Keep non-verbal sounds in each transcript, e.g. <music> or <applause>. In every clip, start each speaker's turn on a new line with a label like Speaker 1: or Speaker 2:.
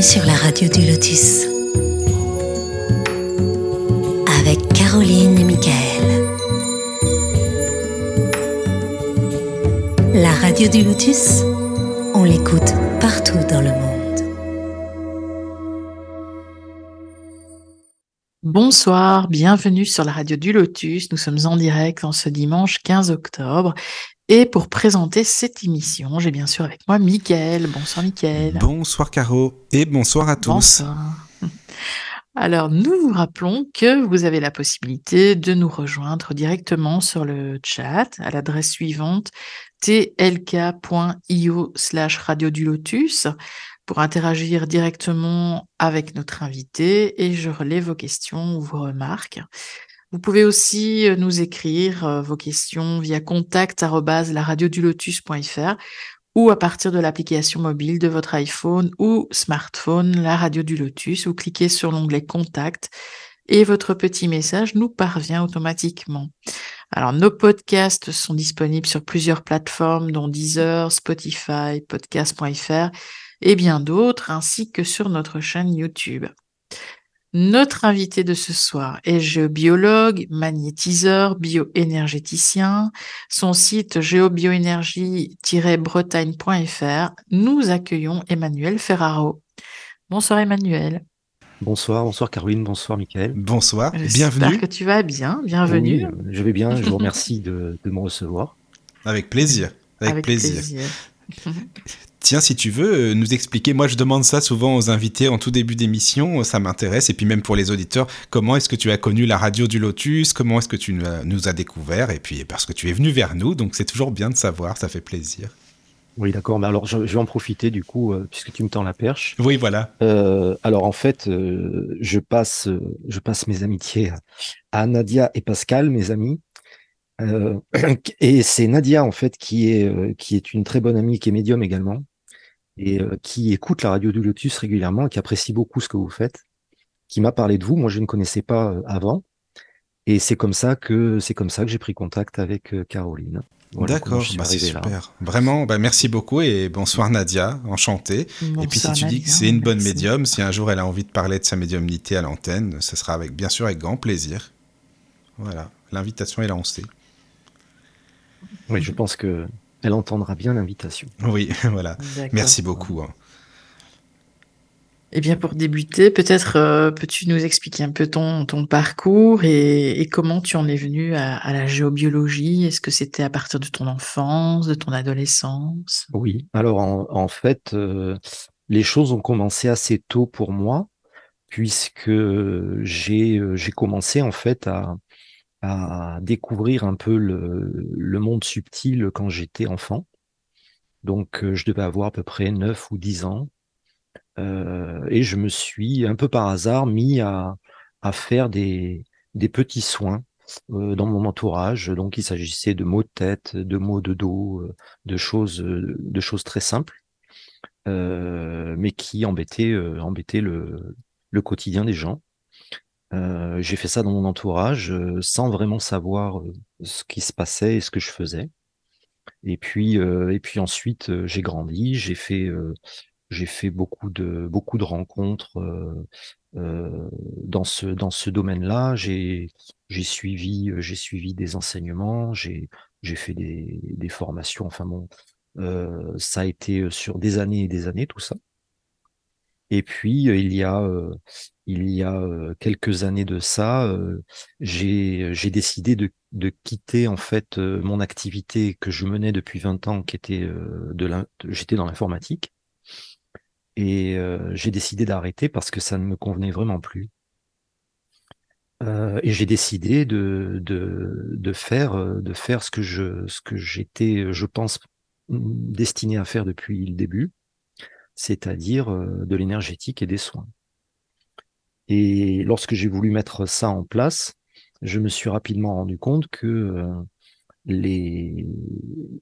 Speaker 1: Sur la radio du Lotus. Avec Caroline et Michael. La radio du Lotus, on l'écoute partout dans le monde.
Speaker 2: Bonsoir, bienvenue sur la radio du Lotus. Nous sommes en direct en ce dimanche 15 octobre. Et pour présenter cette émission, j'ai bien sûr avec moi Mickaël. Bonsoir Mickaël.
Speaker 3: Bonsoir Caro et bonsoir à tous.
Speaker 2: Bonsoir. Alors, nous vous rappelons que vous avez la possibilité de nous rejoindre directement sur le chat à l'adresse suivante tlk.io slash radio du lotus pour interagir directement avec notre invité et je relève vos questions ou vos remarques. Vous pouvez aussi euh, nous écrire euh, vos questions via contact lotus.fr ou à partir de l'application mobile de votre iPhone ou smartphone, la radio du Lotus. Vous cliquez sur l'onglet Contact et votre petit message nous parvient automatiquement. Alors, nos podcasts sont disponibles sur plusieurs plateformes, dont Deezer, Spotify, podcast.fr et bien d'autres, ainsi que sur notre chaîne YouTube. Notre invité de ce soir est géobiologue, magnétiseur, bioénergéticien. Son site géobioénergie-bretagne.fr. Nous accueillons Emmanuel Ferraro. Bonsoir Emmanuel.
Speaker 4: Bonsoir, bonsoir Caroline, bonsoir Michael.
Speaker 3: Bonsoir,
Speaker 2: J'espère
Speaker 3: bienvenue.
Speaker 2: que tu vas bien, bienvenue.
Speaker 4: Oui, je vais bien, je vous <laughs> remercie de, de me recevoir.
Speaker 3: Avec plaisir. Avec, plaisir. <laughs> Tiens, si tu veux euh, nous expliquer, moi je demande ça souvent aux invités en tout début d'émission, ça m'intéresse, et puis même pour les auditeurs, comment est-ce que tu as connu la radio du Lotus, comment est-ce que tu nous as- découvert, et puis parce que tu es venu vers nous, donc c'est toujours bien de savoir, ça fait plaisir.
Speaker 4: Oui, d'accord, mais alors je, je vais en profiter du coup, euh, puisque tu me tends la perche.
Speaker 3: Oui, voilà.
Speaker 4: Euh, alors en fait, euh, je, passe, je passe mes amitiés à, Nadia et Pascal, mes amis. <clears throat> Et c'est Nadia en fait qui est, qui est une très bonne amie, qui est médium également, et euh, qui écoute la radio du Lotus régulièrement, et qui apprécie beaucoup ce que vous faites, qui m'a parlé de vous. Moi, je ne connaissais pas euh, avant. Et c'est comme ça que c'est comme ça que j'ai pris contact avec euh, Caroline. Voilà
Speaker 3: D'accord, bah, c'est
Speaker 4: là.
Speaker 3: super. Vraiment, bah, merci beaucoup et bonsoir Nadia, enchanté. et puis si tu dis que c'est une bonne
Speaker 2: merci.
Speaker 3: médium, si un jour elle a envie de parler de sa médiumnité à l'antenne, ce sera avec, bien sûr avec grand plaisir. Voilà, l'invitation est lancée.
Speaker 4: Oui, je pense que elle entendra bien l'invitation.
Speaker 3: Oui, <laughs> voilà. Merci beaucoup. hein.
Speaker 2: Eh bien, pour débuter, peut-être euh, peux-tu nous expliquer un peu ton, ton parcours et, et comment tu en es venu à, à la géobiologie? Est-ce que c'était à partir de ton enfance, de ton adolescence?
Speaker 4: Oui, alors en, en fait, euh, les choses ont commencé assez tôt pour moi, puisque j'ai euh, j'ai commencé en fait à, à découvrir un peu le, monde subtil quand j'étais enfant. Donc, euh, je devais avoir à peu près 9 ou 10 ans. Euh, et je me suis un peu par hasard mis à, faire des, petits soins euh, dans mon entourage. Donc, il s'agissait de maux de tête, de maux de dos, de choses, de choses très simples, mais qui embêtaient, embêtaient le quotidien des gens. Euh, j'ai fait ça dans mon entourage euh, sans vraiment savoir euh, ce qui se passait et ce que je faisais. Et puis, et puis ensuite, j'ai grandi, j'ai fait, j'ai fait beaucoup de, beaucoup de rencontres dans ce, dans ce domaine-là. J'ai, j'ai suivi, j'ai suivi des enseignements, j'ai, fait des, des formations. Enfin bon, ça a été sur des années et des années tout ça. Et puis il y a, il y a quelques années de ça, j'ai, décidé de, de quitter en fait mon activité que je menais depuis 20 ans, qui était de j'étais dans l'informatique. Et j'ai décidé d'arrêter parce que ça ne me convenait vraiment plus. Et j'ai décidé de, de, de faire, de faire ce que je, ce que j'étais, je pense, destiné à faire depuis le début, c'est-à-dire euh, de l'énergétique et des soins. Et lorsque j'ai voulu mettre ça en place, je me suis rapidement rendu compte que euh, les,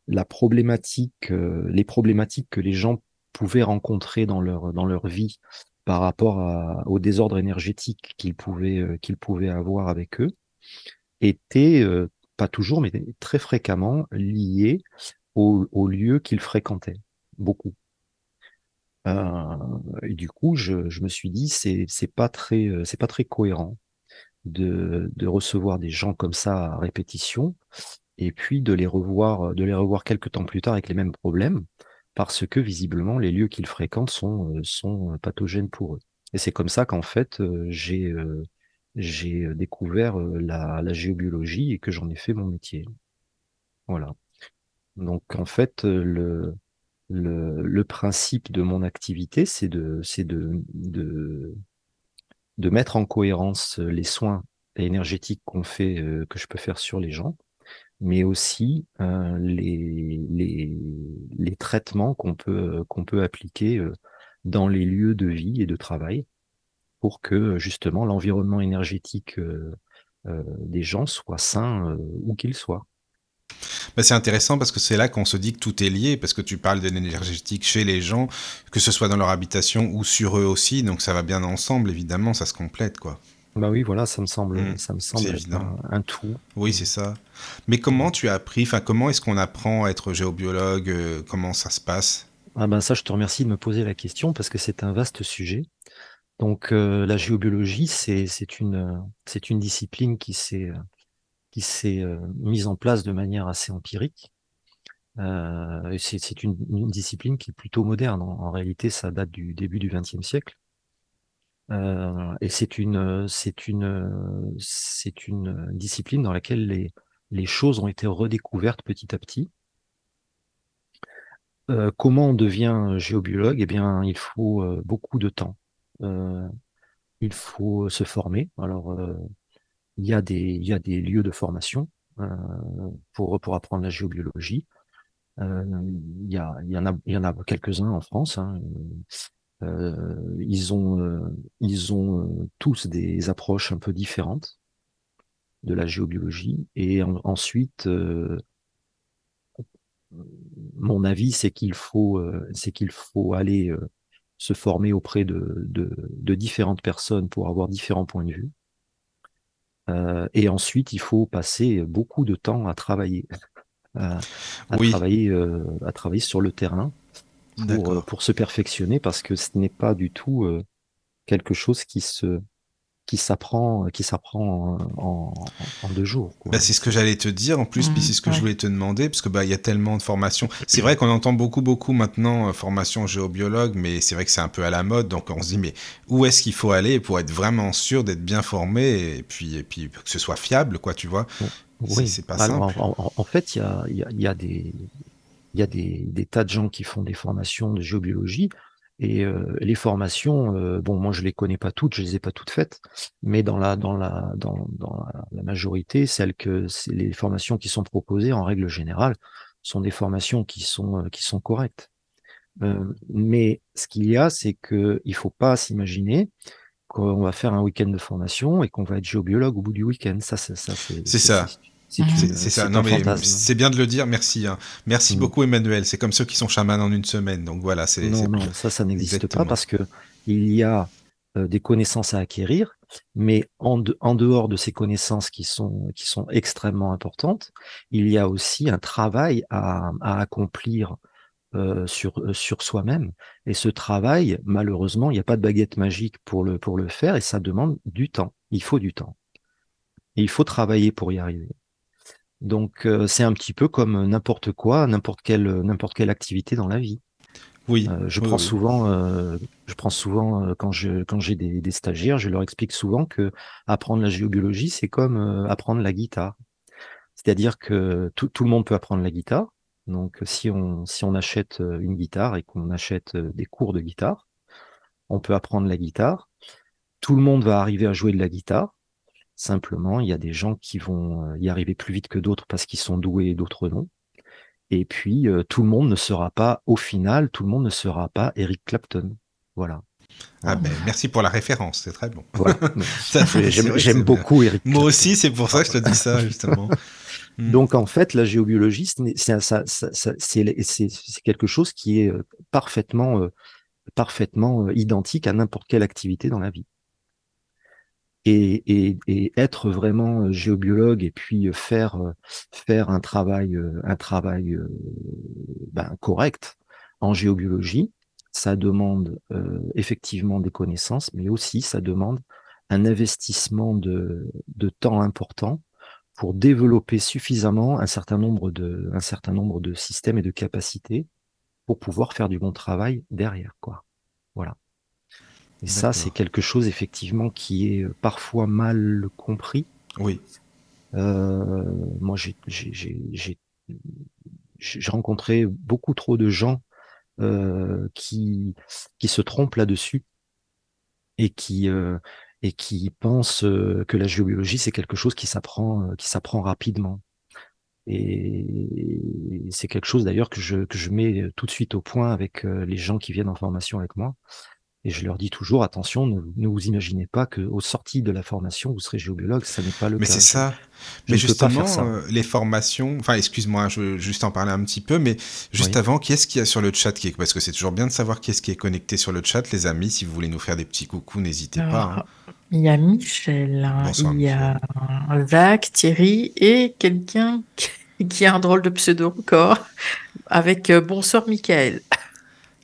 Speaker 4: la problématique, euh, les problématiques que les gens pouvaient rencontrer dans leur, vie par rapport au désordre énergétique qu'ils pouvaient, avoir avec eux, étaient, pas toujours, mais très fréquemment liées au, au lieu qu'ils fréquentaient, beaucoup. Et du coup, je, me suis dit, c'est c'est pas très c'est pas très cohérent de, recevoir des gens comme ça à répétition et puis de les revoir de les revoir quelques temps plus tard avec les mêmes problèmes parce que visiblement les lieux qu'ils fréquentent sont sont pathogènes pour eux. Et c'est comme ça qu'en fait j'ai j'ai découvert la, la géobiologie et que j'en ai fait mon métier. Voilà. Donc en fait, le, le, principe de mon activité, c'est de, mettre en cohérence les soins énergétiques qu'on fait, euh, que je peux faire sur les gens, mais aussi euh, les, traitements qu'on peut, qu'on peut appliquer euh, dans les lieux de vie et de travail pour que justement l'environnement énergétique des gens soit sain où qu'il soit.
Speaker 3: Bah, c'est intéressant parce que c'est là qu'on se dit que tout est lié, parce que tu parles de l'énergétique chez les gens, que ce soit dans leur habitation ou sur eux aussi, donc ça va bien ensemble, évidemment, ça se complète, quoi.
Speaker 4: Bah oui, voilà, ça me semble, mmh, ça me semble un, tout.
Speaker 3: Oui, c'est ça. Mais comment tu as appris, enfin, comment est-ce qu'on apprend à être géobiologue euh, Comment ça se passe?
Speaker 4: Ah ben ça, je te remercie de me poser la question parce que c'est un vaste sujet. Donc euh, la géobiologie, c'est une, c'est une discipline qui s'est qui s'est euh, mise en place de manière assez empirique. Euh, c'est une, discipline qui est plutôt moderne. En, réalité, ça date du début du XXe siècle. Euh, et c'est une, c'est une, c'est une discipline dans laquelle les, les choses ont été redécouvertes petit à petit. Comment on devient géobiologue? Eh bien, il faut beaucoup de temps. Il faut se former. Alors, il y a des, il y a des lieux de formation euh, pour, pour apprendre la géobiologie. Euh, il, y a, il, y en a, il y en a quelques-uns en France. Hein. Euh, ils ont, ils ont tous des approches un peu différentes de la géobiologie. Et ensuite, mon avis, c'est qu'il faut, c'est qu'il faut aller se former auprès de, de, de, différentes personnes pour avoir différents points de vue. Euh, et ensuite, il faut passer beaucoup de temps à travailler, <laughs> à, travailler, euh, à travailler sur le terrain pour, euh, pour se perfectionner, parce que ce n'est pas du tout quelque chose qui se qui s'apprend qui s'apprend en, en, deux jours.
Speaker 3: Bah, c'est ce que j'allais te dire en plus, puis mmh, c'est ce que je voulais te demander, parce que bah il y a tellement de formations. C'est vrai qu'on entend beaucoup beaucoup maintenant euh, formation géobiologue, mais c'est vrai que c'est un peu à la mode, donc on se dit mais où est-ce qu'il faut aller pour être vraiment sûr d'être bien formé et puis et puis que ce soit fiable, quoi, tu vois?
Speaker 4: Oui, c'est pas simple. En, en, fait, il y a, y, a, y a des il y a des, des tas de gens qui font des formations de géobiologie et euh, les formations, euh, bon, moi je les connais pas toutes, je les ai pas toutes faites, mais dans la dans la dans, dans la, majorité, celles que les formations qui sont proposées en règle générale sont des formations qui sont euh, qui sont correctes. mais ce qu'il y a, c'est que il faut pas s'imaginer qu'on va faire un week-end de formation et qu'on va être géobiologue au bout du week-end. Ça, ça, ça
Speaker 3: c'est ça. C'est ça. Non, mais c'est bien de le dire. Merci. Hein. Merci mm. beaucoup, Emmanuel. C'est comme ceux qui sont chamans en une semaine. Donc voilà. c'est
Speaker 4: Non, non, ça, ça n'existe pas parce que il y a euh, des connaissances à acquérir, mais en, en, dehors de ces connaissances qui sont, qui sont extrêmement importantes, il y a aussi un travail à, à accomplir euh, sur, euh, sur soi-même. Et ce travail, malheureusement, il n'y a pas de baguette magique pour le, pour le faire et ça demande du temps. Il faut du temps. Et il faut travailler pour y arriver. Donc euh, c'est un petit peu comme n'importe quoi, n'importe quelle n'importe quelle activité dans la vie.
Speaker 3: Oui.
Speaker 4: Euh, je, prends Souvent, euh, je prends souvent quand je quand j'ai des, des, stagiaires, je leur explique souvent que apprendre la géobiologie c'est comme apprendre la guitare. C'est-à-dire que tout, tout le monde peut apprendre la guitare. Donc si on si on achète une guitare et qu'on achète des cours de guitare, on peut apprendre la guitare. Tout le monde va arriver à jouer de la guitare Simplement, il y a des gens qui vont euh, y arriver plus vite que d'autres parce qu'ils sont doués et d'autres non. Et puis, euh, tout le monde ne sera pas, au final, tout le monde ne sera pas Eric Clapton. Voilà.
Speaker 3: Ah ben, merci pour la référence, c'est très bon.
Speaker 4: J'aime beaucoup Eric.
Speaker 3: Moi aussi, c'est pour ça que je te dis ça, <laughs> justement.
Speaker 4: Hmm. Donc, en fait, la géobiologie, c'est quelque chose qui est euh, parfaitement, parfaitement identique à n'importe quelle activité dans la vie et, être vraiment euh, géobiologue et puis euh, faire euh, faire un travail un travail ben, correct en géobiologie, ça demande effectivement des connaissances, mais aussi ça demande un investissement de, de temps important pour développer suffisamment un certain nombre de, un certain nombre de systèmes et de capacités pour pouvoir faire du bon travail derrière, quoi. Voilà. Et ça, c'est quelque chose effectivement qui est parfois mal compris.
Speaker 3: Oui.
Speaker 4: Euh, moi, j'ai rencontré beaucoup trop de gens euh, qui qui se trompent là-dessus et qui euh, et qui pensent euh, que la géobiologie c'est quelque chose qui s'apprend euh, qui s'apprend rapidement. Et c'est quelque chose d'ailleurs que je, que je mets tout de suite au point avec euh, les gens qui viennent en formation avec moi. Et je leur dis toujours, attention, ne, vous imaginez pas qu'au sorti de la formation, vous serez géobiologue, ça n'est pas le
Speaker 3: mais
Speaker 4: cas.
Speaker 3: Mais c'est ça. mais justement, les formations, enfin, excuse-moi, je veux juste en parler un petit peu, mais juste avant, qui est-ce qu'il y a sur le chat qui est... Parce que c'est toujours bien de savoir qui est-ce qui est connecté sur le chat, les amis. Si vous voulez nous faire des petits coucous, n'hésitez pas. Hein.
Speaker 2: Il y a Michel, hein. il y a Zach, Thierry et quelqu'un qui a un drôle de pseudo encore avec euh, Bonsoir Michael.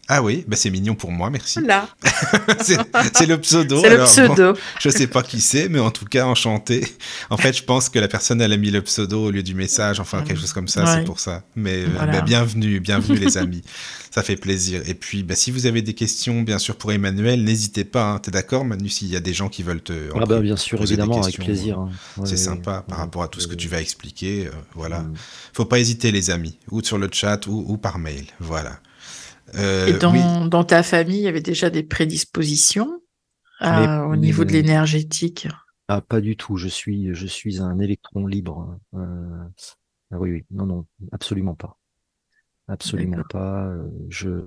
Speaker 3: Ah oui, bah c'est mignon pour moi, merci.
Speaker 2: Là. <laughs>
Speaker 3: c'est le pseudo.
Speaker 2: C'est le pseudo. <laughs>
Speaker 3: je sais pas qui c'est, mais en tout cas, enchanté. En fait, je pense que la personne, elle a mis le pseudo au lieu du message, enfin, quelque chose comme ça, c'est pour ça. Mais euh, bah, bienvenue, bienvenue les amis. Ça fait plaisir. Et puis, bah, si vous avez des questions, bien sûr, pour Emmanuel, n'hésitez pas. Hein. T'es d'accord, Manu, s'il y a des gens qui veulent te.
Speaker 4: Ah bah, bien sûr, évidemment, avec plaisir. Hein.
Speaker 3: c'est sympa par rapport à tout ce que tu vas expliquer. Euh, voilà. Faut pas hésiter, les amis, ou sur le chat ou, ou par mail. Voilà.
Speaker 2: Euh, Et dans, dans, ta famille, il y avait déjà des prédispositions euh, au niveau de l'énergétique?
Speaker 4: Ah, Pas du tout. Je suis, je suis un électron libre. Euh, ah oui, oui. Non, non, absolument pas. Absolument pas. Je,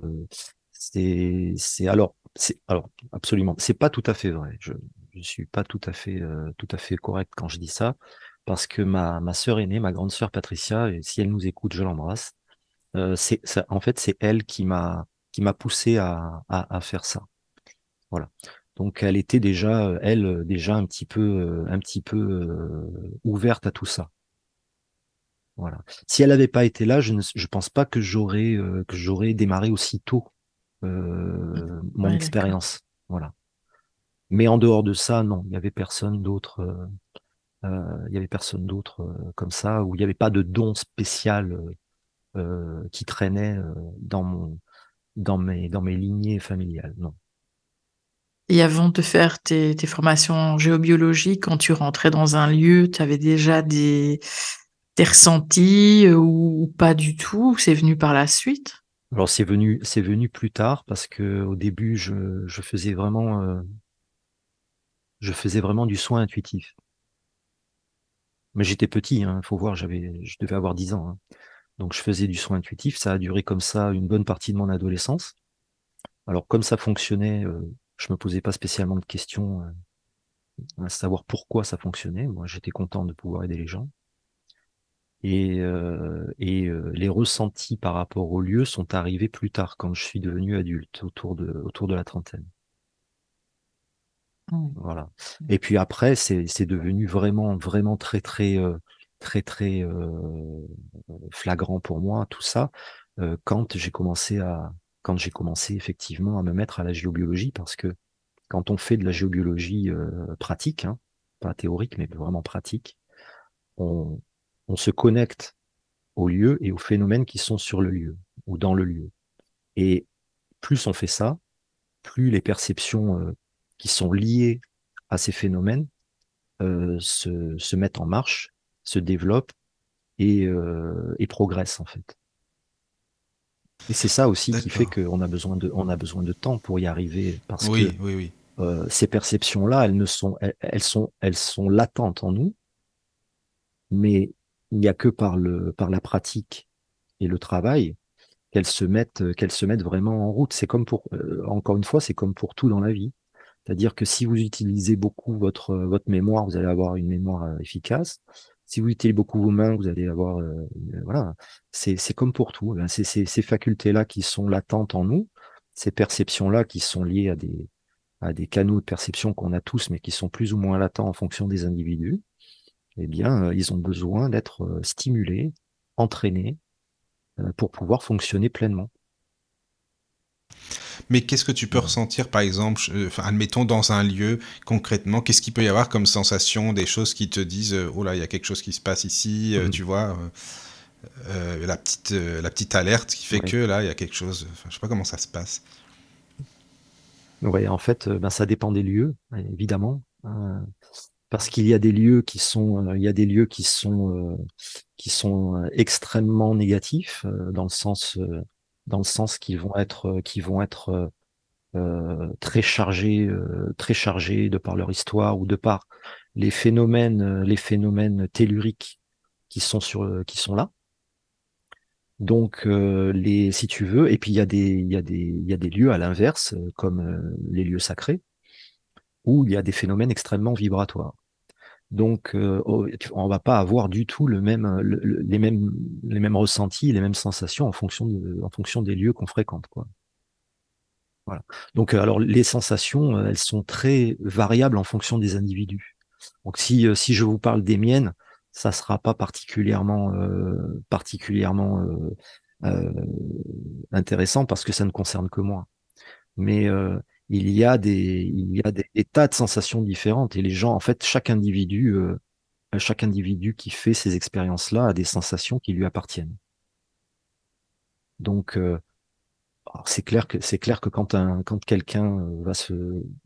Speaker 4: c'est, c'est alors, c'est alors absolument. C'est pas tout à fait vrai. Je, je suis pas tout à fait, tout à fait correct quand je dis ça, parce que ma ma sœur aînée, ma grande sœur Patricia, si elle nous écoute, je l'embrasse. Euh, c'est en fait c'est elle qui m'a qui m'a poussé à, à, faire ça. Voilà. Donc elle était déjà elle déjà un petit peu un petit peu euh, ouverte à tout ça. Voilà. Si elle n'avait pas été là, je ne je pense pas que j'aurais euh, que j'aurais démarré aussi tôt mon expérience. Voilà. Mais en dehors de ça, non, il y avait personne d'autre. il y avait personne d'autre comme ça où il n'y avait pas de don spécial euh, qui traînait euh, dans mon dans mes dans mes lignées familiales. Non.
Speaker 2: Et avant de faire tes, tes formations en géobiologie, quand tu rentrais dans un lieu, tu avais déjà des, des ressentis euh, ou, pas du tout C'est venu par la suite?
Speaker 4: Alors c'est venu c'est venu plus tard parce que au début je, je faisais vraiment je faisais vraiment du soin intuitif. Mais j'étais petit, il hein, faut voir, j'avais je devais avoir 10 ans. Hein. Donc je faisais du soin intuitif, ça a duré comme ça une bonne partie de mon adolescence. Alors comme ça fonctionnait, euh, je me posais pas spécialement de questions euh, à savoir pourquoi ça fonctionnait. Moi j'étais content de pouvoir aider les gens. Et, euh, et les ressentis par rapport au lieu sont arrivés plus tard, quand je suis devenu adulte, autour de, autour de la trentaine. Mmh. Voilà. Et puis après, c'est devenu vraiment, vraiment très, très très très euh, flagrant pour moi tout ça euh, quand j'ai commencé à quand j'ai commencé effectivement à me mettre à la géobiologie parce que quand on fait de la géobiologie euh, pratique, hein, pas théorique mais vraiment pratique, on, on se connecte au lieu et aux phénomènes qui sont sur le lieu ou dans le lieu. Et plus on fait ça, plus les perceptions qui sont liées à ces phénomènes se, se mettent en marche se développe et, euh, et progresse en fait. Et c'est ça aussi qui fait qu'on a besoin de, on a besoin de temps pour y arriver parce
Speaker 3: oui, que oui, oui.
Speaker 4: Euh, ces perceptions-là, elles ne sont, elles, sont, elles sont latentes en nous, mais il n'y a que par le, par la pratique et le travail qu'elles se mettent, qu'elles se mettent vraiment en route. C'est comme pour, euh, encore une fois, c'est comme pour tout dans la vie. C'est-à-dire que si vous utilisez beaucoup votre, votre mémoire, vous allez avoir une mémoire efficace. Si vous utilisez beaucoup vos mains, vous allez avoir, euh, voilà, c'est comme pour tout. Hein. C'est ces facultés-là qui sont latentes en nous, ces perceptions-là qui sont liées à des, à des canaux de perception qu'on a tous, mais qui sont plus ou moins latents en fonction des individus. Eh bien, euh, ils ont besoin d'être euh, stimulés, entraînés, pour pouvoir fonctionner pleinement.
Speaker 3: Mais qu'est-ce que tu peux ressentir, par exemple, admettons dans un lieu, concrètement, qu'est-ce qu'il peut y avoir comme sensation, des choses qui te disent, oh là, il y a quelque chose qui se passe ici, mm. tu vois la, petite, la petite alerte qui fait que là, il y a quelque chose, je sais pas comment ça se passe.
Speaker 4: Oui, en fait, ben, ça dépend des lieux, évidemment. Hein parce qu'il y a des lieux qui sont, euh, il y a des lieux qui sont, euh, qui sont euh, extrêmement négatifs dans le sens, dans le sens qu'ils vont être, qui vont être très chargés, très chargés de par leur histoire ou de par les phénomènes, les phénomènes telluriques qui sont sur, qui sont là. Donc, les, si tu veux, et puis il y a des, il y a des, il y a des lieux à l'inverse, comme les lieux sacrés, où il y a des phénomènes extrêmement vibratoires. Donc, euh, on va pas avoir du tout même, les mêmes, les mêmes ressentis, les mêmes sensations en fonction, en fonction des lieux qu'on fréquente, quoi. Voilà. Donc, euh, alors les sensations, euh, elles sont très variables en fonction des individus. Donc, si si je vous parle des miennes, ça sera pas particulièrement particulièrement intéressant parce que ça ne concerne que moi. Mais il y a des, il y a des, tas de sensations différentes et les gens, en fait, chaque individu, euh, chaque individu qui fait ces expériences-là a des sensations qui lui appartiennent. Donc, euh, c'est clair que c'est clair que quand un, quand quelqu'un euh, va se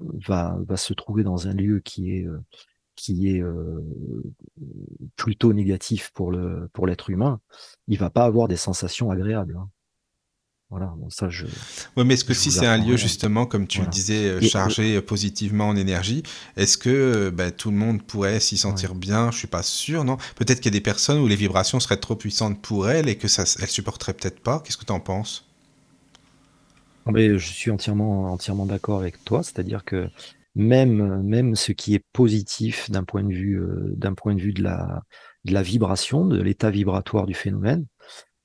Speaker 4: va va se trouver dans un lieu qui est qui est plutôt négatif pour le pour l'être humain, il va pas avoir des sensations agréables. Hein. Voilà, ça je.
Speaker 3: Oui, mais est-ce que si c'est un lieu justement, comme tu le disais, euh, chargé euh, positivement en énergie, est-ce que euh, bah, tout le monde pourrait s'y sentir bien? Je suis pas sûr, non? Peut-être qu'il y a des personnes où les vibrations seraient trop puissantes pour elles et que ça, elles supporteraient peut-être pas. Qu'est-ce que tu en penses
Speaker 4: mais Je suis entièrement, entièrement d'accord avec toi, c'est-à-dire que même, même ce qui est positif d'un point de vue, d'un point de vue de la, de la vibration, de l'état vibratoire du phénomène,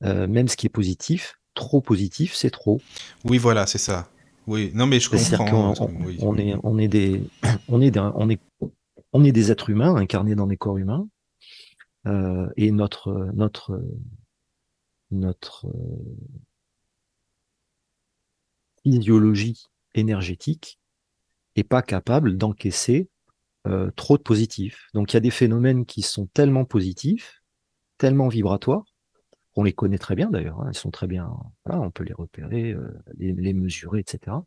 Speaker 4: même ce qui est positif trop positif, c'est trop.
Speaker 3: Oui, voilà, c'est ça. Oui, non, mais je comprends.
Speaker 4: On, est, on est des, <clears throat> on est, on est, on est des êtres humains incarnés dans des corps humains, euh, et notre, notre, notre physiologie énergétique est pas capable d'encaisser euh, trop de positifs. Donc il y a des phénomènes qui sont tellement positifs, tellement vibratoires, on les connaît très bien d'ailleurs, hein, ils sont très bien, on peut les repérer, euh, les, mesurer, etc.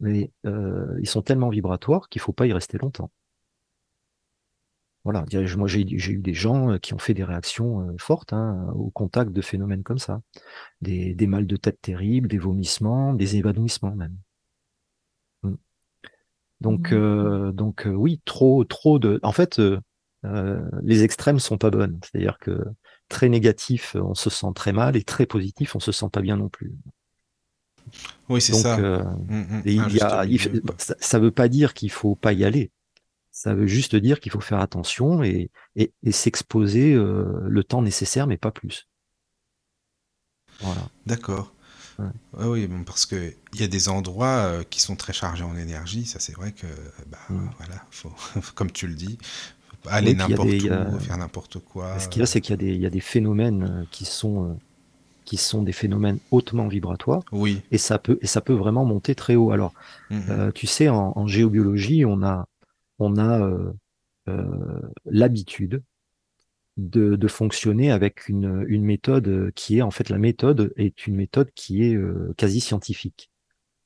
Speaker 4: Mais euh, ils sont tellement vibratoires qu'il faut pas y rester longtemps. Voilà, moi j'ai eu des gens euh, qui ont fait des réactions fortes hein, au contact de phénomènes comme ça, des, des mal de tête terribles, des vomissements, des évanouissements même. Mm. Donc, mmh. donc oui, trop, trop de. En fait, les extrêmes sont pas bonnes. C'est-à-dire que très négatif, on se sent très mal, et très positif, on se sent pas bien non plus.
Speaker 3: Oui, c'est ça. Euh,
Speaker 4: mm, mm. ça ne veut pas dire qu'il faut pas y aller. Ça veut juste dire qu'il faut faire attention et, et, s'exposer euh, le temps nécessaire, mais pas plus.
Speaker 3: Voilà. D'accord. oui, parce que il y a des endroits euh, qui sont très chargés en énergie. Ça, c'est vrai que, bah, mm. voilà, faut, <laughs> comme tu le dis, aller n'importe où, faire n'importe quoi.
Speaker 4: Ce qu'il y a, c'est qu'il y, y, a des phénomènes euh, qui sont, euh, qui sont des phénomènes hautement vibratoires.
Speaker 3: Oui.
Speaker 4: Et ça peut, et ça peut vraiment monter très haut. Alors, mhm. euh, tu sais, en, géobiologie, on a, on a l'habitude de, de, fonctionner avec une, une, méthode qui est, en fait, la méthode est une méthode qui est quasi scientifique.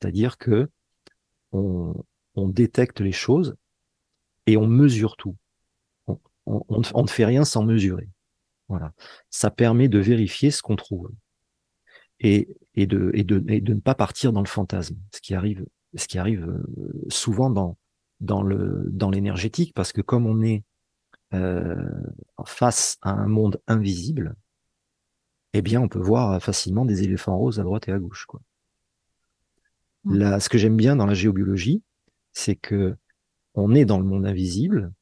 Speaker 4: C'est-à-dire que on, on détecte les choses et on mesure tout on, ne fait rien sans mesurer. Voilà. Ça permet de vérifier ce qu'on trouve et, de, ne pas partir dans le fantasme, ce qui arrive, ce qui arrive euh, souvent dans, dans l'énergétique, parce que comme on est euh, face à un monde invisible, eh bien, on peut voir facilement des éléphants roses à droite et à gauche. Quoi. Mmh. ce que j'aime bien dans la géobiologie, c'est que on est dans le monde invisible,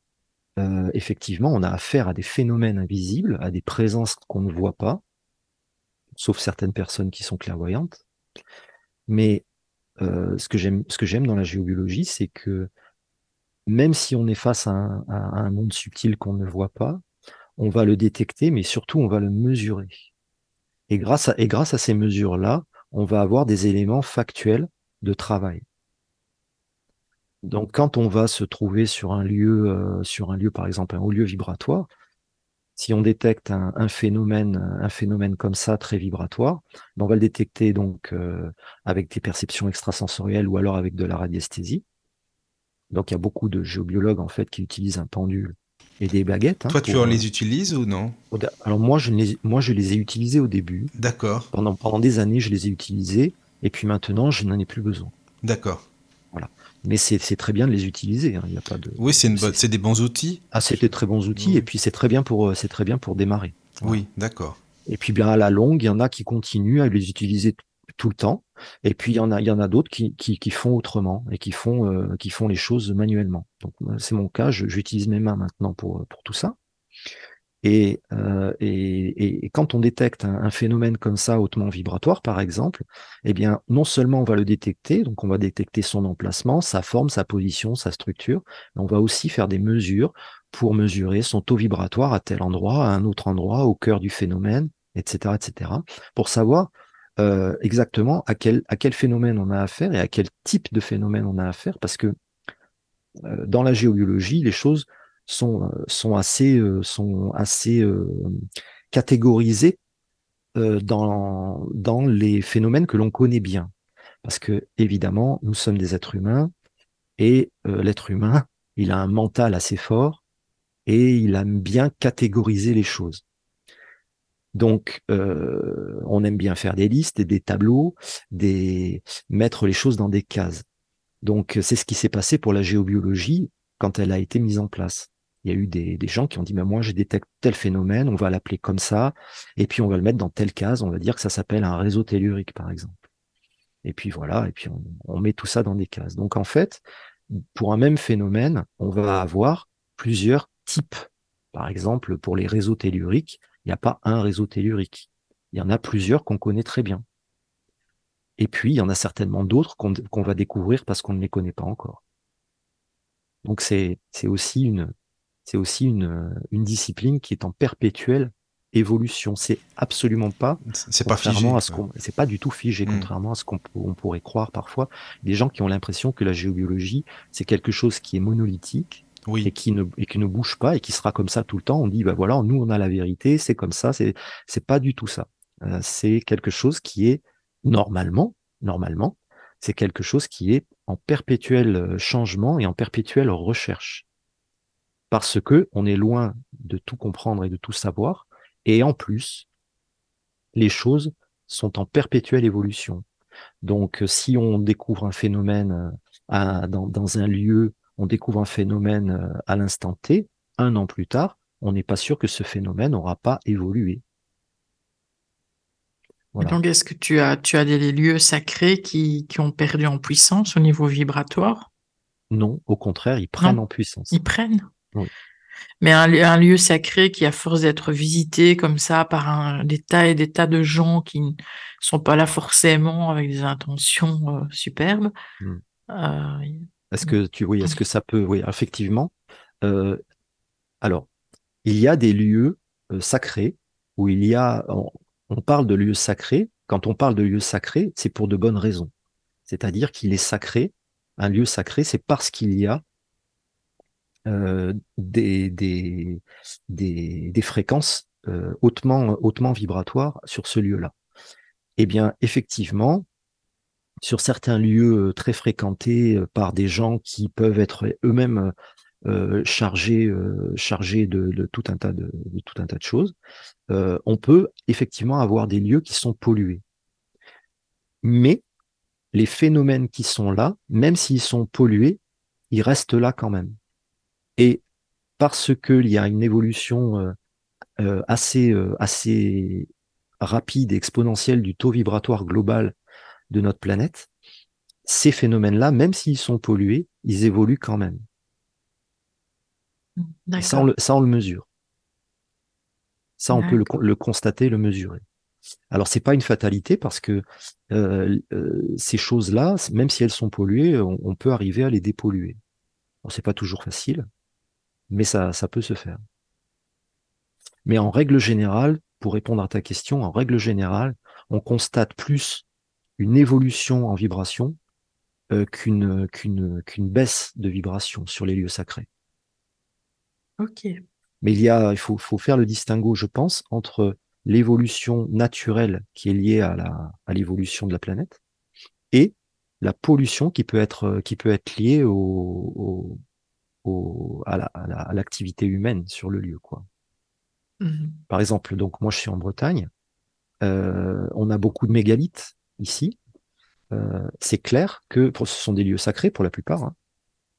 Speaker 4: euh, effectivement, on a affaire à des phénomènes invisibles, à des présences qu'on ne voit pas, sauf certaines personnes qui sont clairvoyantes. Mais euh, ce que j'aime, dans la géobiologie, c'est que même si on est face à un, monde subtil qu'on ne voit pas, on va le détecter, mais surtout on va le mesurer. Et grâce à, et grâce à ces mesures-là, on va avoir des éléments factuels de travail. Donc, quand on va se trouver sur un lieu, euh, sur un lieu, par exemple, un haut lieu vibratoire, si on détecte un, phénomène, un phénomène comme ça très vibratoire, ben, on va le détecter donc euh, avec des perceptions extrasensorielles ou alors avec de la radiesthésie. Donc, il y a beaucoup de géobiologues en fait qui utilisent un pendule et des baguettes.
Speaker 3: Hein, Toi, tu en les euh, utilises ou non?
Speaker 4: Alors moi, je les, moi, je les ai utilisés au début.
Speaker 3: D'accord.
Speaker 4: Pendant, pendant des années, je les ai utilisés, et puis maintenant, je n'en ai plus besoin.
Speaker 3: D'accord.
Speaker 4: Voilà. Mais c'est très bien de les utiliser. Hein. Il y a pas de.
Speaker 3: Oui, c'est des bons outils.
Speaker 4: Ah, c'est des très bons outils, et puis c'est très bien pour, c'est très bien pour démarrer.
Speaker 3: Oui, d'accord.
Speaker 4: Et puis bien à la longue, il y en a qui continuent à les utiliser tout le temps. Et puis il y en a, il y en a d'autres qui, qui, qui, font autrement et qui font, euh, qui font les choses manuellement. Donc c'est mon cas. J'utilise mes mains maintenant pour, pour tout ça. Et, euh, et, quand on détecte un, phénomène comme ça, hautement vibratoire, par exemple, eh bien, non seulement on va le détecter, donc on va détecter son emplacement, sa forme, sa position, sa structure, mais on va aussi faire des mesures pour mesurer son taux vibratoire à tel endroit, à un autre endroit, au cœur du phénomène, etc., etc., pour savoir euh, exactement à quel, à quel phénomène on a affaire et à quel type de phénomène on a affaire, parce que euh, dans la géobiologie, les choses sont, euh, sont assez, sont assez catégorisées dans, dans les phénomènes que l'on connaît bien. Parce que, évidemment, nous sommes des êtres humains et l'être humain, <laughs> il a un mental assez fort et il aime bien catégoriser les choses. Donc, euh, on aime bien faire des listes, des tableaux, des mettre les choses dans des cases. Donc, c'est ce qui s'est passé pour la géobiologie quand elle a été mise en place. Il y a eu des, gens qui ont dit, mais moi, je détecte tel phénomène, on va l'appeler comme ça, et puis on va le mettre dans telle case, on va dire que ça s'appelle un réseau tellurique, par exemple. Et puis voilà, et puis on, on met tout ça dans des cases. Donc, en fait, pour un même phénomène, on va avoir plusieurs types. Par exemple, pour les réseaux telluriques, il n'y a pas un réseau tellurique. Il y en a plusieurs qu'on connaît très bien. Et puis, il y en a certainement d'autres qu'on va découvrir parce qu'on ne les connaît pas encore. Donc, c'est aussi, une, aussi une, une discipline qui est en perpétuelle évolution. C'est absolument pas.
Speaker 3: C'est pas figé.
Speaker 4: À ce c'est pas du tout figé, hmm. contrairement à ce qu'on pourrait croire parfois. Des gens qui ont l'impression que la géobiologie, c'est quelque chose qui est monolithique et qui ne et qui ne bouge pas et qui sera comme ça tout le temps. On dit bah voilà, nous on a la vérité, c'est comme ça. C'est c'est pas du tout ça. Euh, c'est quelque chose qui est normalement normalement c'est quelque chose qui est en perpétuel euh, changement et en perpétuelle recherche parce que on est loin de tout comprendre et de tout savoir et en plus les choses sont en perpétuelle évolution. Donc, si on découvre un phénomène euh, dans, dans, un lieu on découvre un phénomène euh, à l'instant T, un an plus tard, on n'est pas sûr que ce phénomène n'aura pas évolué.
Speaker 2: Donc, est-ce que tu as, tu as des lieux sacrés qui, ont perdu en puissance au niveau vibratoire?
Speaker 4: Non, au contraire, ils prennent en puissance.
Speaker 2: Ils prennent? Oui. Mais un, lieu sacré qui, à force d'être visité comme ça par un, des tas et des tas de gens qui ne sont pas là forcément avec des intentions euh, superbes, hmm.
Speaker 4: euh, est-ce que tu oui, est-ce que ça peut oui, effectivement. Euh, alors, il y a des lieux sacrés où il y a on, parle de lieux sacrés. Quand on parle de lieux sacrés, c'est pour de bonnes raisons. C'est-à-dire qu'il est sacré. Un lieu sacré, c'est parce qu'il y a euh, des, fréquences hautement, hautement vibratoires sur ce lieu-là. Eh bien, effectivement, sur certains lieux très fréquentés par des gens qui peuvent être eux-mêmes euh, chargés, de, tout tas de, tout un tas de choses, on peut effectivement avoir des lieux qui sont pollués. Mais les phénomènes qui sont là, même s'ils sont pollués, ils restent là quand même. Et parce qu'il y a une évolution assez, assez rapide et exponentielle du taux vibratoire global de notre planète, ces phénomènes-là, même s'ils sont pollués, ils évoluent quand même. ça on, le, mesure. Ça, on peut le, constater, le mesurer. Alors, c'est pas une fatalité parce que euh, euh, ces choses-là, même si elles sont polluées, on, peut arriver à les dépolluer. Ce c'est pas toujours facile, mais ça, ça peut se faire. Mais en règle générale, pour répondre à ta question, en règle générale, on constate plus une évolution en vibration qu'une qu'une qu'une baisse de vibration sur les lieux sacrés.
Speaker 2: Ok.
Speaker 4: Mais il y a, il faut, faut faire le distinguo, je pense, entre l'évolution naturelle qui est liée à la à l'évolution de la planète et la pollution qui peut être qui peut être liée au, au, à l'activité humaine sur le lieu, quoi.
Speaker 2: Mmh
Speaker 4: Par exemple, donc moi je suis en Bretagne, euh, on a beaucoup de mégalithes ici. Euh, c'est clair que ce sont des lieux sacrés pour la plupart. Hein.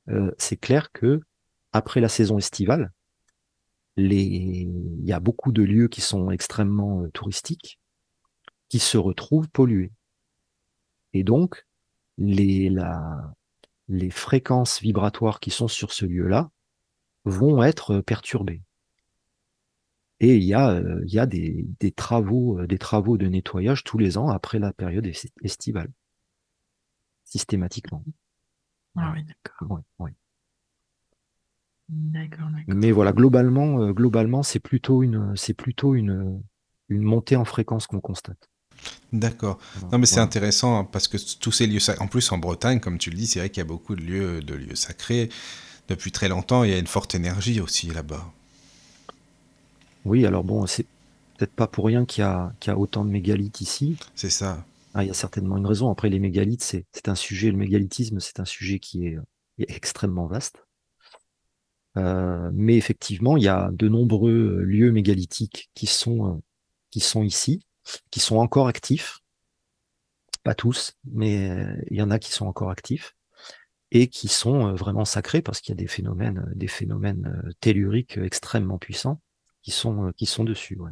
Speaker 4: Euh, c'est clair que après la saison estivale, les... il y a beaucoup de lieux qui sont extrêmement touristiques qui se retrouvent pollués. Et donc, les, la, les fréquences vibratoires qui sont sur ce lieu-là vont être perturbées. Et il y a, euh, il y a des, des, travaux, euh, des travaux de nettoyage tous les ans après la période estivale, systématiquement.
Speaker 2: Ah oui, d'accord. D'accord,
Speaker 4: Mais voilà, globalement, euh, globalement, c'est plutôt une, c'est plutôt une, une montée en fréquence qu'on constate.
Speaker 3: D'accord. Non, mais c'est intéressant hein, parce que tous ces lieux, en plus en Bretagne, comme tu le dis, c'est vrai qu'il y a beaucoup de lieux, de lieux sacrés depuis très longtemps. Il y a une forte énergie aussi là-bas.
Speaker 4: Oui, alors bon, c'est peut-être pas pour rien qu'il y, a, autant de mégalithes ici.
Speaker 3: C'est ça.
Speaker 4: Ah, il y a certainement une raison. Après, les mégalithes, c'est un sujet, le mégalithisme, c'est un sujet qui est, extrêmement vaste. Euh, mais effectivement, il y a de nombreux lieux mégalithiques qui sont, euh, qui sont ici, qui sont encore actifs. Pas tous, mais euh, il y en a qui sont encore actifs et qui sont vraiment sacrés parce qu'il y a des phénomènes, des phénomènes telluriques extrêmement puissants qui sont, euh, qui sont dessus. Ouais.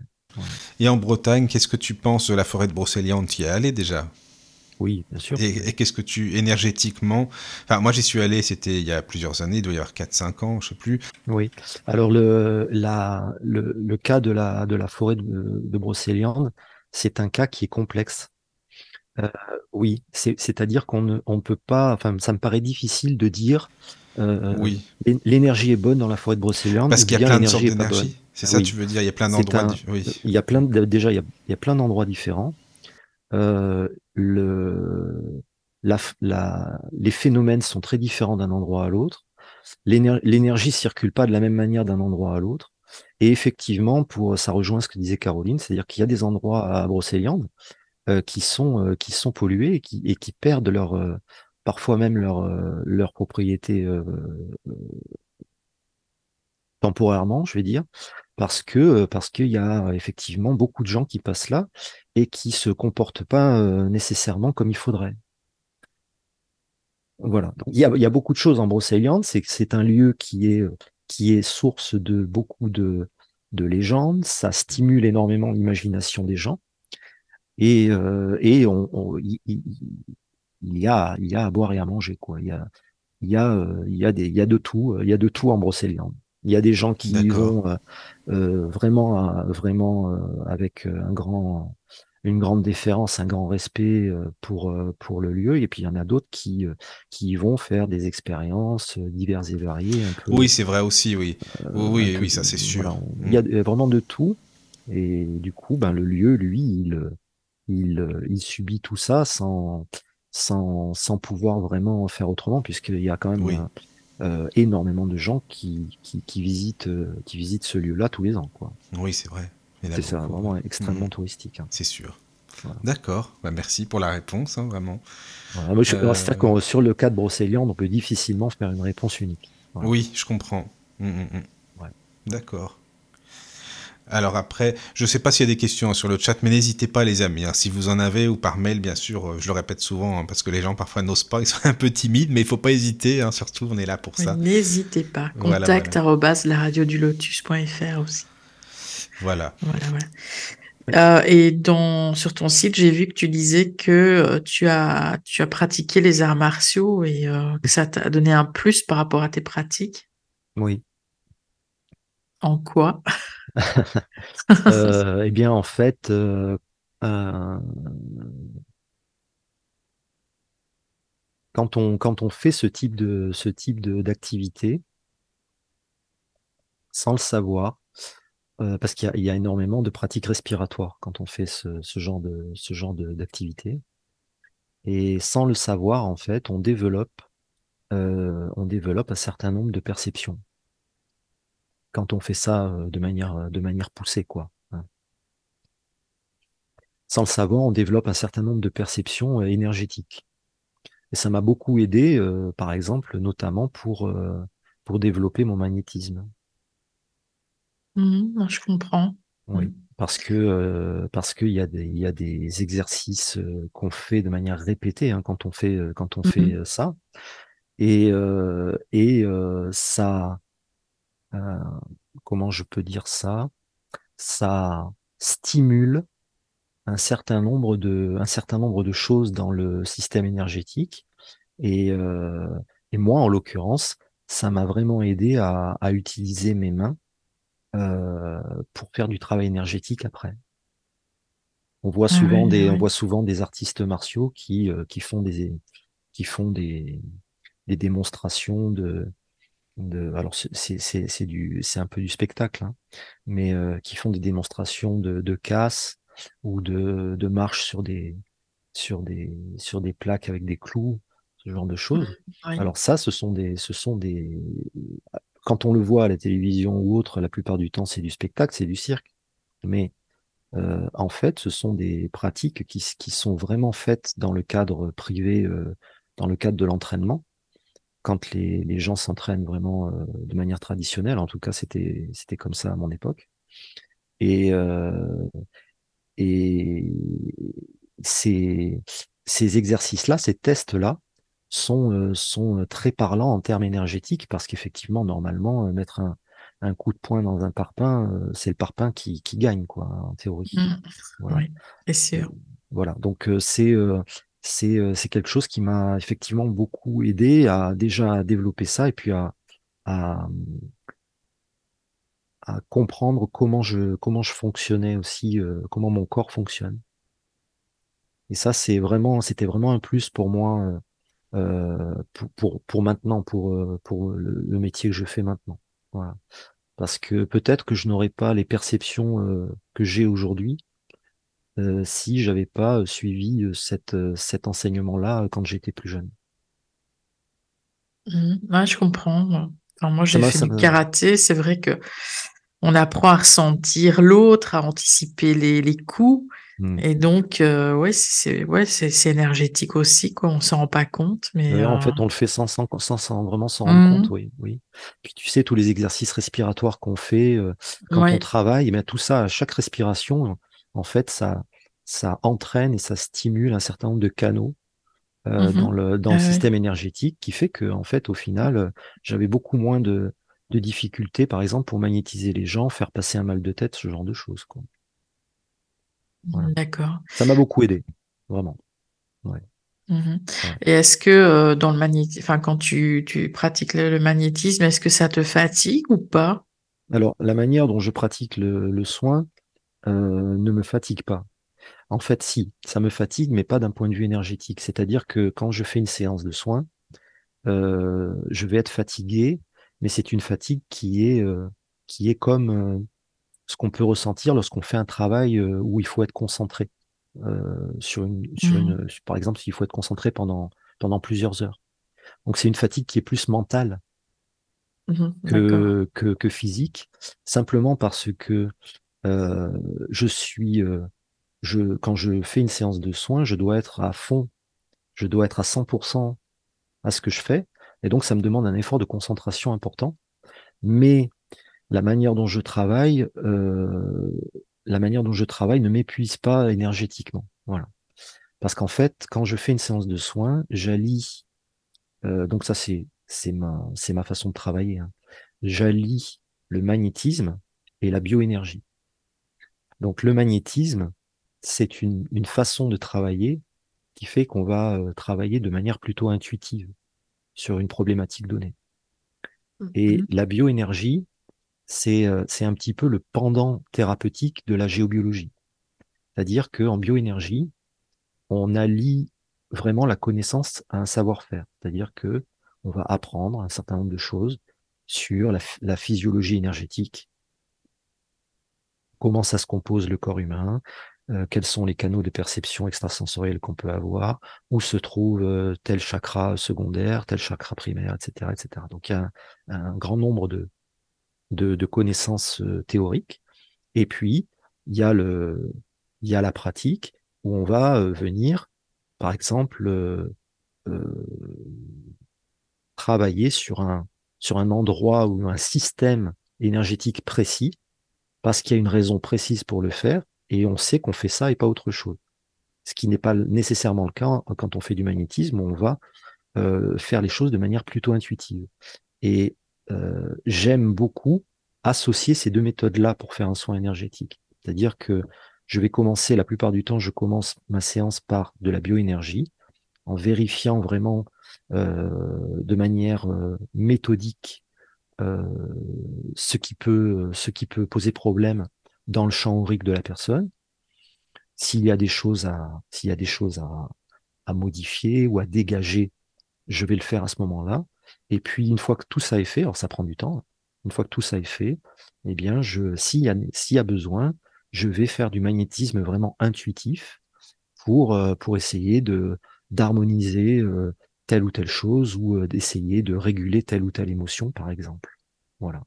Speaker 3: Et en Bretagne, qu'est-ce que tu penses de la forêt de Brocéliande Tu y es allé déjà?
Speaker 4: Oui, bien sûr.
Speaker 3: Et, qu'est-ce que tu, énergétiquement, enfin moi j'y suis allé, c'était il y a plusieurs années, il doit y avoir 4-5 ans, je sais plus.
Speaker 4: Oui, alors le, la, le, le cas de la, de la forêt de, de Brocéliande, c'est un cas qui est complexe. Euh, oui, c'est-à-dire qu'on ne on peut pas, enfin ça me paraît difficile de dire euh, oui. l'énergie est bonne dans la forêt de Brocéliande.
Speaker 3: Parce qu'il y a plein de sortes d'énergie. C'est ça, tu veux dire, il y a plein d'endroits. Oui.
Speaker 4: Il y a plein déjà, il y a, il y a plein d'endroits différents. Euh, le, la, la, les phénomènes sont très différents d'un endroit à l'autre. L'énergie circule pas de la même manière d'un endroit à l'autre. Et effectivement, pour ça rejoint ce que disait Caroline, c'est-à-dire qu'il y a des endroits à Brocéliande euh, qui sont euh, qui sont pollués et qui, et qui perdent leur euh, parfois même leur euh, leur propriété euh, temporairement, je vais dire, parce que euh, parce qu'il y a effectivement beaucoup de gens qui passent là et qui se comportent pas nécessairement comme il faudrait. Voilà. Il, y a, il y a beaucoup de choses en Brocéliande, c'est c'est un lieu qui est qui est source de beaucoup de de légendes, ça stimule énormément l'imagination des gens et euh, et on, il, il, y a il y a à boire et à manger quoi. Il y a il y a il y a des il y a de tout il y a de tout en Brocéliande. Il y a des gens qui y vont euh, euh, vraiment, euh, vraiment avec un grand, une grande déférence, un grand respect pour, pour le lieu. Et puis il y en a d'autres qui, qui vont faire des expériences diverses et variées.
Speaker 3: oui, c'est vrai aussi, oui. oui, oui, ça c'est sûr.
Speaker 4: Il y a vraiment de tout. Et du coup, ben, le lieu, lui, il, il, il subit tout ça sans, sans, sans pouvoir vraiment faire autrement, puisqu'il y a quand même euh, énormément de gens qui, qui, visitent, euh, qui visitent ce lieu-là tous les ans. Quoi.
Speaker 3: Oui, c'est vrai.
Speaker 4: C'est ça, vraiment extrêmement mmh. touristique. Hein.
Speaker 3: C'est sûr. D'accord, bah, merci pour la réponse, hein, vraiment.
Speaker 4: C'est-à-dire que sur le cas de Brocéliande, on peut difficilement faire une réponse unique.
Speaker 3: Oui, je comprends. Mmh, mmh, D'accord. Alors après, je ne sais pas s'il y a des questions sur le chat, mais n'hésitez pas les amis, hein. si vous en avez ou par mail bien sûr, euh, je le répète souvent hein, parce que les gens parfois n'osent pas, ils sont un peu timides, mais il faut pas hésiter, hein, surtout on est là pour ça.
Speaker 2: N'hésitez pas, contact lotus.fr aussi.
Speaker 3: Voilà.
Speaker 2: voilà, euh, et dans, sur ton site, j'ai vu que tu disais que euh, tu, as, tu as pratiqué les arts martiaux et que ça t'a donné un plus par rapport à tes pratiques.
Speaker 4: Oui.
Speaker 2: En quoi? <laughs>
Speaker 4: Euh, Eh bien, en fait, euh, euh, quand, on, quand on fait ce type de ce type d'activité, sans le savoir, parce qu'il y, a énormément de pratiques respiratoires quand on fait ce, ce genre de ce genre d'activité. Et sans le savoir, en fait, on développe, euh, on développe un certain nombre de perceptions. Quand on fait ça euh, de manière, de manière poussée, quoi. Hein. Sans le savoir, on développe un certain nombre de perceptions énergétiques. Et ça m'a beaucoup aidé, par exemple, notamment pour, pour développer mon magnétisme.
Speaker 2: Mmh, je comprends.
Speaker 4: Oui, parce que euh, parce qu'il y a des il y a des exercices euh, qu'on fait de manière répétée hein, quand on fait euh, quand on fait mmh ça. Et et ça comment je peux dire ça? Ça stimule un certain nombre de un certain nombre de choses dans le système énergétique. Et et moi en l'occurrence ça m'a vraiment aidé à, à utiliser mes mains euh, pour faire du travail énergétique après. On voit ah souvent des, on voit souvent des artistes martiaux qui euh, qui font des qui font des des démonstrations de de alors c'est c'est c'est du c'est un peu du spectacle hein, mais euh, qui font des démonstrations de de casse ou de de marche sur des sur des sur des plaques avec des clous ce genre de choses. Mmh, alors ça ce sont des ce sont des quand on le voit à la télévision ou autre, la plupart du temps, c'est du spectacle, c'est du cirque. Mais euh, en fait, ce sont des pratiques qui, sont vraiment faites dans le cadre privé, euh, dans le cadre de l'entraînement. Quand les, gens s'entraînent vraiment euh, de manière traditionnelle, en tout cas, c'était comme ça à mon époque. Et ces exercices-là, ces tests-là, sont, euh, sont euh, très parlants en termes énergétiques parce qu'effectivement, normalement, euh, mettre un, un coup de poing dans un parpaing, c'est le parpaing qui, qui gagne, quoi, en théorie.
Speaker 2: Mmh. Voilà. Oui, c'est sûr.
Speaker 4: Voilà, donc c'est c'est c'est quelque chose qui m'a effectivement beaucoup aidé à déjà développer ça et puis à, à, à comprendre comment je comment je fonctionnais aussi, comment mon corps fonctionne. Et ça, c'est vraiment, c'était vraiment un plus pour moi euh, pour, pour, pour, maintenant, pour, euh, pour le, métier que je fais maintenant. Voilà. Parce que peut-être que je n'aurais pas les perceptions euh, que j'ai aujourd'hui euh, si j'avais pas suivi cette, cet enseignement-là quand j'étais plus jeune.
Speaker 2: Mmh. ouais, je comprends. Enfin, moi, j'ai fait du karaté. C'est vrai que on apprend à ressentir l'autre, à anticiper les, les coups. Mmh. Et donc, euh, ouais, c'est ouais, c'est énergétique aussi, quoi. On s'en rend pas compte, mais
Speaker 4: en fait, euh on le fait sans, sans, sans, vraiment s'en rendre compte, mmh. oui, oui. Puis tu sais, tous les exercices respiratoires qu'on fait euh, quand on travaille, mais tout ça, à chaque respiration, en fait, ça, ça entraîne et ça stimule un certain nombre de canaux mmh dans le dans le système énergétique, qui fait que, en fait, au final, j'avais beaucoup moins de de difficultés, par exemple, pour magnétiser les gens, faire passer un mal de tête, ce genre de choses, quoi.
Speaker 2: D'accord.
Speaker 4: Ça m'a beaucoup aidé, vraiment.
Speaker 2: Mmh Et est-ce que euh, dans le magnétisme, enfin quand tu, tu pratiques le, magnétisme, est-ce que ça te fatigue ou pas?
Speaker 4: Alors la manière dont je pratique le, soin euh, ne me fatigue pas. En fait, si, ça me fatigue, mais pas d'un point de vue énergétique. C'est-à-dire que quand je fais une séance de soins, euh, je vais être fatigué, mais c'est une fatigue qui est qui est comme ce qu'on peut ressentir lorsqu'on fait un travail euh, où il faut être concentré euh, sur une, sur mmh. une, par exemple, s'il faut être concentré pendant pendant plusieurs heures. Donc c'est une fatigue qui est plus mentale mmh que, que, que physique, simplement parce que euh, je suis, euh, je quand je fais une séance de soins, je dois être à fond, je dois être à 100% à ce que je fais, et donc ça me demande un effort de concentration important. Mais la manière dont je travaille, euh, la manière dont je travaille ne m'épuise pas énergétiquement. Voilà. Parce qu'en fait, quand je fais une séance de soins, j'allie. Euh, donc ça, c'est c'est ma c'est ma façon de travailler. Hein. J'allie le magnétisme et la bioénergie. Donc le magnétisme, c'est une, une façon de travailler qui fait qu'on va euh, travailler de manière plutôt intuitive sur une problématique donnée. Et mmh la bioénergie, c'est un petit peu le pendant thérapeutique de la géobiologie. C'est-à-dire qu'en bioénergie, on allie vraiment la connaissance à un savoir-faire. C'est-à-dire que on va apprendre un certain nombre de choses sur la, physiologie énergétique, comment ça se compose le corps humain, quels sont les canaux de perception extrasensorielle qu'on peut avoir, où se trouve tel chakra secondaire, tel chakra primaire, etc., etc. Donc il y a un, grand nombre de, de, connaissances théoriques. Et puis il y a le, il y a la pratique où on va venir, par exemple, travailler sur un, sur un endroit ou un système énergétique précis parce qu'il y a une raison précise pour le faire et on sait qu'on fait ça et pas autre chose. Ce qui n'est pas nécessairement le cas quand on fait du magnétisme, on va euh, faire les choses de manière plutôt intuitive. Et euh, j'aime beaucoup associer ces deux méthodes-là pour faire un soin énergétique. C'est-à-dire que je vais commencer, la plupart du temps, je commence ma séance par de la bioénergie, en vérifiant vraiment euh, de manière méthodique ce, qui peut, poser problème dans le champ aurique de la personne. S'il y a des choses à, s'il y à modifier ou à dégager, je vais le faire à ce moment-là. Et puis, une fois que tout ça est fait, alors ça prend du temps, une fois que tout ça est fait, eh bien, s'il y y a besoin, je vais faire du magnétisme vraiment intuitif pour, euh, pour essayer de, d'harmoniser euh, telle ou telle chose ou euh, d'essayer de réguler telle ou telle émotion, par exemple. Voilà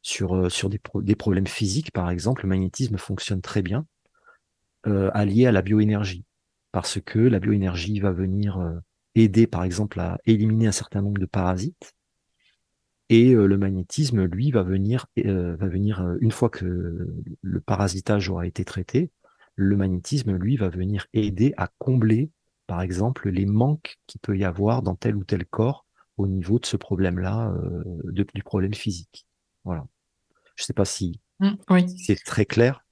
Speaker 4: sur, sur des, des, problèmes physiques, par exemple, le magnétisme fonctionne très bien euh, allié à la bioénergie, parce que la bioénergie va venir aider, par exemple, à éliminer un certain nombre de parasites, et le magnétisme, lui, va venir, va venir une fois que le parasitage aura été traité, le magnétisme, lui, va venir aider à combler, par exemple, les manques qu'il peut y avoir dans tel ou tel corps au niveau de ce problème-là, du problème physique. Voilà. Je ne sais pas si
Speaker 2: mmh,
Speaker 4: c'est très clair.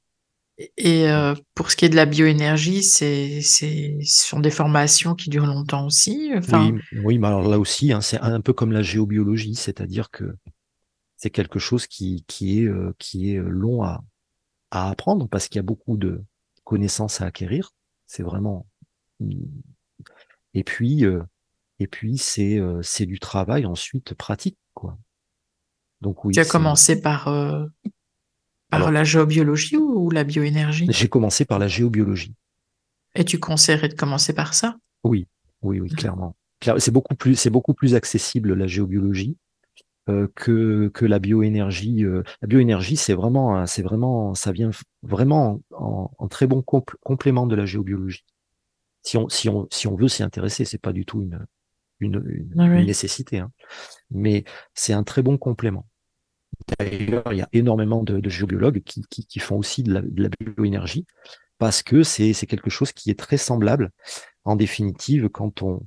Speaker 2: Et euh, pour ce qui est de la bioénergie, c'est, ce sont des formations qui durent longtemps aussi.
Speaker 4: Oui, oui, mais alors là aussi, hein, c'est un peu comme la géobiologie, c'est-à-dire que c'est quelque chose qui, qui, est, euh, qui est long à, à apprendre parce qu'il y a beaucoup de connaissances à acquérir. C'est vraiment. Et puis, euh, et puis c'est, c'est du travail ensuite pratique, quoi.
Speaker 2: Donc oui. Tu as commencé par, euh, par la géobiologie ou, la bioénergie?
Speaker 4: J'ai commencé par la géobiologie.
Speaker 2: Et tu conseillerais de commencer par ça?
Speaker 4: Oui, oui, oui, clairement. C'est beaucoup plus, c'est beaucoup plus accessible la géobiologie euh, que que la bioénergie. Euh. la bioénergie, c'est vraiment, c'est vraiment, ça vient vraiment en, très bon complément de la géobiologie. Si on, si on, si on veut s'y intéresser, c'est pas du tout une, une, ah nécessité. Hein. Mais c'est un très bon complément. D'ailleurs, il y a énormément de, géobiologues qui, qui, font aussi de la, bioénergie parce que c'est quelque chose qui est très semblable. En définitive, quand on,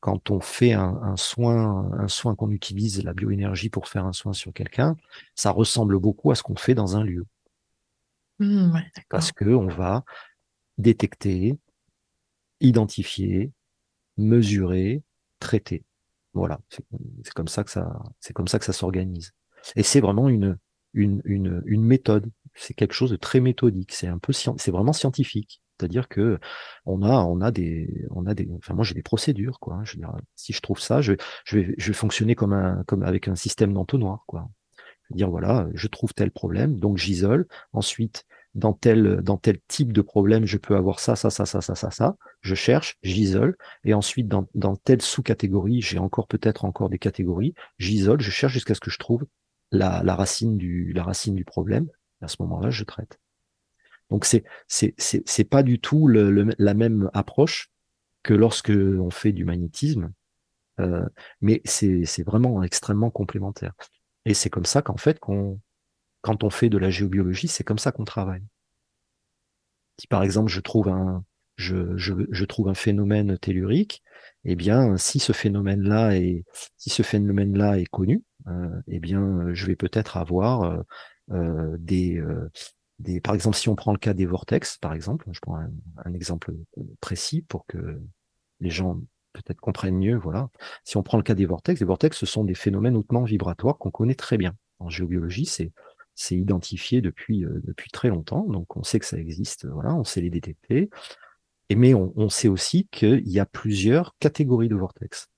Speaker 4: quand on fait un, soin, un soin qu'on utilise la bioénergie pour faire un soin sur quelqu'un, ça ressemble beaucoup à ce qu'on fait dans un lieu.
Speaker 2: Mmh,
Speaker 4: parce que on va détecter, identifier, mesurer, traiter. Voilà, c'est comme ça que ça, c'est comme ça que ça s'organise. Et c'est vraiment une, une, une, une méthode. C'est quelque chose de très méthodique. C'est un peu, c'est vraiment scientifique. C'est-à-dire que on a, on a des, on a des, enfin moi j'ai des procédures quoi. Je veux dire, si je trouve ça, je, je vais, je vais fonctionner comme un, comme avec un système d'entonnoir quoi. Je veux dire voilà, je trouve tel problème, donc j'isole. Ensuite, dans tel, dans tel type de problème, je peux avoir ça, ça, ça, ça, ça, ça, ça. Je cherche, j'isole. Et ensuite, dans, dans telle sous-catégorie, j'ai encore peut-être encore des catégories. J'isole, je cherche jusqu'à ce que je trouve la, racine du, la racine du problème. À ce moment-là, je traite. Donc c'est c'est pas du tout le, la même approche que lorsque on fait du magnétisme, euh, mais c'est vraiment extrêmement complémentaire. Et c'est comme ça qu'en fait qu'on quand on fait de la géobiologie, c'est comme ça qu'on travaille. Si par exemple je trouve un, je, je, je trouve un phénomène tellurique, eh bien, si ce phénomène-là est, si ce phénomène-là est connu, eh bien, je vais peut-être avoir euh, euh des, euh, par exemple, si on prend le cas des vortex, par exemple, je prends un, exemple précis pour que les gens peut-être comprennent mieux, voilà. Si on prend le cas des vortex, les vortex, ce sont des phénomènes hautement vibratoires qu'on connaît très bien. En géobiologie, c'est c'est identifié depuis, euh, depuis très longtemps, donc on sait que ça existe, voilà, on sait les détecter. Et mais on sait aussi qu'il y a plusieurs catégories de vortex.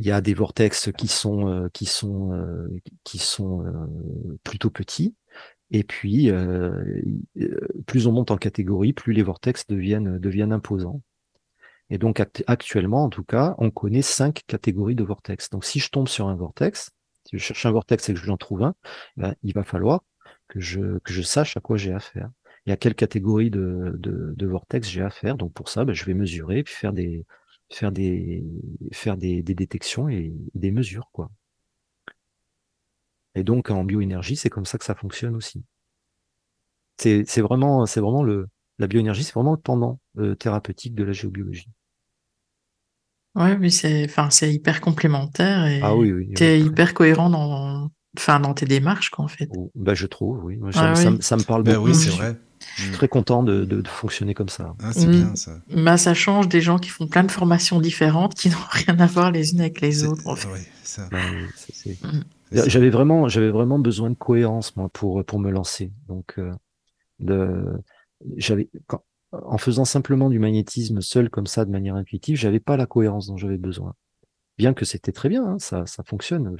Speaker 4: Il y a des vortex qui sont, euh, qui sont, euh, qui sont plutôt petits, Et puis, plus on monte en catégorie, plus les vortex deviennent, deviennent imposants. Et donc actuellement, en tout cas, on connaît cinq catégories de vortex. Donc si je tombe sur un vortex, si je cherche un vortex et que j'en trouve un, ben, il va falloir que je, que je sache à quoi j'ai affaire et à quelle catégorie de, de, vortex j'ai affaire. Donc pour ça, ben, je vais mesurer, puis faire des, faire des, faire des, détections et des mesures. quoi. Et donc en bioénergie, c'est comme ça que ça fonctionne aussi. C'est vraiment, c'est vraiment le, la bioénergie, c'est vraiment le pendant euh, thérapeutique de la géobiologie.
Speaker 2: Ouais, mais c'est enfin, c'est hyper complémentaire et
Speaker 4: Ah oui, oui.
Speaker 2: tu es hyper cohérent dans, enfin, dans tes démarches, quoi, en fait.
Speaker 4: Oh, bah, je trouve, oui.
Speaker 2: ça,
Speaker 4: ça me parle
Speaker 3: Ben
Speaker 4: beaucoup.
Speaker 3: oui, c'est vrai.
Speaker 4: Je suis
Speaker 3: Mm.
Speaker 4: très content de, de- de fonctionner comme ça.
Speaker 3: Ah, c'est
Speaker 2: Mm.
Speaker 3: bien ça.
Speaker 2: Bah, ça change des gens qui font plein de formations différentes, qui n'ont <laughs> rien à voir les unes avec les autres, en fait.
Speaker 3: ouais, ça.
Speaker 4: Ben oui, ça,
Speaker 2: Mm.
Speaker 4: J'avais vraiment, j'avais vraiment besoin de cohérence, moi, pour, pour me lancer. Donc, euh, de, j'avais, quand- en faisant simplement du magnétisme seul comme ça, de manière intuitive, j'avais pas la cohérence dont j'avais besoin. Que c'était très bien, hein, ça, ça fonctionne.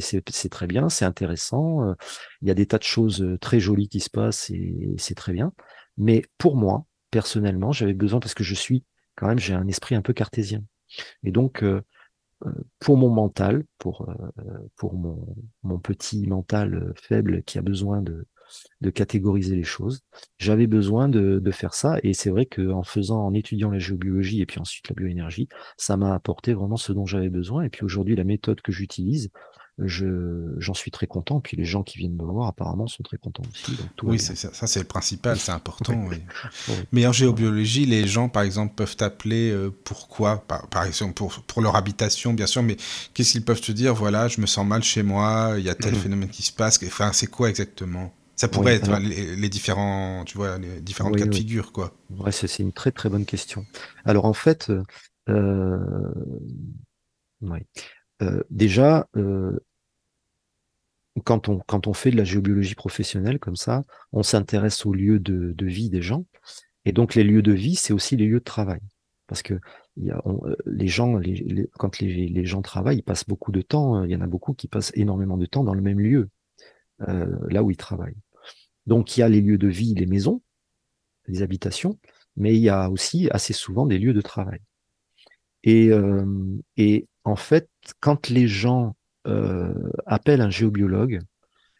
Speaker 4: C'est- très bien, c'est intéressant. euh, Il y a des tas de choses euh, très jolies qui se passent et c'est très bien. Mais pour moi, personnellement, j'avais besoin parce que je suis quand même, j'ai un esprit un peu cartésien. Et donc, euh, pour mon mental, pour, pour mon, mon petit mental faible qui a besoin de, de catégoriser les choses, j'avais besoin de, de faire ça. Et c'est vrai qu'en faisant, en étudiant la géobiologie et puis ensuite la bioénergie, ça m'a apporté vraiment ce dont j'avais besoin. Et puis aujourd'hui, la méthode que j'utilise, je, j'en suis très content. Puis les gens qui viennent me voir, apparemment, sont très contents aussi. Donc tout va
Speaker 3: Oui, ça, ça, c'est le principal, c'est important. oui. <laughs>
Speaker 4: Oui.
Speaker 3: Mais en géobiologie, les gens, par exemple, peuvent t'appeler euh, pourquoi par, par exemple, pour, pour leur habitation, bien sûr, mais qu'est-ce qu'ils peuvent te dire? Voilà, je me sens mal chez moi, il y a tel
Speaker 4: Mhm.
Speaker 3: phénomène qui se passe. Enfin, c'est quoi exactement? Ça pourrait être
Speaker 4: alors-
Speaker 3: les, les différents, tu vois, les différentes
Speaker 4: Oui,
Speaker 3: cas de figure, quoi.
Speaker 4: Ouais, c'est une très très bonne question. Alors en fait, euh, euh, ouais. Euh, déjà, euh, quand on, quand on fait de la géobiologie professionnelle comme ça, on s'intéresse aux lieux de, de vie des gens. Et donc les lieux de vie, c'est aussi les lieux de travail. Parce que il y a, on- les gens, les, les- quand les, les gens travaillent, ils passent beaucoup de temps. euh, Il y en a beaucoup qui passent énormément de temps dans le même lieu, euh, là où ils travaillent. Donc il y a les lieux de vie, les maisons, les habitations, mais il y a aussi assez souvent des lieux de travail. Et, euh, en fait, quand les gens euh, appellent un géobiologue,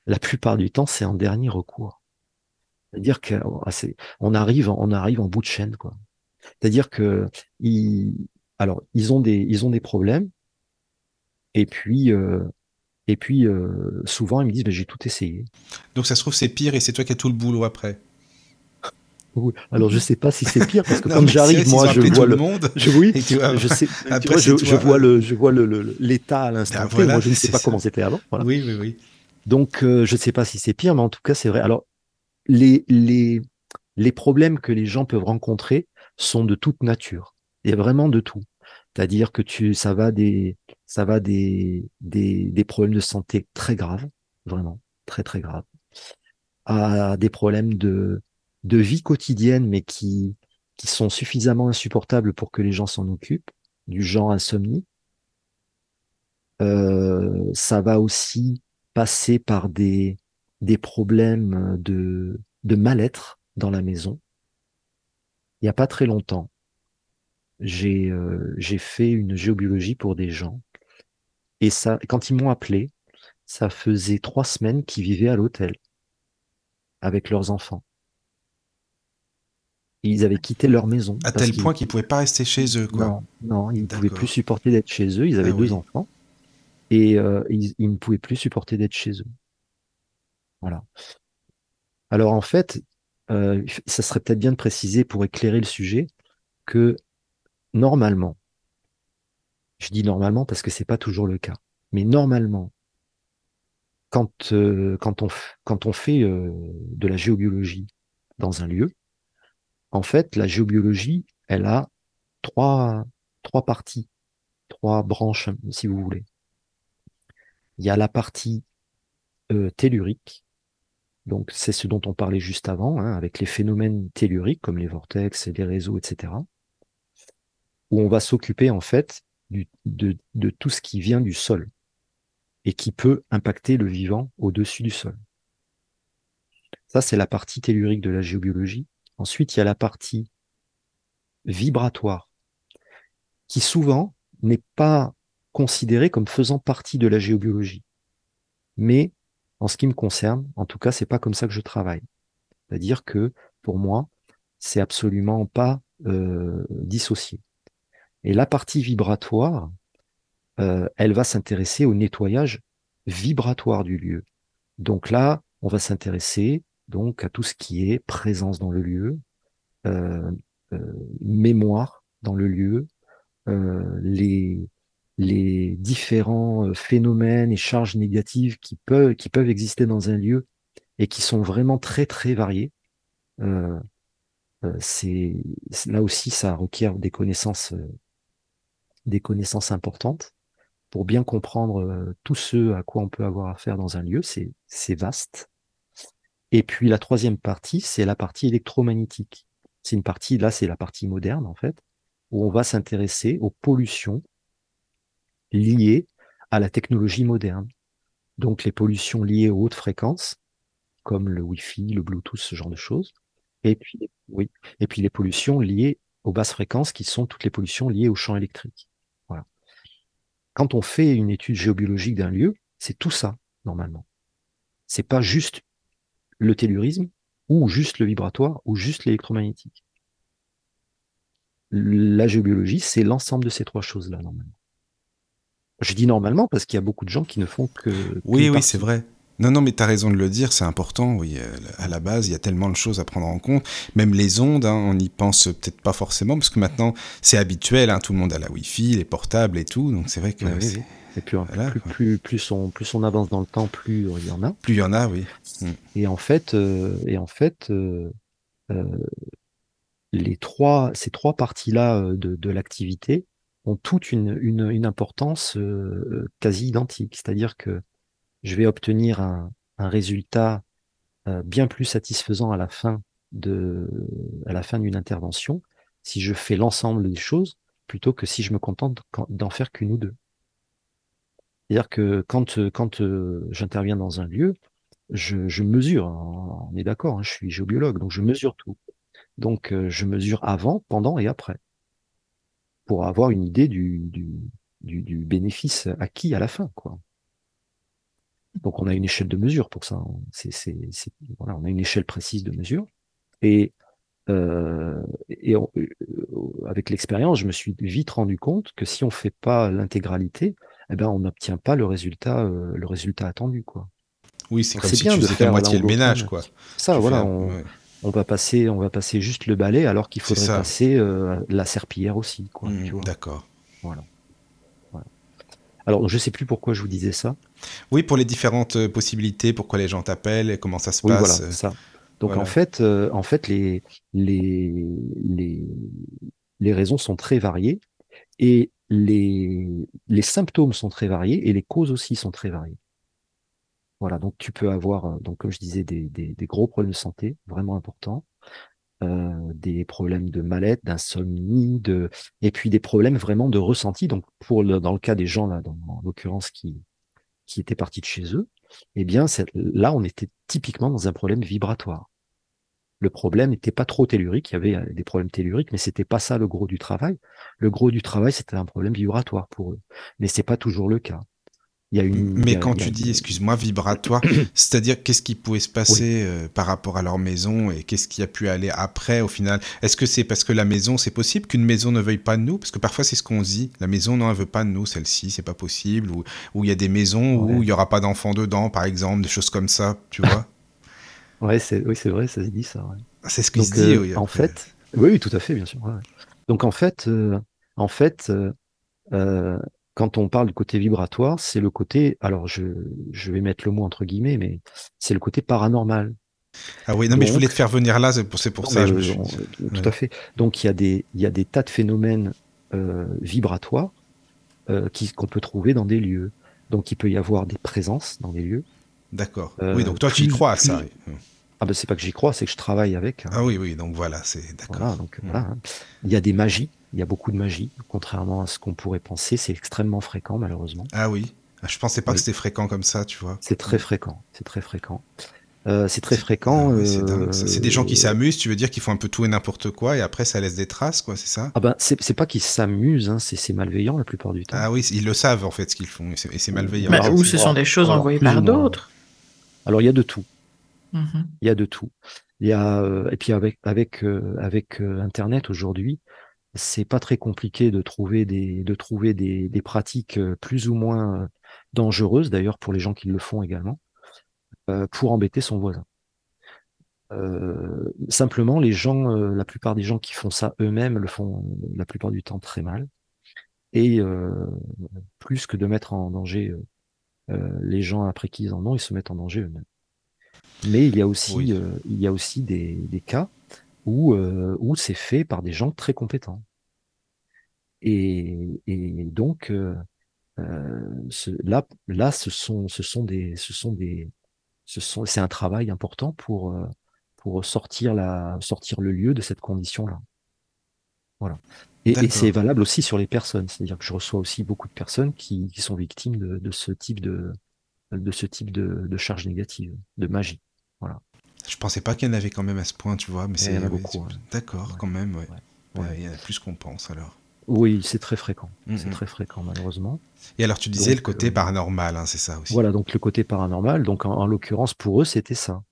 Speaker 4: la plupart du temps, c'est en dernier recours. C'est-à-dire qu'on arrive, on arrive en bout de chaîne. C'est-à-dire que ils, alors ils ont des, ils ont des problèmes, et puis, euh, et puis euh, souvent ils me disent, ben, j'ai tout essayé.
Speaker 3: Donc ça se trouve, c'est pire et c'est toi qui as tout le boulot après.
Speaker 4: Oui. Alors je sais pas si c'est pire parce que <laughs>
Speaker 3: Non,
Speaker 4: quand j'arrive, moi, je vois le,
Speaker 3: monde. <laughs>
Speaker 4: je, oui,
Speaker 3: Et tu vois,
Speaker 4: je sais, <laughs>
Speaker 3: après,
Speaker 4: vois, je, vois le, je vois le, l'état à l'instant
Speaker 3: voilà,
Speaker 4: moi, je ne sais pas
Speaker 3: ça.
Speaker 4: comment c'était avant. Voilà.
Speaker 3: Oui, oui, oui.
Speaker 4: Donc, euh, je ne sais pas si c'est pire, mais en tout cas, c'est vrai. Alors, les, les, les problèmes que les gens peuvent rencontrer sont de toute nature. Il y a vraiment de tout. C'est-à-dire que tu, ça va des, ça va des, des, problèmes de santé très graves, vraiment très très graves, à des problèmes de, de vie quotidienne, mais qui, qui sont suffisamment insupportables pour que les gens s'en occupent, du genre insomnie. Euh, ça va aussi passer par des, des problèmes de, de mal-être dans la maison. Il n'y a pas très longtemps, j'ai euh, j'ai fait une géobiologie pour des gens. Et ça, quand ils m'ont appelé, ça faisait trois semaines qu'ils vivaient à l'hôtel avec leurs enfants. Ils avaient quitté leur maison.
Speaker 3: À tel point qu'ils pouvaient pas rester chez eux, quoi.
Speaker 4: Non, non, ils ne pouvaient plus supporter d'être chez eux. Ils avaient
Speaker 3: Ah
Speaker 4: deux
Speaker 3: oui.
Speaker 4: enfants et euh, ils, ils ne pouvaient plus supporter d'être chez eux. Voilà. Alors en fait, euh, ça serait peut-être bien de préciser pour éclairer le sujet que normalement, je dis normalement parce que c'est pas toujours le cas, mais normalement, quand euh, quand on quand on fait euh, de la géobiologie dans un lieu, en fait, la géobiologie, elle a trois trois parties, trois branches, si vous voulez. Il y a la partie euh, tellurique, donc c'est ce dont on parlait juste avant, hein, avec les phénomènes telluriques comme les vortex, les réseaux, etc. Où on va s'occuper en fait de tout ce qui vient du sol et qui peut impacter le vivant au-dessus du sol. Ça, c'est la partie tellurique de la géobiologie. Ensuite, il y a la partie vibratoire, qui souvent n'est pas considérée comme faisant partie de la géobiologie. Mais en ce qui me concerne, en tout cas, c'est pas comme ça que je travaille. C'est-à-dire que pour moi, c'est absolument pas euh, dissocié. Et la partie vibratoire, euh, elle va s'intéresser au nettoyage vibratoire du lieu. Donc là, on va s'intéresser donc à tout ce qui est présence dans le lieu, euh, mémoire dans le lieu, les, les différents phénomènes et charges négatives qui peuvent, qui peuvent exister dans un lieu et qui sont vraiment très très variés. Euh, euh, c'est là aussi ça requiert des connaissances, euh, des connaissances importantes pour bien comprendre tout ce à quoi on peut avoir affaire dans un lieu. C'est vaste. Et puis la troisième partie, c'est la partie électromagnétique. C'est une partie, là, c'est la partie moderne, en fait, où on va s'intéresser aux pollutions liées à la technologie moderne. Donc les pollutions liées aux hautes fréquences, comme le Wi-Fi, le Bluetooth, ce genre de choses. Et puis, oui, et puis les pollutions liées aux basses fréquences, qui sont toutes les pollutions liées au champ électrique. Quand on fait une étude géobiologique d'un lieu, c'est tout ça, normalement. C'est pas juste le tellurisme, ou juste le vibratoire, ou juste l'électromagnétique. La géobiologie, c'est l'ensemble de ces trois choses-là, normalement. Je dis normalement parce qu'il y a beaucoup de gens qui ne font que.
Speaker 3: Oui, oui, c'est vrai. Non, non, mais tu as raison de le dire, c'est important. Oui, euh, à la base, il y a tellement de choses à prendre en compte. Même les ondes, hein, on n'y pense peut-être pas forcément, parce que maintenant, c'est habituel. Hein, tout le monde a la Wi-Fi, les portables et tout. Donc c'est vrai que.
Speaker 4: Et puis, plus, plus, on, plus on avance dans le temps, plus il y en a.
Speaker 3: Plus il y en a, oui.
Speaker 4: Mm. Et en fait, euh, et en fait euh, les trois, ces trois parties-là de, de l'activité, ont toute une, une, une importance quasi identique. C'est-à-dire que je vais obtenir un, un résultat euh, bien plus satisfaisant à la fin de à la fin d'une intervention si je fais l'ensemble des choses plutôt que si je me contente d'en faire qu'une ou deux. C'est-à-dire que quand quand euh, j'interviens dans un lieu, je, je mesure. On est d'accord, hein, je suis géobiologue, donc je mesure tout. Donc je mesure avant, pendant et après pour avoir une idée du, du, du, bénéfice acquis à la fin. Quoi. Donc on a une échelle de mesure pour ça. C'est, c'est, voilà, on a une échelle précise de mesure. Et, euh, et euh, avec l'expérience, je me suis vite rendu compte que si on fait pas l'intégralité, eh ben on n'obtient pas le résultat, euh, le résultat attendu. Quoi.
Speaker 3: Oui, c'est comme si bien tu faisais la moitié le ménage, quoi.
Speaker 4: Ça, voilà. on, on va passer, on va passer juste le balai alors qu'il faudrait passer euh, la serpillière aussi.
Speaker 3: Mmh, d'accord.
Speaker 4: Voilà. Alors, je ne sais plus pourquoi je vous disais ça.
Speaker 3: Oui, pour les différentes euh, possibilités, pourquoi les gens t'appellent et comment ça se passe.
Speaker 4: Voilà, ça. Donc en fait, euh, en fait, les, les, les, les raisons sont très variées et les, les symptômes sont très variés et les causes aussi sont très variées. Voilà, donc tu peux avoir, euh, donc comme je disais, des, des, gros problèmes de santé vraiment importants, euh, des problèmes de mal-être, d'insomnie, de, et puis des problèmes vraiment de ressenti. Donc dans le cas des gens là, en l'occurrence qui qui étaient partis de chez eux, eh bien là on était typiquement dans un problème vibratoire. Le problème n'était pas trop tellurique, il y avait euh, des problèmes telluriques, mais c'était pas ça le gros du travail. Le gros du travail, c'était un problème vibratoire pour eux. Mais c'est pas toujours le cas.
Speaker 3: Mais quand tu dis, excuse-moi, vibratoire, <coughs> c'est-à-dire qu'est-ce qui pouvait se passer euh, par rapport à leur maison et qu'est-ce qui a pu aller après au final? Est-ce que c'est parce que la maison, c'est possible qu'une maison ne veuille pas de nous? Parce que parfois c'est ce qu'on dit, la maison non, elle veut pas de nous, celle-ci, c'est pas possible. Ou il y a des maisons où il y aura pas d'enfants dedans, par exemple, des choses comme ça, tu <laughs> vois?
Speaker 4: Ouais, c'est oui, c'est vrai, ça se dit ça.
Speaker 3: C'est ce qui se dit.
Speaker 4: oui, en fait, oui, tout à fait, bien sûr. Donc en fait, euh, en fait. Euh, quand on parle du côté vibratoire, c'est le côté, alors je, je vais mettre le mot entre guillemets, mais c'est le côté paranormal.
Speaker 3: Ah oui, non, mais je voulais te faire venir là, c'est pour, pour ça. Je
Speaker 4: tout à fait. Donc il y, a des, il y a des tas de phénomènes euh, vibratoires euh, qu'on peut trouver dans des lieux. Donc il peut y avoir des présences dans des lieux.
Speaker 3: D'accord. Euh, oui, donc toi tu y crois à ça.
Speaker 4: Ah ben c'est pas que j'y crois, c'est que je travaille avec. Hein.
Speaker 3: Ah oui, oui, donc voilà, c'est d'accord.
Speaker 4: Voilà, donc, voilà, hein. Il y a des magies il y a beaucoup de magie, contrairement à ce qu'on pourrait penser. C'est extrêmement fréquent, malheureusement.
Speaker 3: Ah oui. Ah, je pensais pas que c'était fréquent comme ça, tu vois.
Speaker 4: C'est très fréquent. C'est très fréquent. c'est très fréquent.
Speaker 3: Ah c'est des gens qui s'amusent, tu veux dire qu'ils font un peu tout et n'importe quoi et après ça laisse des traces, quoi, c'est ça?
Speaker 4: Ah ben, c'est pas qu'ils s'amusent, hein, c'est malveillant la plupart du temps.
Speaker 3: Ah oui, ils le savent en fait ce qu'ils font et c'est malveillant.
Speaker 2: Bah, ou ce sont des choses envoyées par d'autres.
Speaker 4: Alors il y a de tout.
Speaker 2: Mhm.
Speaker 4: Il y a de tout. Il y a et puis avec avec avec Internet aujourd'hui, c'est pas très compliqué de trouver des de trouver des, des pratiques plus ou moins dangereuses d'ailleurs pour les gens qui le font également euh, pour embêter son voisin. Euh, simplement, les gens, euh, la plupart des gens qui font ça eux-mêmes le font la plupart du temps très mal. Et plus que de mettre en danger les gens après qu'ils en ont, ils se mettent en danger eux-mêmes. Mais il y a aussi, il y a aussi des, des cas où, où c'est fait par des gens très compétents. Et, et donc, ce, là, là, ce sont, ce sont des, ce sont des, c'est un travail important pour, euh, pour sortir, la, sortir le lieu de cette condition-là. Voilà. Et, c'est valable aussi sur les personnes. C'est-à-dire que je reçois aussi beaucoup de personnes qui, qui sont victimes de, de, ce type de, de ce type de, de charge négative, de magie. Voilà.
Speaker 3: Je pensais pas qu'il y en avait quand même à ce point, tu vois, mais c'est
Speaker 4: beaucoup.
Speaker 3: D'accord, quand même, ouais. Il y en a plus qu'on pense alors.
Speaker 4: Oui, c'est très fréquent. C'est très fréquent, malheureusement.
Speaker 3: Et alors, tu disais le côté euh, paranormal, hein, c'est ça aussi.
Speaker 4: Voilà, donc le côté paranormal. Donc, en, l'occurrence, pour eux, c'était ça.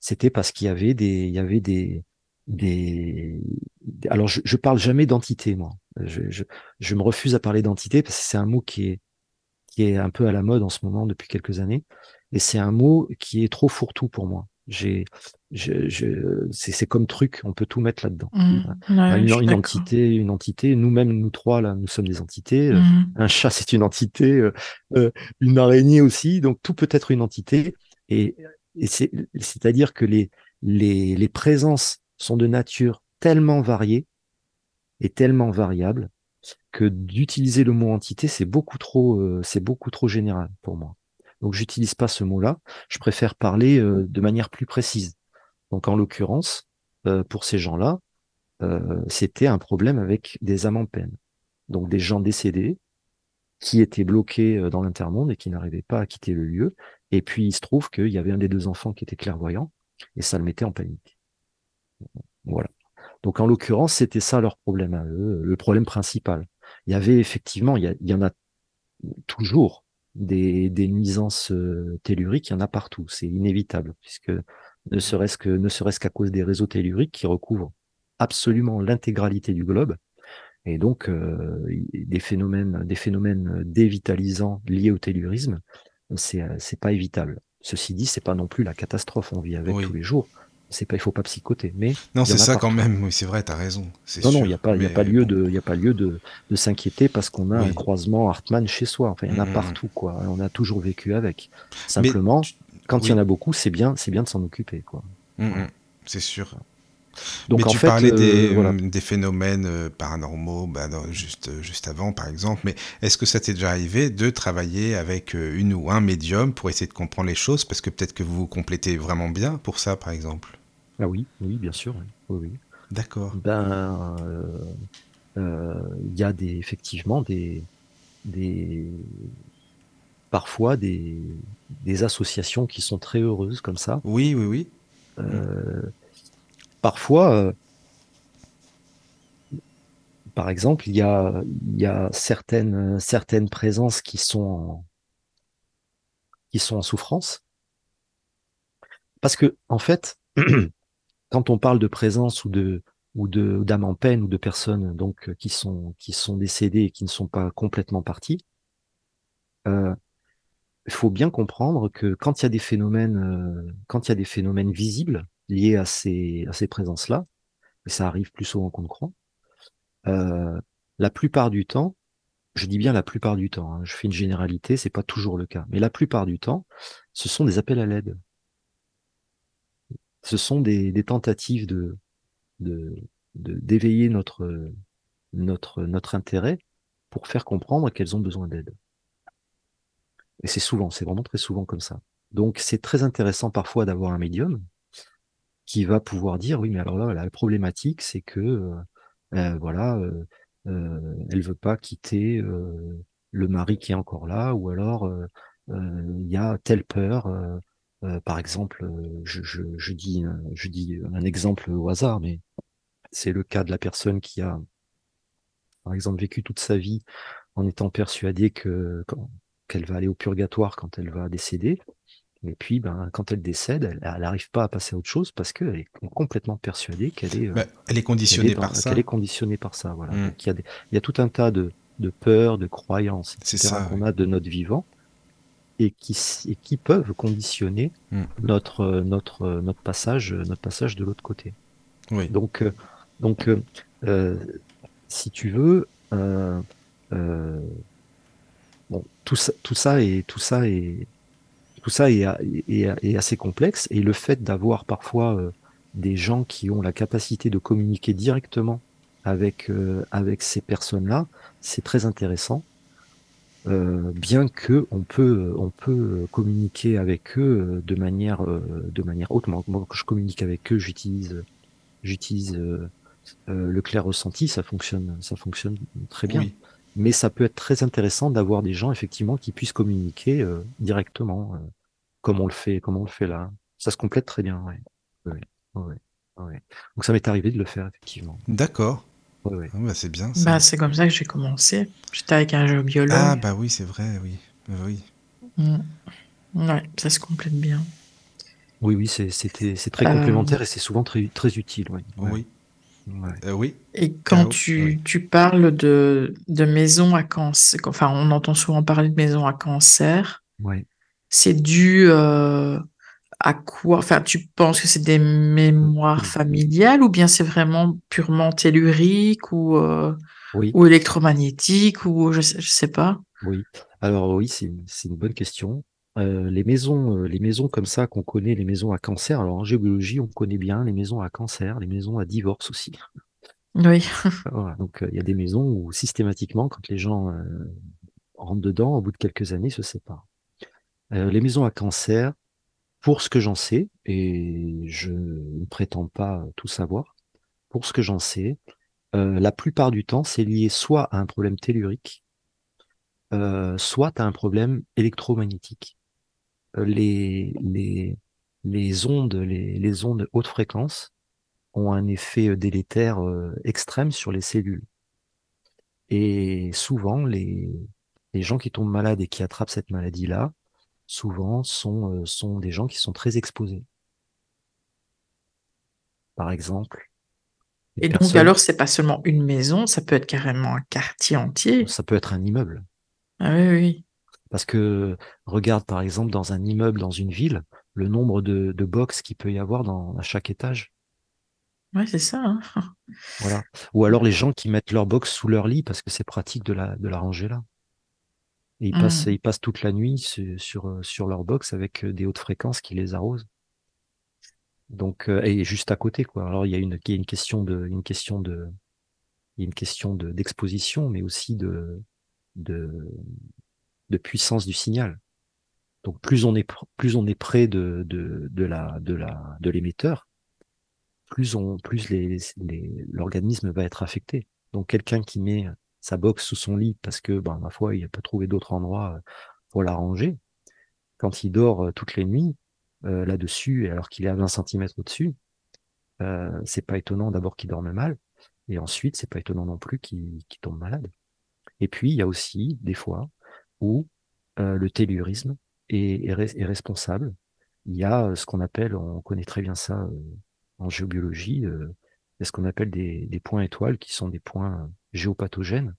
Speaker 4: C'était parce qu'il y avait des, il y avait des, des. Alors, je, je parle jamais d'entité, moi. Je, je, je, me refuse à parler d'entité parce que c'est un mot qui est, qui est un peu à la mode en ce moment depuis quelques années. Et c'est un mot qui est trop fourre-tout pour moi. J'ai, je, je, c'est comme truc, on peut tout mettre là-dedans.
Speaker 2: Mmh.
Speaker 4: une, entité, une entité. Nous-mêmes, nous trois là, nous sommes des entités. Euh, mmh. Un chat, c'est une entité. Euh, euh, une araignée aussi. Donc tout peut être une entité. Et, et c'est-à-dire que les, les, les présences sont de nature tellement variée et tellement variable que d'utiliser le mot entité, c'est beaucoup trop, c'est beaucoup trop général pour moi. Donc j'utilise pas ce mot-là. Je préfère parler euh, de manière plus précise. Donc en l'occurrence, euh, pour ces gens-là, euh, c'était un problème avec des âmes en peine. Donc des gens décédés qui étaient bloqués dans l'intermonde et qui n'arrivaient pas à quitter le lieu. Et puis il se trouve qu'il y avait un des deux enfants qui était clairvoyant et ça le mettait en panique. Voilà. Donc en l'occurrence, c'était ça leur problème à eux, le problème principal. Il y avait effectivement, il y, en a toujours des, des nuisances euh, telluriques, il y en a partout, c'est inévitable, puisque ne serait-ce que ne serait-ce qu'à cause des réseaux telluriques qui recouvrent absolument l'intégralité du globe, et donc euh, des phénomènes des phénomènes dévitalisants liés au tellurisme, c'est c'est pas évitable. Ceci dit, c'est pas non plus la catastrophe, on vit avec tous les jours c'est pas, il faut pas psychoter. Mais
Speaker 3: non, c'est ça quand même. Oui, c'est vrai, tu as raison.
Speaker 4: Non, non, il n'y a pas, il a pas lieu de, il a pas lieu de, de s'inquiéter parce qu'on a un croisement Hartmann chez soi. Enfin, il y en a partout, quoi. On a toujours vécu avec. Simplement, quand il y en a beaucoup, c'est bien, c'est bien de s'en occuper, quoi.
Speaker 3: C'est sûr. Donc, mais tu parlais des, euh, des, phénomènes euh, paranormaux bah, juste, juste avant, par exemple. Mais est-ce que ça t'est déjà arrivé de travailler avec euh, une ou un médium pour essayer de comprendre les choses? Parce que peut-être que vous vous complétez vraiment bien pour ça, par exemple.
Speaker 4: Ah oui, oui, bien sûr. Oui,
Speaker 3: D'accord.
Speaker 4: Ben, euh, il y a des, effectivement des, des, parfois des, des associations qui sont très heureuses comme ça.
Speaker 3: Oui, oui, oui.
Speaker 4: Euh, parfois, par exemple, il y a, il y a certaines, certaines présences qui sont en, qui sont en souffrance. Parce que, en fait, <clears throat> quand on parle de présence ou de ou de d'âme en peine ou de personnes donc qui sont qui sont décédées et qui ne sont pas complètement parties, euh, il faut bien comprendre que quand il y a des phénomènes euh, quand il y a des phénomènes visibles liés à ces à ces présences là, et ça arrive plus souvent qu'on ne croit, euh, la plupart du temps, je dis bien la plupart du temps, hein, je fais une généralité, c'est pas toujours le cas, mais la plupart du temps, ce sont des appels à l'aide ce sont des, tentatives de d'éveiller notre notre notre intérêt pour faire comprendre qu'elles ont besoin d'aide. Et c'est souvent, c'est vraiment très souvent comme ça. Donc c'est très intéressant parfois d'avoir un médium qui va pouvoir dire oui mais alors là la problématique c'est que euh, euh, voilà euh, euh, elle veut pas quitter le mari qui est encore là ou alors il y a telle peur par exemple, je, je, je, dis, je dis un exemple au hasard, mais c'est le cas de la personne qui a, par exemple, vécu toute sa vie en étant persuadée que qu'elle va aller au purgatoire quand elle va décéder. Et puis, ben, quand elle décède, elle n'arrive pas à passer à autre chose parce qu'elle est complètement persuadée qu'elle est,
Speaker 3: bah, elle est conditionnée par ça.
Speaker 4: Qu'elle est conditionnée par ça. Voilà. Mmh. il, y a des, il y a tout un tas de, de peurs, de croyances, etc. qu'on a de notre vivant et qui, et qui peuvent conditionner mmh. notre, notre, notre passage, notre passage de l'autre côté.
Speaker 3: Oui.
Speaker 4: Donc, donc, euh, si tu veux, euh, euh, bon, tout ça, tout ça est, tout ça est, tout ça est, est, assez complexe. Et le fait d'avoir parfois euh, des gens qui ont la capacité de communiquer directement avec euh, avec ces personnes-là, c'est très intéressant. Euh, bien que on peut on peut communiquer avec eux de manière de manière autrement. Moi, quand je communique avec eux, j'utilise j'utilise euh, le clair ressenti, ça fonctionne, ça fonctionne très bien. Mais ça peut être très intéressant d'avoir des gens effectivement qui puissent communiquer euh, directement, euh, comme on le fait, comme on le fait là. Ça se complète très bien. Donc ça m'est arrivé de le faire effectivement.
Speaker 3: D'accord. Ah bah, c'est bien.
Speaker 2: Bah, c'est comme ça que j'ai commencé. J'étais avec un géobiologue.
Speaker 3: Ah bah oui, c'est vrai, oui. oui.
Speaker 2: Mm. Ouais, ça se complète bien.
Speaker 4: Oui, oui, c'est très complémentaire et c'est souvent très, très utile.
Speaker 3: Oui. Euh, oui.
Speaker 2: Et quand tu, tu, parles de, de maisons à cancer, enfin, on entend souvent parler de maisons à cancer.
Speaker 4: Oui.
Speaker 2: C'est dû euh, à quoi Enfin, tu penses que c'est des mémoires familiales ou bien c'est vraiment purement tellurique ou, euh, ou électromagnétique ou je sais, je sais pas?
Speaker 4: Oui. Alors oui, c'est une bonne question. Euh, les maisons, euh, les maisons comme ça qu'on connaît, les maisons à cancer. Alors en géologie, on connaît bien les maisons à cancer, les maisons à divorce aussi.
Speaker 2: Oui. <laughs>
Speaker 4: donc euh, il y a des maisons où systématiquement, quand les gens rentrent dedans, au bout de quelques années, ils se séparent. les maisons à cancer, pour ce que j'en sais, et je ne prétends pas tout savoir, pour ce que j'en sais, la plupart du temps, c'est lié soit à un problème tellurique, soit à un problème électromagnétique. Euh, les, les, les ondes, les, les ondes haute fréquence ont un effet euh, délétère euh, extrême sur les cellules. Et souvent, les, les gens qui tombent malades et qui attrapent cette maladie-là, souvent sont, sont des gens qui sont très exposés. Par exemple.
Speaker 2: Et donc, alors, c'est pas seulement une maison, ça peut être carrément un quartier entier.
Speaker 4: Ça peut être un immeuble.
Speaker 2: Ah oui, oui.
Speaker 4: Parce que regarde par exemple dans un immeuble, dans une ville, le nombre de, de box qu'il peut y avoir dans, à chaque étage.
Speaker 2: Ouais, c'est ça. Hein.
Speaker 4: voilà. Ou alors les gens qui mettent leur box sous leur lit parce que c'est pratique de la, de la ranger là. Et ils, passent, mmh. ils passent toute la nuit sur, sur, leur box avec euh, des hautes fréquences qui les arrosent. Donc, euh, et juste à côté, quoi. Alors, il y a une, il y a une question de, une question de, il y a une question de, d'exposition, mais aussi de, de, de puissance du signal. Donc plus on est plus on est près de, de, de la de la de l'émetteur, plus on plus les, l'organisme va être affecté. Donc quelqu'un qui met sa box sous son lit parce que ben ma foi il n'a pas trouvé d'autre endroit euh, pour la ranger, quand il dort euh, toutes les nuits euh, là-dessus alors qu'il est à 20 cm au-dessus, euh, c'est pas étonnant d'abord qu'il dorme mal et ensuite c'est pas étonnant non plus qu'il tombe malade. Et puis il y a aussi des fois où le tellurisme est, responsable. Il y a ce qu'on appelle, on connaît très bien ça en géobiologie, a ce qu'on appelle des, points étoiles qui sont des points géopathogènes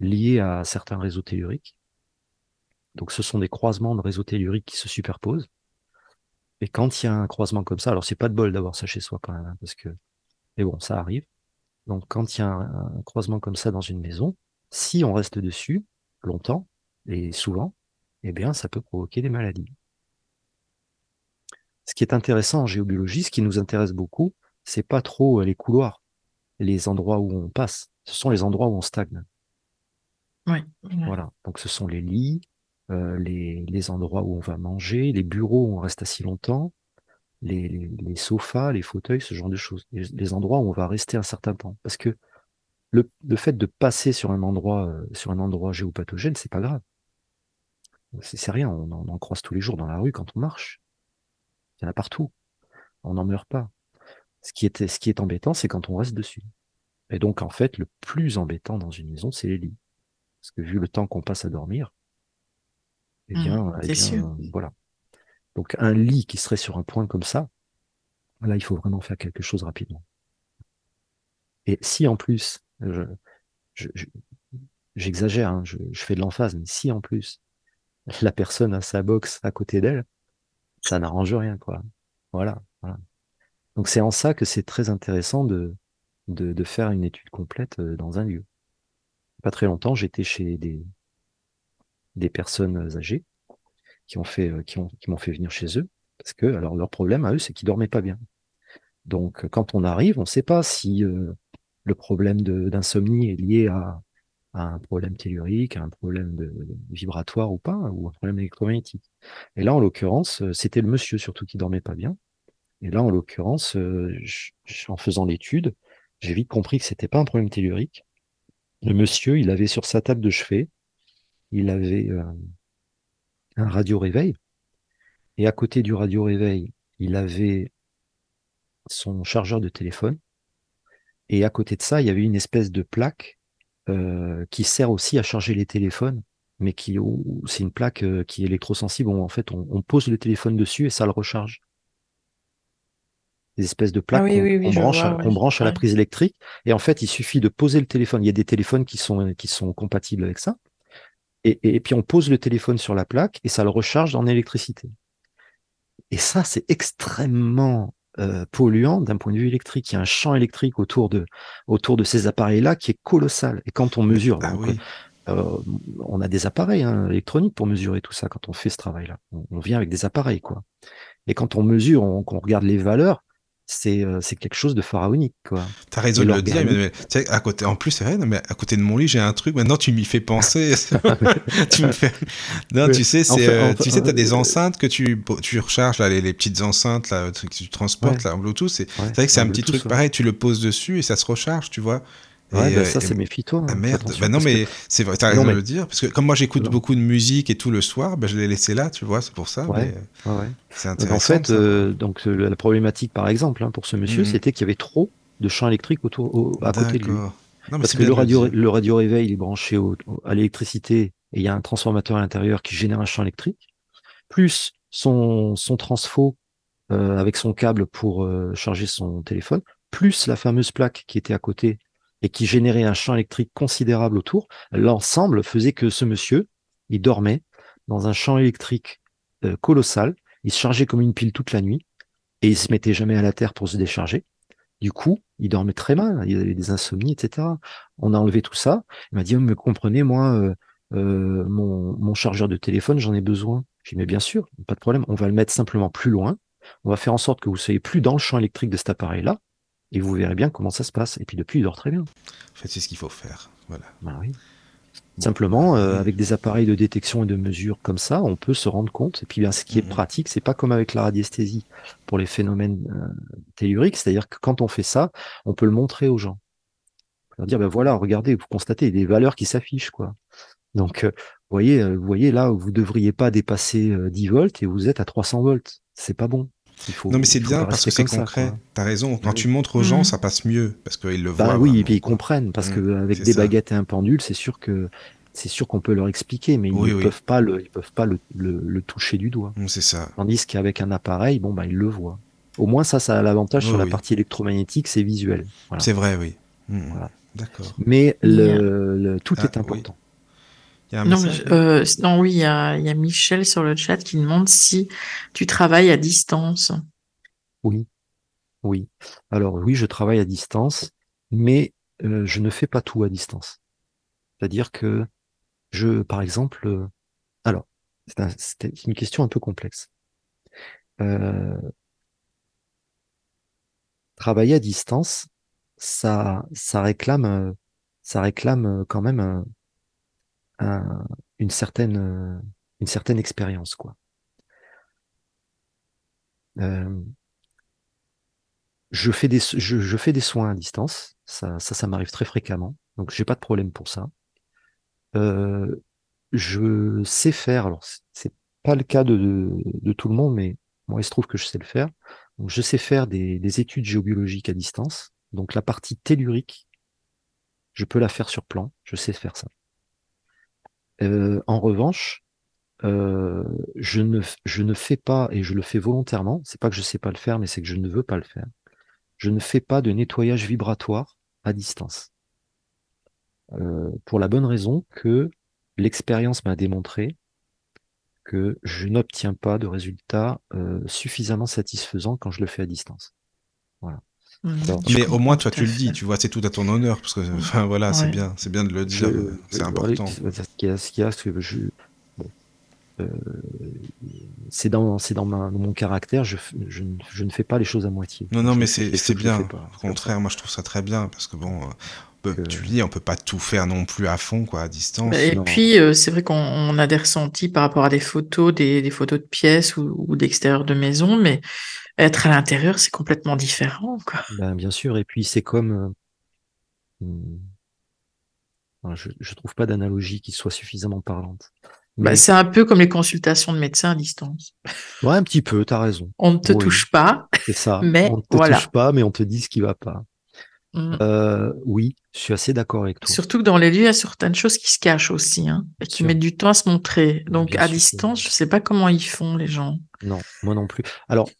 Speaker 4: liés à certains réseaux telluriques. Donc ce sont des croisements de réseaux telluriques qui se superposent. Et quand il y a un croisement comme ça, alors c'est pas de bol d'avoir ça chez soi quand même, hein, parce que, mais bon, ça arrive. Donc quand il y a un, un, croisement comme ça dans une maison, si on reste dessus longtemps, et souvent, eh bien, ça peut provoquer des maladies. Ce qui est intéressant en géobiologie, ce qui nous intéresse beaucoup, c'est pas trop euh, les couloirs, les endroits où on passe. Ce sont les endroits où on stagne.
Speaker 2: Oui.
Speaker 4: Voilà. Donc, ce sont les lits, euh, les, les, endroits où on va manger, les bureaux où on reste assis longtemps, les, les, les sofas, les fauteuils, ce genre de choses. Les, endroits où on va rester un certain temps. Parce que le, le fait de passer sur un endroit, euh, sur un endroit géopathogène, c'est pas grave. C'est rien, on en, croise tous les jours dans la rue quand on marche. Il y en a partout. On n'en meurt pas. Ce qui est, ce qui est embêtant, c'est quand on reste dessus. Et donc, en fait, le plus embêtant dans une maison, c'est les lits. Parce que vu le temps qu'on passe à dormir, eh bien,
Speaker 2: Mmh,
Speaker 4: eh bien,
Speaker 2: sûr.
Speaker 4: voilà. Donc, un lit qui serait sur un point comme ça, là, il faut vraiment faire quelque chose rapidement. Et si en plus, je, je- je- j'exagère, hein, je, je fais de l'emphase, mais si en plus la personne a sa box à côté d'elle, ça n'arrange rien, quoi. Voilà, voilà. Donc c'est en ça que c'est très intéressant de, de, de faire une étude complète euh, dans un lieu. Pas très longtemps, j'étais chez des, personnes âgées qui ont fait, euh, qui ont, qui m'ont fait venir chez eux parce que alors leur problème à eux, c'est qu'ils dormaient pas bien. Donc quand on arrive, on ne sait pas si euh, le problème d'insomnie est lié à, un problème tellurique, à un problème de, vibratoire ou pas, ou un problème électromagnétique. Et là, en l'occurrence, euh, c'était le monsieur surtout qui dormait pas bien. Et là, en l'occurrence, euh, en faisant l'étude, j'ai vite compris que c'était pas un problème tellurique. Le monsieur, il avait sur sa table de chevet, il avait euh, un radio réveil, et à côté du radio réveil, il avait son chargeur de téléphone, et à côté de ça, il y avait une espèce de plaque euh, qui sert aussi à charger les téléphones, mais qui où- c'est une plaque euh, qui est électrosensible. en fait, on pose le téléphone dessus et ça le recharge. Des espèces de plaques
Speaker 2: Ah oui,
Speaker 4: qu'on
Speaker 2: oui, oui,
Speaker 4: branche,
Speaker 2: vois,
Speaker 4: à, branche à la prise électrique. Et en fait, il suffit de poser le téléphone. Il y a des téléphones qui sont, qui sont compatibles avec ça. Et, et, et puis on pose le téléphone sur la plaque et ça le recharge en électricité. Et ça, c'est extrêmement euh, polluant d'un point de vue électrique. Il y a un champ électrique autour de, autour de ces appareils-là qui est colossal. Et quand on mesure,
Speaker 3: Ah
Speaker 4: donc,
Speaker 3: oui.
Speaker 4: euh, on a des appareils hein, électroniques pour mesurer tout ça quand on fait ce travail-là. On, on vient avec des appareils, quoi. Et quand on mesure, on, qu'on regarde les valeurs, c'est euh, c'est quelque chose de pharaonique, quoi.
Speaker 3: T'as raison de le dire, à côté, en plus, c'est vrai, non, mais à côté de mon lit, j'ai un truc. Maintenant, tu m'y fais penser. <laughs> <laughs> tu me fais. Non, tu sais, c'est, euh, tu sais, t'as des
Speaker 4: euh,
Speaker 3: enceintes que tu, tu recharges, là, les, les petites enceintes, là, que tu transportes,
Speaker 4: Ouais.
Speaker 3: là, en Bluetooth. C'est,
Speaker 4: Ouais,
Speaker 3: vrai que c'est un petit truc
Speaker 4: ouais.
Speaker 3: pareil, tu le poses dessus et ça se recharge, tu vois.
Speaker 4: Ouais,
Speaker 3: Et,
Speaker 4: bah,
Speaker 3: euh,
Speaker 4: ça, c'est méfie-toi. hein,
Speaker 3: Ah
Speaker 4: fais
Speaker 3: merde, bah non
Speaker 4: que-
Speaker 3: mais c'est vrai, t'as raison de
Speaker 4: mais-
Speaker 3: le dire, parce que comme moi j'écoute beaucoup de musique et tout le soir, bah, je l'ai laissé là, tu vois, c'est pour ça,
Speaker 4: Ouais.
Speaker 3: mais
Speaker 4: Ouais, ouais.
Speaker 3: c'est
Speaker 4: Donc,
Speaker 3: intéressant.
Speaker 4: en fait,
Speaker 3: de
Speaker 4: euh, donc la problématique, par exemple, hein, pour ce monsieur,
Speaker 3: Mhm.
Speaker 4: c'était qu'il y avait trop de champs électriques autour, au- à côté de lui.
Speaker 3: D'accord. Non, mais
Speaker 4: Parce que le
Speaker 3: de
Speaker 4: radio, le radio réveil, il est branché au- au- à l'électricité et il y a un transformateur à l'intérieur qui génère un champ électrique, plus son, son transfo euh, avec son câble pour euh, charger son téléphone, plus la fameuse plaque qui était à côté et qui générait un champ électrique considérable autour. L'ensemble faisait que ce monsieur, il dormait dans un champ électrique euh, colossal, il se chargeait comme une pile toute la nuit et il se mettait jamais à la terre pour se décharger. Du coup, il dormait très mal, il avait des insomnies, etc. On a enlevé tout ça. Il m'a dit, mais comprenez, moi, euh, euh, mon, mon chargeur de téléphone, j'en ai besoin. J'ai dit, mais bien sûr, pas de problème, on va le mettre simplement plus loin. On va faire en sorte que vous soyez plus dans le champ électrique de cet appareil-là, et vous verrez bien comment ça se passe. Et puis depuis, il dort très bien.
Speaker 3: En fait, c'est ce qu'il faut faire. Voilà.
Speaker 4: Ben oui. Simplement, euh, avec des appareils de détection et de mesure comme ça, on peut se rendre compte. Et puis, bien, ce qui est
Speaker 3: Mhm.
Speaker 4: pratique, c'est pas comme avec la radiesthésie pour les phénomènes euh, telluriques, c'est-à-dire que quand on fait ça, on peut le montrer aux gens. On peut leur dire, ben voilà, regardez, vous constatez des valeurs qui s'affichent, quoi. Donc, euh, vous voyez, euh, vous voyez là, vous devriez pas dépasser euh, 10 volts et vous êtes à 300 volts. C'est pas bon. Il faut,
Speaker 3: Non, mais c'est bien parce que c'est concret. T'as raison. Quand
Speaker 4: Oui.
Speaker 3: tu montres aux gens,
Speaker 2: Mhm.
Speaker 3: ça passe mieux parce qu'ils le voient.
Speaker 4: Bah oui,
Speaker 3: vraiment,
Speaker 4: et puis ils comprennent parce que avec
Speaker 3: c'est
Speaker 4: des
Speaker 3: ça.
Speaker 4: baguettes et un pendule, c'est sûr que c'est sûr qu'on peut leur expliquer, mais ils
Speaker 3: Oui,
Speaker 4: ne
Speaker 3: oui.
Speaker 4: peuvent pas le, ils peuvent pas le, le, le toucher du doigt.
Speaker 3: Mm, C'est ça.
Speaker 4: Tandis qu'avec un appareil, bon bah ils le voient. Au moins ça, ça a l'avantage
Speaker 3: Oui,
Speaker 4: sur la
Speaker 3: oui.
Speaker 4: partie électromagnétique, c'est visuel. Voilà.
Speaker 3: C'est vrai, oui. Mm,
Speaker 4: Voilà.
Speaker 3: D'accord.
Speaker 4: Mais le, le- tout
Speaker 3: Ah,
Speaker 4: est important.
Speaker 3: Il y a un
Speaker 2: Non, euh, non, oui, il y a, il y a Michel sur le chat qui demande si tu travailles à distance.
Speaker 4: Oui, oui. Alors oui, je travaille à distance, mais euh, je ne fais pas tout à distance. C'est-à-dire que je, par exemple, euh, alors c'est un- c'est une question un peu complexe. Euh, travailler à distance, ça, ça réclame, ça réclame quand même un- un- une certaine, euh, une certaine expérience, quoi. Euh, je fais des, je, fais des soins à distance, ça, ça, m'arrive très fréquemment, donc j'ai pas de problème pour ça. Euh, je sais faire, alors c'est- pas le cas de, tout le monde, mais Moi, il se trouve que je sais le faire. Je sais faire des, des études géobiologiques à distance. Donc, la partie tellurique, je peux la faire sur plan. Je sais faire ça. Euh, en revanche, euh, je, ne, je ne fais pas, et je le fais volontairement, c'est pas que je sais pas le faire, mais c'est que je ne veux pas le faire. Je ne fais pas de nettoyage vibratoire à distance. Euh, pour la bonne raison que l'expérience m'a démontré que je n'obtiens pas de résultats suffisamment satisfaisants quand je le fais à distance. Voilà.
Speaker 3: Mais au moins toi tu le dis, tu vois, c'est tout à ton honneur parce que <laughs> enfin voilà, c'est bien, c'est bien de le dire, c'est important.
Speaker 4: Ce qu'il y a, ce qu'il y a, que je, euh, c'est dans, c'est dans, mon caractère, je, je, je, ne fais pas les choses à moitié.
Speaker 3: Non, non, mais c'est bien. Au contraire, moi je trouve ça très bien parce que bon, tu le dis, on peut pas tout faire non plus à fond, quoi, à distance.
Speaker 2: Et puis, euh, c'est vrai qu'on a des ressentis par rapport à des photos, des, des photos de pièces ou, d'extérieur de maison, mais être à l'intérieur, c'est complètement différent, quoi.
Speaker 4: Ben, bien sûr. Et puis, c'est comme. Euh, hmm, je, je trouve pas d'analogie qui soit suffisamment parlante.
Speaker 2: Bah, c'est un peu comme les consultations de médecins à distance.
Speaker 4: Ouais, un petit peu, tu as raison.
Speaker 2: On ne te touche pas.
Speaker 4: C'est ça. <laughs> Mais on ne te touche pas, mais on te dit ce qui va pas. Mmh. Euh, oui, je suis assez d'accord avec toi.
Speaker 2: Surtout que dans les lieux, il y a certaines choses qui se cachent aussi, hein, et qui mettent du temps à se montrer. Donc à distance, je ne sais pas comment ils font les gens.
Speaker 4: Non, moi non plus. Alors,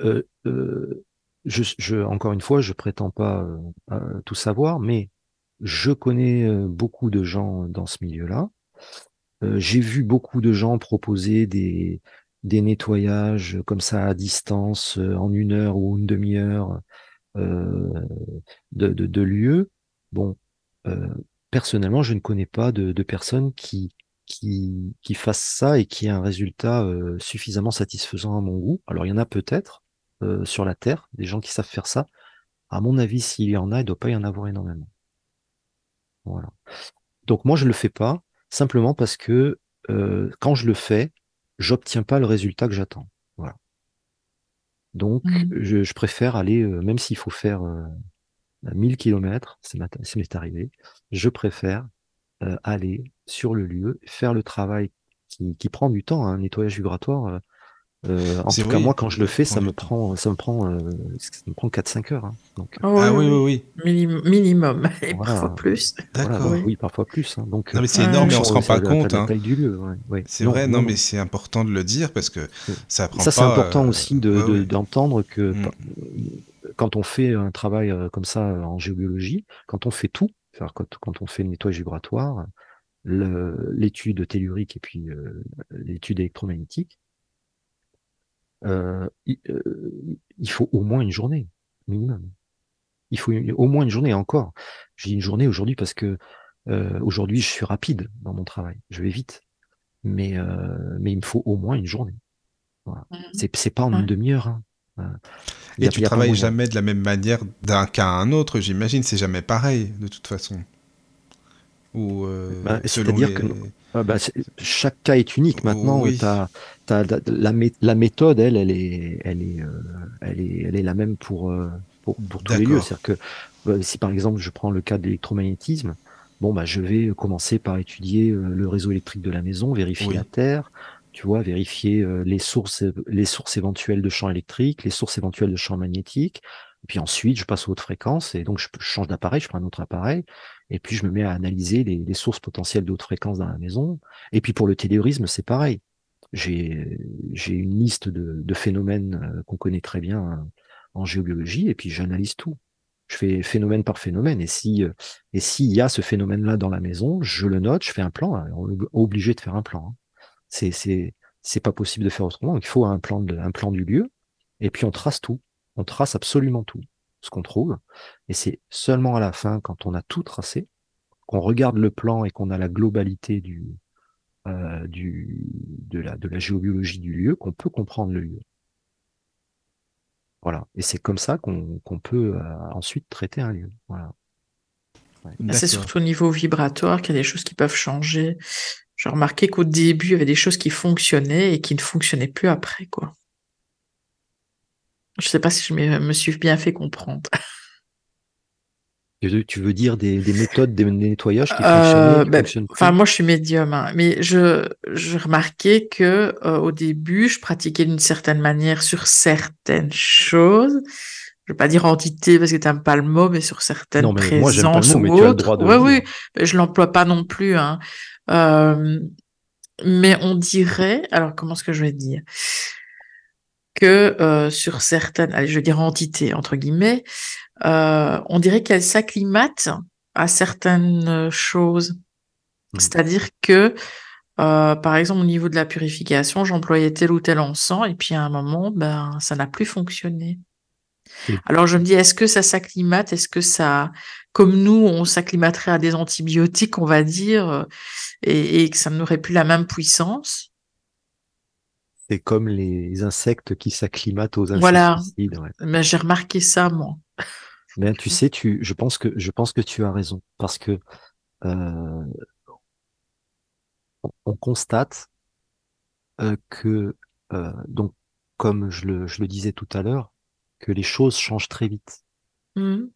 Speaker 4: euh, euh, je, encore une fois, je prétends pas tout savoir, mais je connais beaucoup de gens dans ce milieu-là. J'ai vu beaucoup de gens proposer des, des nettoyages comme ça à distance en une heure ou une demi-heure de, de, de, lieux. Bon, euh, personnellement, je ne connais pas de, de personnes qui, qui, qui fassent ça et qui aient un résultat euh, suffisamment satisfaisant à mon goût. Alors, il y en a peut-être sur la Terre, des gens qui savent faire ça. À mon avis, s'il y en a, il ne doit pas y en avoir énormément. Voilà. Donc moi, je ne le fais pas, simplement parce que euh, quand je le fais, j'obtiens pas le résultat que j'attends. Donc, mmh. je, préfère aller, euh, même s'il faut faire euh, 1000 km, ça m'est arrivé, je préfère euh, aller sur le lieu, faire le travail qui, qui prend du temps, un hein, nettoyage vibratoire. Euh, euh, en tout cas, moi, quand je le fais, ça me, prend, ça me prend, euh, ça me prend 4-5 heures. Hein, donc,
Speaker 2: oh, ah oui, oui, oui. minimum, <laughs> et parfois plus.
Speaker 4: D'accord. oui. parfois plus. Hein, donc,
Speaker 3: non, mais c'est énorme, mais on se rend pas compte. Hein. C'est vrai, non, mais c'est important de le dire parce que ça prend
Speaker 4: Ça, c'est important aussi d'entendre que mm. quand on fait un travail comme ça en géobiologie, quand on fait tout, quand, quand on fait le nettoyage vibratoire, l'étude tellurique et puis l'étude électromagnétique, euh, euh, il, faut au moins une journée, minimum. Il faut au moins une journée encore. J'ai une journée aujourd'hui parce que euh, aujourd'hui je suis rapide dans mon travail, je vais vite, mais mais il me faut au moins une journée. Voilà. Mmh. C'est c'est pas en une demi-heure. Hein.
Speaker 3: Et tu travailles jamais de la même manière d'un cas à un autre, j'imagine. C'est jamais pareil de toute façon. Ou
Speaker 4: bah, c'est-à-dire que ah bah, chaque cas est unique. Maintenant, as, la, la, méthode, elle, elle est, elle est, euh, elle est, elle est la même pour, euh, pour, pour tous les lieux. C'est-à-dire que si par exemple je prends le cas de l'électromagnétisme, bon bah je vais commencer par étudier euh, le réseau électrique de la maison, vérifier la terre, tu vois, vérifier les sources, les sources éventuelles de champs électriques, les sources éventuelles de champs magnétiques. Et puis ensuite, je passe aux hautes fréquences et donc je change d'appareil, je prends un autre appareil et puis je me mets à analyser les, sources potentielles de haute fréquence dans la maison. Et puis pour le tellurisme, c'est pareil. J'ai une liste de, phénomènes euh, qu'on connaît très bien hein, en géobiologie et puis j'analyse tout. Je fais phénomène par phénomène et si euh, et s'il y a ce phénomène-là dans la maison, je le note, je fais un plan. On est obligé de faire un plan. Hein. C'est c'est pas possible de faire autrement. il faut un plan de, un plan du lieu et puis on trace tout. On trace absolument tout ce qu'on trouve. Et c'est seulement à la fin, quand on a tout tracé, qu'on regarde le plan et qu'on a la globalité du, euh, du, de, la, de la géobiologie du lieu, qu'on peut comprendre le lieu. Voilà. Et c'est comme ça qu'on peut euh, ensuite traiter un lieu. Voilà.
Speaker 2: C'est surtout au niveau vibratoire qu'il y a des choses qui peuvent changer. J'ai remarqué qu'au début, il y avait des choses qui fonctionnaient et qui ne fonctionnaient plus après, quoi. Je ne sais pas si je me suis bien fait comprendre. <laughs>
Speaker 4: Tu veux dire des, méthodes de nettoyage qui euh,
Speaker 2: ben, Enfin, moi, je suis médium, hein, mais je, je remarquais que euh, au début, je pratiquais d'une certaine manière sur certaines choses. Je vais pas dire entité parce que tu n'aimes pas le mot, mais sur certaines non, mais présences moi, ou autres. oui, oui, mais je l'emploie pas non plus. Hein. Euh, mais on dirait, alors comment est-ce que je vais dire? Que euh, sur certaines, allez, je vais dire entités entre guillemets, euh, on dirait qu'elles s'acclimatent à certaines choses. Mmh. C'est-à-dire que, euh, par exemple, au niveau de la purification, j'employais tel ou tel encens, et puis à un moment, ben, ça n'a plus fonctionné. Alors je me dis, est-ce que ça s'acclimate? Est-ce que ça, comme nous, on s'acclimaterait à des antibiotiques, on va dire, et, et que ça n'aurait plus la même puissance?
Speaker 4: C'est comme les insectes qui s'acclimatent aux
Speaker 2: insecticides. Voilà. Mais j'ai remarqué ça, moi.
Speaker 4: Mais tu sais, tu, je pense que je pense que tu as raison parce que euh, on, constate euh, que euh, donc comme je le, je le disais tout à l'heure, que les choses changent très vite.
Speaker 2: Mmh.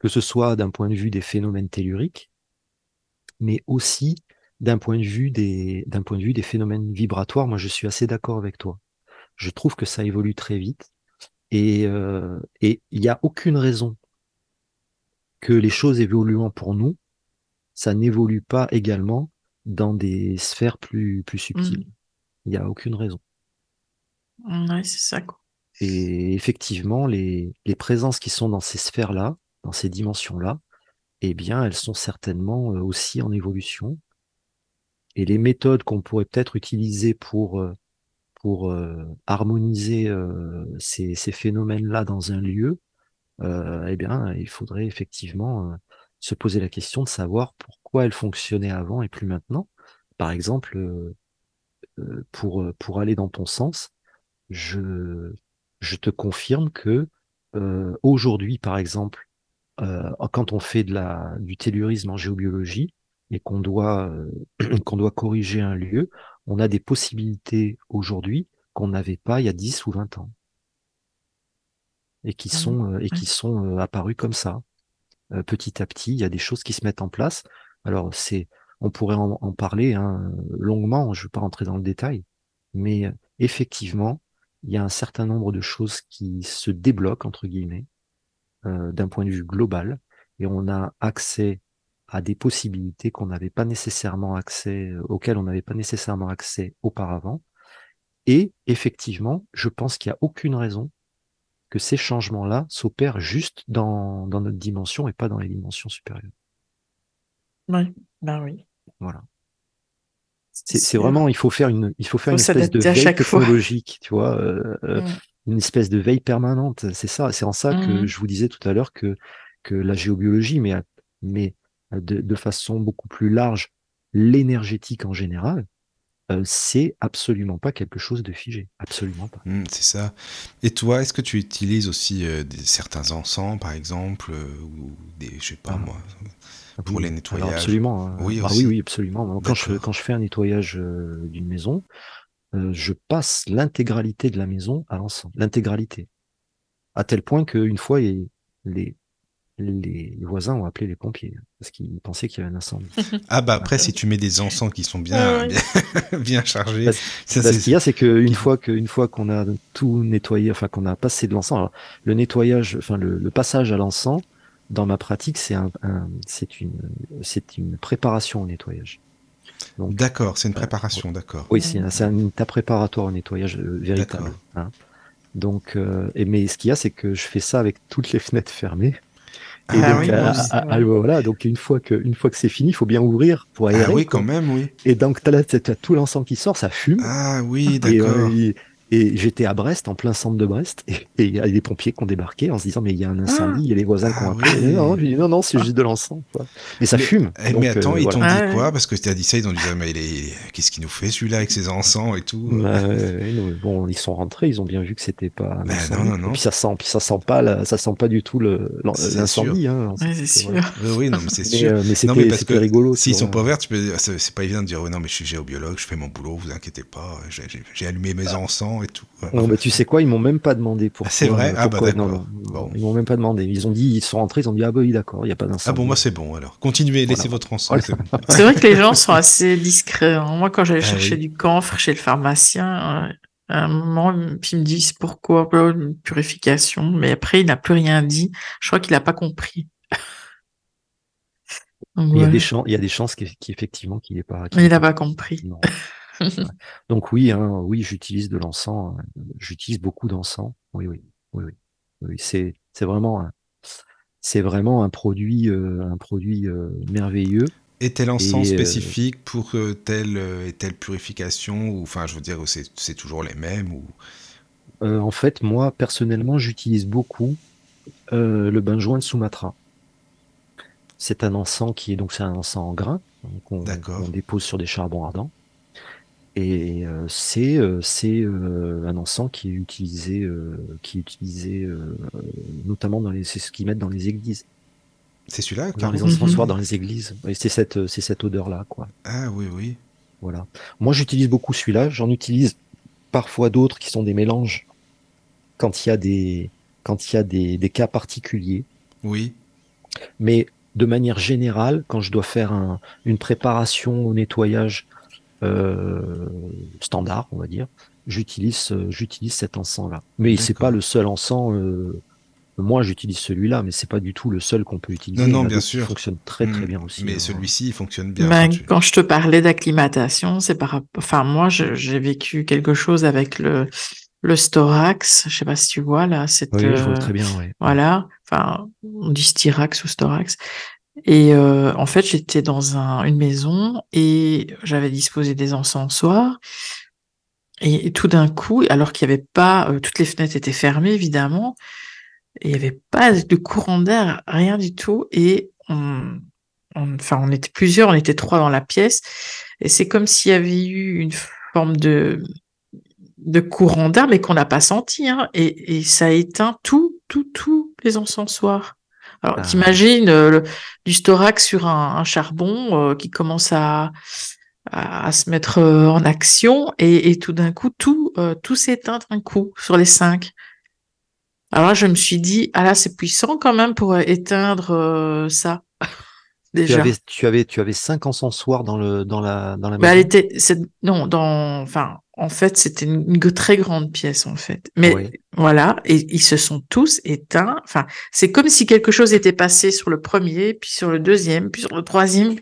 Speaker 4: Que ce soit d'un point de vue des phénomènes telluriques, mais aussi d'un point de vue des d'un point de vue des phénomènes vibratoires, moi je suis assez d'accord avec toi. Je trouve que ça évolue très vite et euh, et il n'y a aucune raison que les choses évoluant pour nous, ça n'évolue pas également dans des sphères plus plus subtiles. Mmh. Il n'y a aucune raison.
Speaker 2: Ouais, c'est ça. Quoi.
Speaker 4: Et effectivement, les, les présences qui sont dans ces sphères-là, dans ces dimensions-là, eh bien, elles sont certainement euh, aussi en évolution et les méthodes qu'on pourrait peut-être utiliser pour euh, pour euh, harmoniser euh, ces, ces phénomènes-là dans un lieu, eh bien, il faudrait effectivement se poser la question de savoir pourquoi elles fonctionnaient avant et plus maintenant. Par exemple, pour pour aller dans ton sens, je je te confirme que aujourd'hui, par exemple, quand on fait de la du tellurisme en géobiologie, et qu'on doit, euh, <clears throat> qu'on doit corriger un lieu, on a des possibilités aujourd'hui qu'on n'avait pas il y a 10 ou 20 ans. Et qui mmh. sont, euh, et qui sont euh, apparues comme ça. petit à petit, il y a des choses qui se mettent en place. Alors, c'est, on pourrait en, parler hein, longuement, je ne vais pas rentrer dans le détail, mais effectivement, il y a un certain nombre de choses qui se débloquent, entre guillemets, d'un point de vue global, et on a accès à des possibilités qu'on n'avait pas nécessairement accès, euh, auxquelles on n'avait pas nécessairement accès auparavant. Et effectivement, je pense qu'il n'y a aucune raison que ces changements-là s'opèrent juste dans, dans notre dimension et pas dans les dimensions supérieures.
Speaker 2: Oui, ben oui.
Speaker 4: Voilà. C'est vraiment, il faut faire une, il faut faire une espèce de veille technologique, tu vois, euh, euh, mm. une espèce de veille permanente. C'est ça, c'est en ça que mm-hmm. je vous disais tout à l'heure que que la géobiologie, mais mais de, façon beaucoup plus large l'énergétique en général, euh, c'est absolument pas quelque chose de figé, absolument pas.
Speaker 3: Mmh, c'est ça. Et toi, est-ce que tu utilises aussi euh, des, certains encens, par exemple, euh, ou des, je sais pas ah. moi, pour les nettoyages?
Speaker 4: Absolument. Hein. Oui, ah oui, oui, absolument. Quand je, quand je fais un nettoyage d'une maison, je passe l'intégralité de la maison à l'encens, l'intégralité, à tel point qu'une fois, les, les voisins ont appelé les pompiers parce qu'ils pensaient qu'il y avait un incendie. <laughs>
Speaker 3: Ah bah après, si tu mets des encens qui sont bien, ah <laughs> bien, chargés,
Speaker 4: ça, ce qu'il y a, c'est qu'une fois qu'une fois qu'on a tout nettoyé, enfin qu'on a passé de l'encens, le nettoyage, enfin le, passage à l'encens, dans ma pratique, c'est un, c'est une, c'est une préparation au nettoyage.
Speaker 3: D'accord, c'est une préparation, d'accord.
Speaker 4: Oui, c'est un, un, état préparatoire au nettoyage euh, véritable. Hein. Donc, euh, et, mais ce qu'il y a, c'est que je fais ça avec toutes les fenêtres fermées. Et ah donc, euh, ah, ah, voilà, donc une fois que, une fois que c'est fini, il faut bien ouvrir pour aérer.
Speaker 3: Ah oui, quand même, oui.
Speaker 4: Et donc, tu as, tout l'encens qui sort, ça fume.
Speaker 3: Ah oui, d'accord.
Speaker 4: Et j'étais à Brest, en plein centre de Brest, et il y a des pompiers qui ont débarqué en se disant mais il y a un incendie, il y a les voisins qui ont ah appelé. Non, non, non, c'est juste de l'encens. Mais ça fume.
Speaker 3: Eh, mais attends, euh, ils t'ont dit quoi? Parce que tu as dit ça, ils ont dit mais qu'est-ce qu'il nous fait celui-là avec ses encens et tout?
Speaker 4: Bah, Bon, ils sont rentrés, ils ont bien vu que c'était pas. Un bah, non, non, non. Et puis ça sent, puis ça sent pas, ça sent pas du tout l'incendie. Hein,
Speaker 2: c'est sûr.
Speaker 3: Oui, non, mais c'est sûr.
Speaker 4: Euh, mais c'était rigolo.
Speaker 3: S'ils sont pas verts, tu peux, c'est pas évident de dire non mais je suis géobiologue, je fais mon boulot, vous inquiétez pas, j'ai allumé mes encens et tout.
Speaker 4: Non, bah, tu sais quoi, ils m'ont même pas demandé pour.
Speaker 3: Ah, c'est vrai? Ah bah
Speaker 4: non, non, Ils m'ont même pas demandé. Ils ont dit, ils sont rentrés, ils ont dit ah bah oui d'accord, il y a pas d'incendie.
Speaker 3: Ah bon, moi c'est bon alors. Continuez, laissez votre encens.
Speaker 2: C'est vrai que les gens sont assez discrets. Hein. Moi, quand j'allais ah chercher du camphre chez le pharmacien, euh, à un moment, puis ils me disent pourquoi une purification, mais après il n'a plus rien dit. Je crois qu'il n'a pas compris.
Speaker 4: il, y a des chances, il y a des chances qu'effectivement qu'il n'ait pas.
Speaker 2: il n'a pas compris. <laughs>
Speaker 4: Donc oui, hein, oui, j'utilise de l'encens. Hein. J'utilise beaucoup d'encens. Oui, oui, oui, oui. c'est c'est vraiment un, c'est vraiment un produit euh, un produit euh, merveilleux.
Speaker 3: Et tel encens euh, spécifique pour telle et telle purification ou enfin je veux dire c'est toujours les mêmes ou?
Speaker 4: En fait moi personnellement j'utilise beaucoup le benjoin de Sumatra. C'est un encens qui est donc c'est un encens en grain qu'on dépose sur des charbons ardents. Et euh, c'est euh, c'est euh, un encens qui est utilisé qui est utilisé notamment dans les c'est ce qu'ils mettent dans les églises.
Speaker 3: C'est celui-là
Speaker 4: Dans les encensoirs dans les églises. c'est cette c'est cette odeur là quoi.
Speaker 3: Ah oui oui.
Speaker 4: Voilà. Moi j'utilise beaucoup celui-là. J'en utilise parfois d'autres qui sont des mélanges quand il y a des quand il y a des, des cas particuliers.
Speaker 3: Oui.
Speaker 4: Mais de manière générale, quand je dois faire un, une préparation au nettoyage euh, standard, on va dire, j'utilise euh, j'utilise cet encens là. Mais c'est pas le seul encens. Euh, moi, j'utilise celui-là, mais c'est pas du tout le seul qu'on peut utiliser.
Speaker 3: Non, non, bien sûr. Il
Speaker 4: fonctionne très très hmm. bien aussi.
Speaker 3: Mais celui-ci, il fonctionne bien.
Speaker 2: Ben, quand je te parlais d'acclimatation, c'est par Enfin, moi, j'ai vécu quelque chose avec le le Storax. Je sais pas si tu vois là. Cette,
Speaker 4: oui, je vois très bien.
Speaker 2: Voilà. Enfin, on dit Styrax ou Storax. Et euh, en fait, j'étais dans un, une maison et j'avais disposé des encensoirs. Et, tout d'un coup, alors qu'il n'y avait pas, euh, toutes les fenêtres étaient fermées évidemment, il n'y avait pas de courant d'air, rien du tout. Et on, enfin, on était plusieurs, on était trois dans la pièce, et c'est comme s'il y avait eu une forme de de courant d'air, mais qu'on n'a pas senti, hein, et, et ça a éteint tout, tout, tous les encensoirs. Alors, ah. t'imagines euh, du storax sur un, charbon euh, qui commence à, à, se mettre euh, en action et, tout d'un coup, tout, tout s'éteint d'un coup sur les cinq. Alors là, je me suis dit, ah là, c'est puissant quand même pour éteindre ça. <laughs>
Speaker 4: Déjà. Tu avais, tu avais, tu avais cinq encensoirs dans le, dans la, dans la
Speaker 2: bah, elle était, non, dans, enfin, en fait, c'était une, très grande pièce, en fait. Mais voilà, et ils se sont tous éteints. Enfin, c'est comme si quelque chose était passé sur le premier, puis sur le deuxième, puis sur le troisième.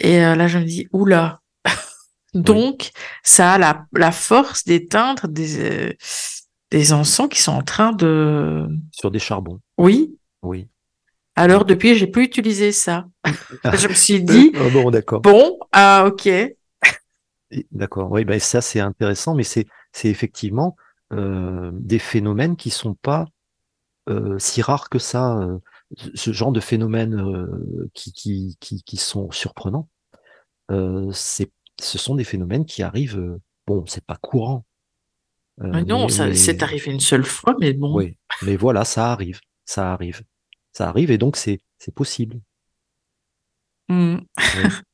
Speaker 2: Et euh, là, je me dis, oula. Donc, ça a la, la force d'éteindre des, euh, des encens qui sont en train de...
Speaker 4: Sur des charbons.
Speaker 2: Oui.
Speaker 4: Oui.
Speaker 2: Alors, depuis, j'ai plus utilisé ça. <laughs> je me suis dit,
Speaker 4: oh bon, d'accord.
Speaker 2: Bon, ah, ok.
Speaker 4: D'accord, oui, ben ça c'est intéressant, mais c'est effectivement euh, des phénomènes qui sont pas euh, si rares que ça. Euh, ce genre de phénomènes qui, qui, qui, qui, sont surprenants, c'est ce sont des phénomènes qui arrivent. bon, c'est pas courant.
Speaker 2: non, ça c'est arrivé une seule fois, mais bon.
Speaker 4: Oui, mais voilà, ça arrive, ça arrive, ça arrive, et donc c'est c'est possible.
Speaker 2: Mmh.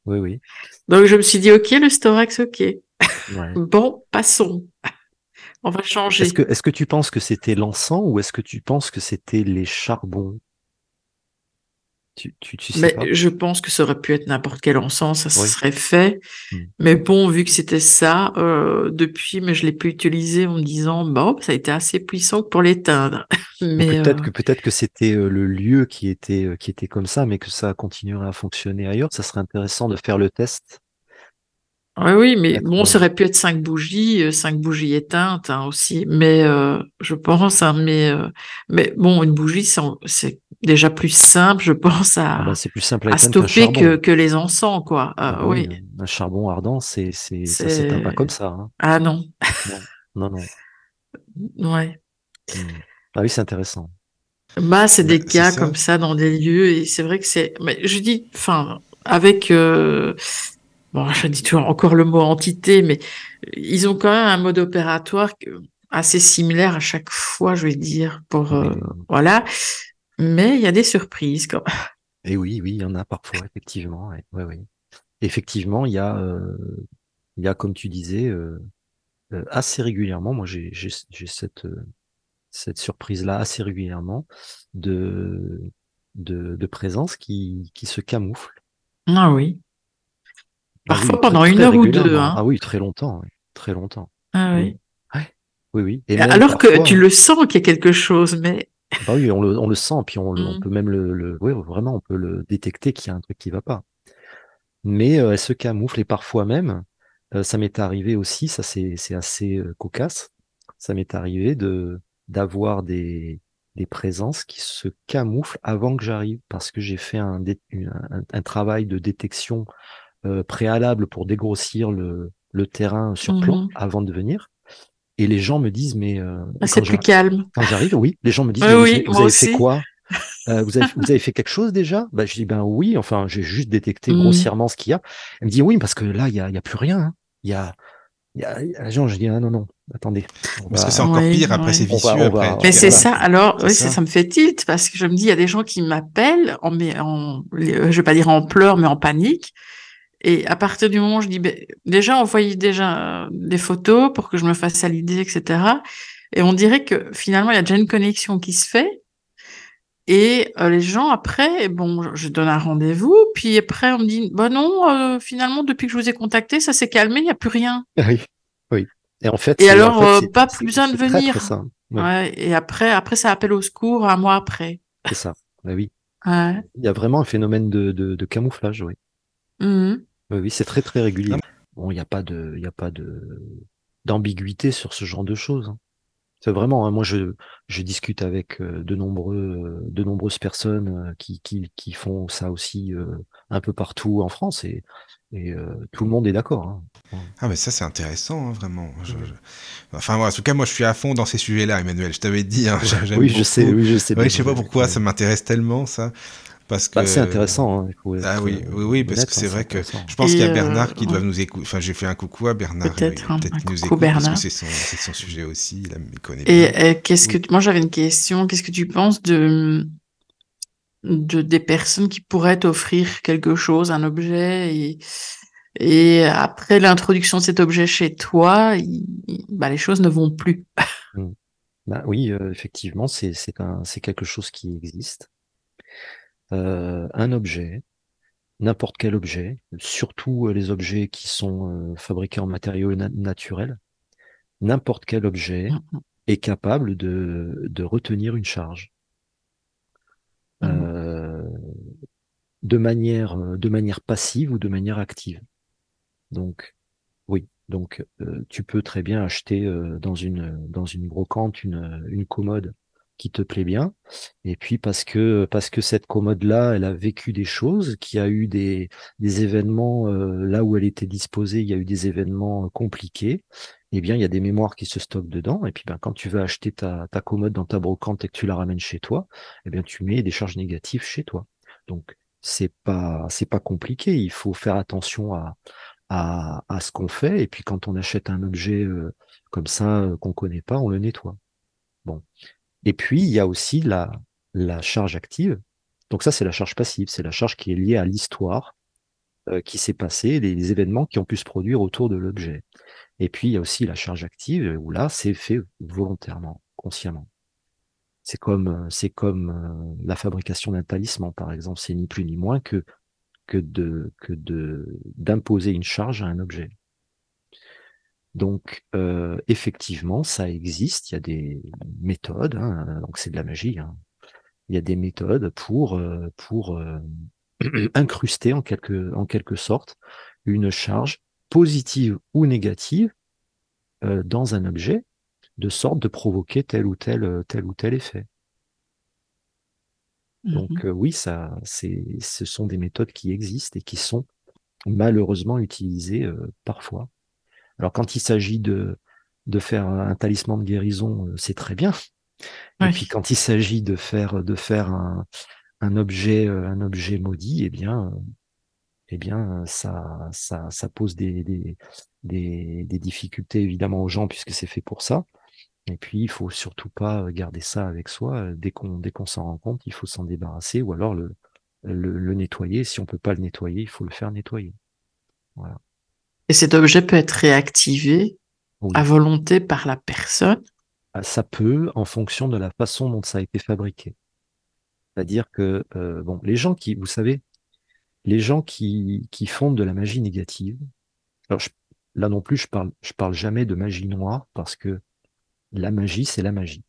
Speaker 4: Oui, oui,
Speaker 2: Donc je me suis dit, ok, le Storax, ok. <laughs> bon, passons. On va changer.
Speaker 4: Est-ce que, est que tu penses que c'était l'encens ou est-ce que tu penses que c'était les charbons?
Speaker 2: Tu, mais je pense que ça aurait pu être n'importe quel encens, ça se serait fait. Hmm. Mais bon, vu que c'était ça, euh, depuis, mais je l'ai pu utiliser en me disant, bon, ça a été assez puissant pour l'éteindre. <laughs>
Speaker 4: mais peut-être euh que peut-être que c'était euh, le lieu qui était qui était comme ça, mais que ça continuerait à fonctionner ailleurs. Ça serait intéressant de faire le test
Speaker 2: oui, oui, mais bon, ça aurait pu être cinq bougies, euh, cinq bougies éteintes hein, aussi, mais euh, je pense, hein, mais euh, mais bon, une bougie, c'est déjà plus simple, je pense à,
Speaker 4: ah bah, plus simple
Speaker 2: à, stopper que, que, les encens, quoi. Ah bah oui.
Speaker 4: Un charbon ardent, c'est c'est ça s'éteint pas comme ça. Hein.
Speaker 2: Ah non.
Speaker 4: non. non, <laughs>
Speaker 2: Ouais.
Speaker 4: Hmm. Ah oui, c'est intéressant.
Speaker 2: Bah, c'est des cas comme ça dans des lieux et c'est vrai que c'est. Mais je dis, enfin, avec bon, <laughs> je dis toujours encore le mot entité, mais ils ont quand même un mode opératoire assez similaire à chaque fois, je vais dire, pour euh, voilà. Mais il y a des surprises quand
Speaker 4: Et <laughs> oui, oui, il y en a parfois effectivement. oui, oui. Effectivement, il y a, euh, il y a comme tu disais, euh, assez régulièrement, moi j'ai cette, cette surprise-là assez régulièrement de, de, de présence qui, qui se camoufle.
Speaker 2: Ah oui. Ah Parfois pendant une heure ou deux. Hein.
Speaker 4: Ah oui, très longtemps, très longtemps.
Speaker 2: Ah oui.
Speaker 4: Oui, oui.
Speaker 2: Et Alors que tu le sens qu'il y a quelque chose, mais.
Speaker 4: Bah oui, on le, on le sent, puis on, on, mmh. peut même le, le, oui, vraiment, on peut le détecter qu'il y a un truc qui va pas. Mais euh, elle se camoufle et parfois même, euh, ça m'est arrivé aussi, ça c'est assez euh, cocasse. Ça m'est arrivé de d'avoir des des présences qui se camouflent avant que j'arrive parce que j'ai fait un, un, un, travail de détection euh, préalable pour dégrossir le, le terrain sur plan mmh avant de venir. Et les gens me disent, mais... Euh,
Speaker 2: ah, c'est plus calme.
Speaker 4: Quand j'arrive, oui, les gens me disent, oui, vous, avez fait quoi? Euh, vous, avez, <laughs> vous avez fait quelque chose déjà? Bah, Je dis, ben oui, enfin, j'ai juste détecté mmh. grossièrement ce qu'il y a. Elle me dit, oui, parce que là, il n'y a, y a plus rien. Hein. Il y a, y a, y a gens, je dis, ah non, non, attendez.
Speaker 3: Parce que c'est encore pire, après c'est vicieux. après,
Speaker 2: mais c'est ça, alors, oui, ça. ça. me fait tilt, parce que je me dis, il y a des gens qui m'appellent, en, en, je vais pas dire en pleurs, mais en panique, et à partir du moment où je dis, ben, déjà, envoyez déjà euh, des photos pour que je me fasse à l'idée, etc. Et on dirait que finalement, il y a déjà une connexion qui se fait. Et euh, les gens, après, bon, je donne un rendez-vous, puis après, on me dit, bah non, euh, finalement, depuis que je vous ai contacté, ça s'est calmé, il n'y a plus rien.
Speaker 4: Oui, oui. Et en fait,
Speaker 2: et alors, pas plus besoin de venir. ça. Ouais. et après, après, ça appelle au secours un mois après.
Speaker 4: C'est ça, bah oui. Ouais. Il y a vraiment un phénomène de, de, de camouflage, oui.
Speaker 2: Mmh.
Speaker 4: Oui, c'est très très régulier. Bon, il n'y a pas de, il a pas de d'ambiguïté sur ce genre de choses. Hein. C'est vraiment, hein, moi je, je discute avec euh, de nombreux, euh, de nombreuses personnes euh, qui, qui, qui font ça aussi un peu partout en France et, et tout le monde est d'accord. Hein.
Speaker 3: Ah mais ça c'est intéressant vraiment. Enfin moi, en tout cas moi je suis à fond dans ces sujets-là, Emmanuel. Je t'avais dit. <laughs>
Speaker 4: oui je sais, oui je sais.
Speaker 3: je sais pas pourquoi ça m'intéresse tellement ça. Parce
Speaker 4: bah, que c'est intéressant. Hein,
Speaker 3: ah oui, oui, oui, parce que c'est vrai que je pense qu'il y a Bernard qui euh, doit nous écouter. Enfin, j'ai fait un coucou à Bernard.
Speaker 2: Peut-être
Speaker 3: peut
Speaker 2: nous écoute Bernard.
Speaker 3: c'est son, son, sujet aussi. Il, me connaît
Speaker 2: Et euh, qu'est-ce que moi j'avais une question. Qu'est-ce que tu penses de de des personnes qui pourraient t'offrir quelque chose, un objet et et après l'introduction de cet objet chez toi, bah, les choses ne vont plus.
Speaker 4: Mmh. bah, oui, euh, effectivement, c'est c'est quelque chose qui existe. Euh, un objet, n'importe quel objet, surtout euh, les objets qui sont euh, fabriqués en matériaux naturels, n'importe quel objet mmh, est capable de, de retenir une charge. Mmh. de manière de manière passive ou de manière active. Donc oui, donc tu peux très bien acheter dans une dans une brocante une, une commode qui te plaît bien. Et puis parce que parce que cette commode-là, elle a vécu des choses, qu'il y a eu des, des événements euh, là où elle était disposée, il y a eu des événements euh, compliqués. Eh bien, il y a des mémoires qui se stockent dedans. Et puis, ben, quand tu vas acheter ta, ta commode dans ta brocante et que tu la ramènes chez toi, eh bien, tu mets des charges négatives chez toi. Donc, c'est pas c'est pas compliqué. Il faut faire attention à à, à ce qu'on fait. Et puis, quand on achète un objet euh, comme ça qu'on connaît pas, on le nettoie. Bon, et puis, il y a aussi la, la charge active. Donc ça, c'est la charge passive, c'est la charge qui est liée à l'histoire euh, qui s'est passée, les, événements qui ont pu se produire autour de l'objet. Et puis, il y a aussi la charge active, où là, c'est fait volontairement, consciemment. C'est comme, euh, c'est comme euh, la fabrication d'un talisman, par exemple. C'est ni plus ni moins que, que de, que de, d'imposer une charge à un objet. Donc, euh, effectivement, ça existe. Il y a des méthodes. Hein, donc, c'est de la magie. Hein. Il y a des méthodes pour euh, pour euh, <clears throat> incruster en quelque en quelque sorte une charge positive ou négative dans un objet, de sorte de provoquer tel ou tel tel ou tel effet. Donc mmh oui, ça, c'est, ce sont des méthodes qui existent et qui sont malheureusement utilisées parfois. Alors quand il s'agit de, de faire un talisman de guérison, euh, c'est très bien. Et puis quand il s'agit de faire de faire un, un objet euh, un objet maudit, eh bien euh, eh bien ça ça ça pose des des, des, des difficultés évidemment aux gens puisque c'est fait pour ça. Et puis il faut surtout pas garder ça avec soi. Dès qu'on dès qu'on s'en rend compte, il faut s'en débarrasser ou alors le, le, le nettoyer. Si on peut pas le nettoyer, il faut le faire nettoyer. Voilà.
Speaker 2: Et cet objet peut être réactivé à volonté par la personne
Speaker 4: ah, Ça peut, en fonction de la façon dont ça a été fabriqué. C'est-à-dire que, euh, bon, les gens qui, vous savez, les gens qui, qui font de la magie négative, alors là non plus, je parle, je parle jamais de magie noire parce que la magie, c'est la magie.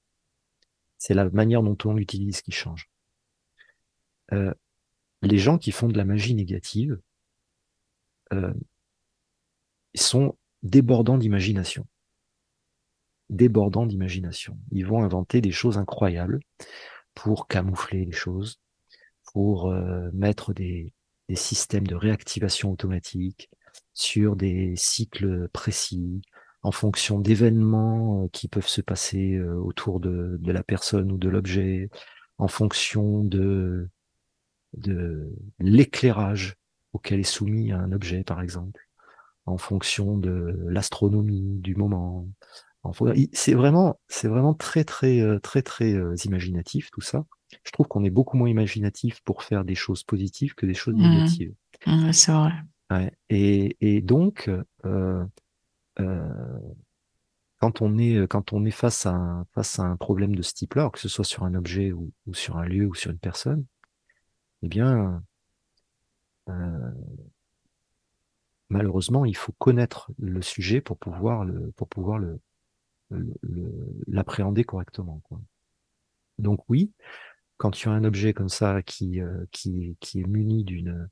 Speaker 4: C'est la manière dont on l'utilise qui change. Euh, les gens qui font de la magie négative euh, sont débordants d'imagination. Débordants d'imagination. Ils vont inventer des choses incroyables pour camoufler les choses, pour euh, mettre des, des systèmes de réactivation automatique sur des cycles précis, en fonction d'événements euh, qui peuvent se passer euh, autour de, de la personne ou de l'objet, en fonction de, de l'éclairage auquel est soumis un objet, par exemple, en fonction de l'astronomie du moment. C'est vraiment, c'est vraiment très, très, euh, très, très, très imaginatif tout ça. Je trouve qu'on est beaucoup moins imaginatif pour faire des choses positives que des choses mmh. négatives.
Speaker 2: Mmh, c'est vrai.
Speaker 4: Ouais. Et, et, donc, euh, euh, quand on est quand on est face à un, face à un problème de ce type-là, que ce soit sur un objet ou, ou, sur un lieu ou sur une personne, eh bien, euh, malheureusement, il faut connaître le sujet pour pouvoir pour pouvoir l'appréhender correctement. Donc oui, quand tu as un objet comme ça qui euh, qui, est muni d'une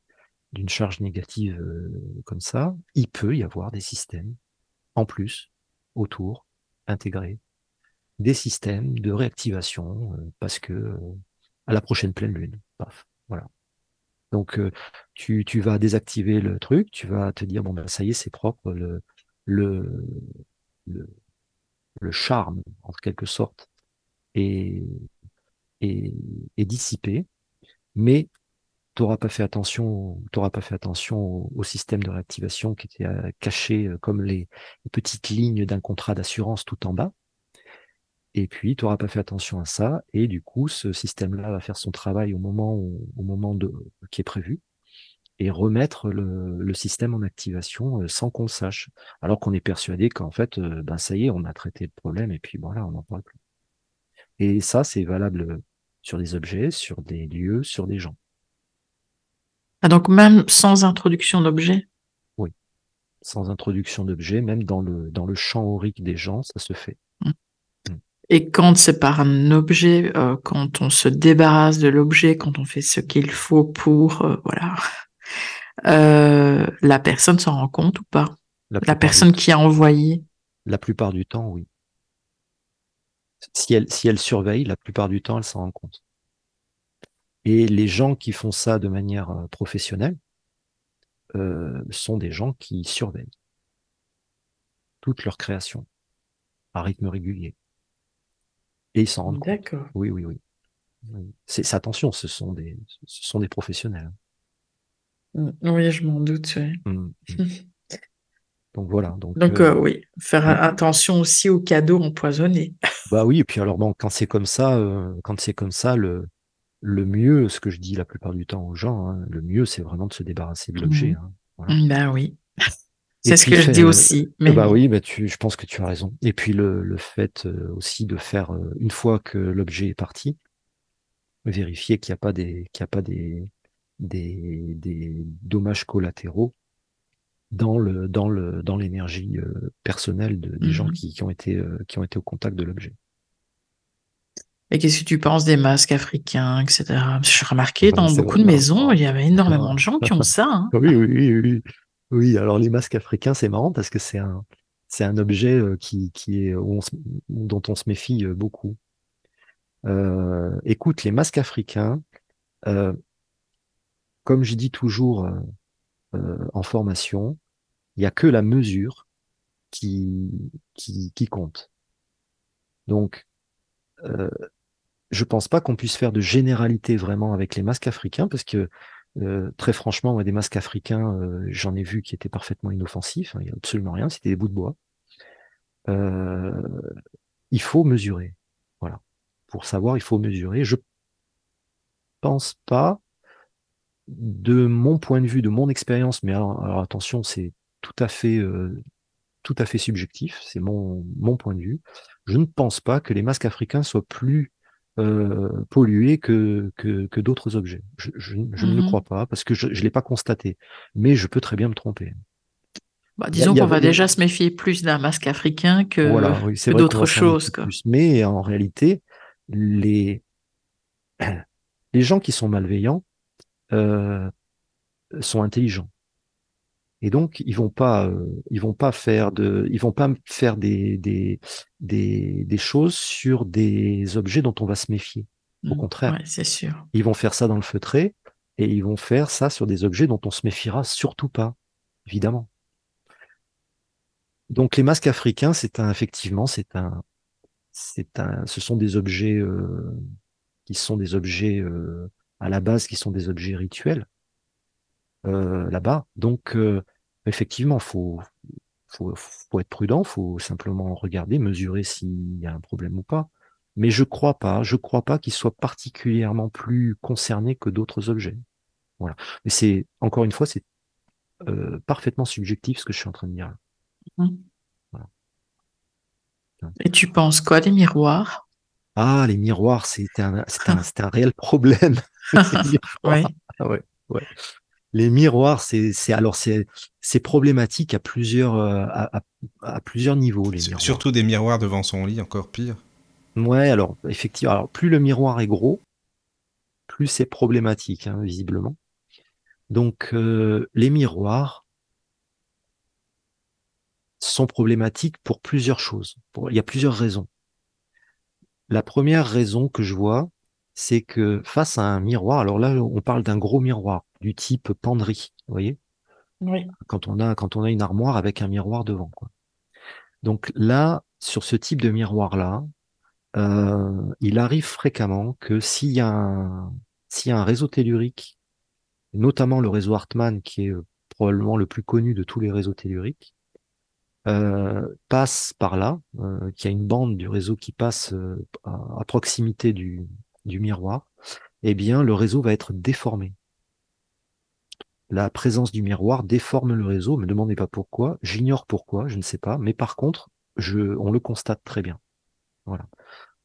Speaker 4: d'une charge négative euh, comme ça, il peut y avoir des systèmes en plus, autour, intégrés, des systèmes de réactivation euh, parce que à la prochaine pleine lune, paf, voilà. Donc tu, vas désactiver le truc, tu vas te dire bon ben ça y est c'est propre, le, charme en quelque sorte est, est, est dissipé, mais tu n'auras pas fait attention, t'auras pas fait attention au, système de réactivation qui était euh, caché euh, comme les, petites lignes d'un contrat d'assurance tout en bas. Et puis, tu n'auras pas fait attention à ça, et du coup, ce système-là va faire son travail au moment, au moment de, qui est prévu, et remettre le, le système en activation euh, sans qu'on le sache, alors qu'on est persuadé qu'en fait, ben ça y est, on a traité le problème, et puis voilà, on n'en parle plus. Et ça, c'est valable sur des objets, sur des lieux, sur des gens.
Speaker 2: Ah, donc même sans introduction d'objet
Speaker 4: Oui, sans introduction d'objet, même dans le, dans le champ aurique des gens, ça se fait.
Speaker 2: Et quand c'est par un objet, euh, quand on se débarrasse de l'objet, quand on fait ce qu'il faut pour, euh, voilà, <laughs> euh, la personne s'en rend compte ou pas? La, personne qui a envoyé?
Speaker 4: La plupart du temps, oui. Si elle, si elle surveille, la plupart du temps, elle s'en rend compte. Et les gens qui font ça de manière euh, professionnelle euh, sont des gens qui surveillent toute leur création à rythme régulier. Et ils s'en rendent compte. D'accord. Oui, oui, oui. C'est attention, ce sont des, ce sont des professionnels.
Speaker 2: Mmh, oui, je m'en doute. Oui. Mmh,
Speaker 4: mmh. <laughs> donc voilà. Donc,
Speaker 2: donc euh, oui, faire attention aussi aux cadeaux empoisonnés. <laughs>
Speaker 4: bah oui, et puis alors bon, quand c'est comme ça, quand c'est comme ça, le, le mieux, ce que je dis la plupart du temps aux gens, hein, le mieux, c'est vraiment de se débarrasser de l'objet.
Speaker 2: Mmh. Hein, bah oui. C'est ce que je dis aussi.
Speaker 4: Mais... Bah oui, bah tu, je pense que tu as raison. Et puis le, le fait euh, aussi de faire, euh, une fois que l'objet est parti, vérifier qu'il n'y a pas des, qu'il a pas des, des, des, dommages collatéraux dans le, dans le, dans l'énergie euh, personnelle de, des gens mmh. qui, qui, ont été, qui ont été au contact de l'objet.
Speaker 2: Et qu'est-ce que tu penses des masques africains, etc. J'ai remarqué dans beaucoup de maisons, il y avait énormément de gens qui ont ça. Hein. <laughs>
Speaker 4: Oui, oui, oui, oui. Alors les masques africains, c'est marrant parce que c'est un, objet qui, est, dont on se méfie beaucoup. Écoute, les masques africains, comme je dis toujours en formation, il n'y a que la mesure qui, qui, compte. Donc, je pense pas qu'on puisse faire de généralité vraiment avec les masques africains, parce que euh, très franchement, moi, des masques africains, euh, j'en ai vu qui étaient parfaitement inoffensifs. Hein, il n'y a absolument rien, c'était des bouts de bois. Euh, il faut mesurer, voilà. Pour savoir, il faut mesurer. Je pense pas, de mon point de vue, de mon expérience, mais alors, attention, c'est tout à fait tout à fait subjectif, c'est mon, mon point de vue. Je ne pense pas que les masques africains soient plus euh, pollués que, que, que d'autres objets. Je, je, je ne le
Speaker 2: Mhm.
Speaker 4: crois pas parce que je ne l'ai pas constaté. Mais je peux très bien me tromper.
Speaker 2: Bah, disons qu'on va déjà se méfier plus d'un masque africain que,
Speaker 4: Voilà, oui,
Speaker 2: d'autres choses.
Speaker 4: méfier
Speaker 2: Quoi.
Speaker 4: plus. Mais en réalité, les, <clears throat> les gens qui sont malveillants euh, sont intelligents. Et donc, ils vont pas, euh, ils vont pas faire de, ils vont pas faire des, des, des, des choses sur des objets dont on va se méfier. Au
Speaker 2: Mm.
Speaker 4: contraire.
Speaker 2: Ouais, c'est sûr.
Speaker 4: Ils vont faire ça dans le feutré et ils vont faire ça sur des objets dont on se méfiera surtout pas, évidemment. Donc, les masques africains, c'est un, effectivement, c'est un, c'est un, ce sont des objets euh, qui sont des objets euh, à la base, qui sont des objets rituels euh, là-bas. Donc, euh, effectivement, faut, faut, faut être prudent, faut simplement regarder, mesurer s'il y a un problème ou pas. Mais je crois pas, je crois pas qu'ils soient particulièrement plus concernés que d'autres objets. Voilà. Mais c'est encore une fois, c'est euh, parfaitement subjectif ce que je suis en train de dire.
Speaker 2: Mm.
Speaker 4: Voilà.
Speaker 2: Et tu penses quoi des miroirs?
Speaker 4: Ah, les miroirs, c'était <laughs> un, réel problème. <laughs> <laughs>
Speaker 2: Oui.
Speaker 4: Ah ouais, ouais. Les miroirs, c'est, c'est alors c'est, c'est problématique à plusieurs, euh, à, à, à plusieurs niveaux. Les
Speaker 3: Sur-
Speaker 4: miroirs.
Speaker 3: Surtout des miroirs devant son lit, encore pire.
Speaker 4: Ouais, alors effectivement, alors plus le miroir est gros, plus c'est problématique, hein, visiblement. Donc euh, les miroirs sont problématiques pour plusieurs choses. Pour- il y a plusieurs raisons. La première raison que je vois, c'est que face à un miroir, alors là on parle d'un gros miroir du type penderie, vous voyez,
Speaker 2: Oui.
Speaker 4: quand on a quand on a une armoire avec un miroir devant, quoi. Donc là, sur ce type de miroir-là, euh, il arrive fréquemment que s'il y a un, s'il y a un réseau tellurique, notamment le réseau Hartmann, qui est euh, probablement le plus connu de tous les réseaux telluriques, euh, passe par là, euh, qu'il y a une bande du réseau qui passe à, à proximité du, du miroir, eh bien, le réseau va être déformé. La présence du miroir déforme le réseau, me demandez pas pourquoi, j'ignore pourquoi, je ne sais pas, mais par contre, on le constate très bien. Voilà.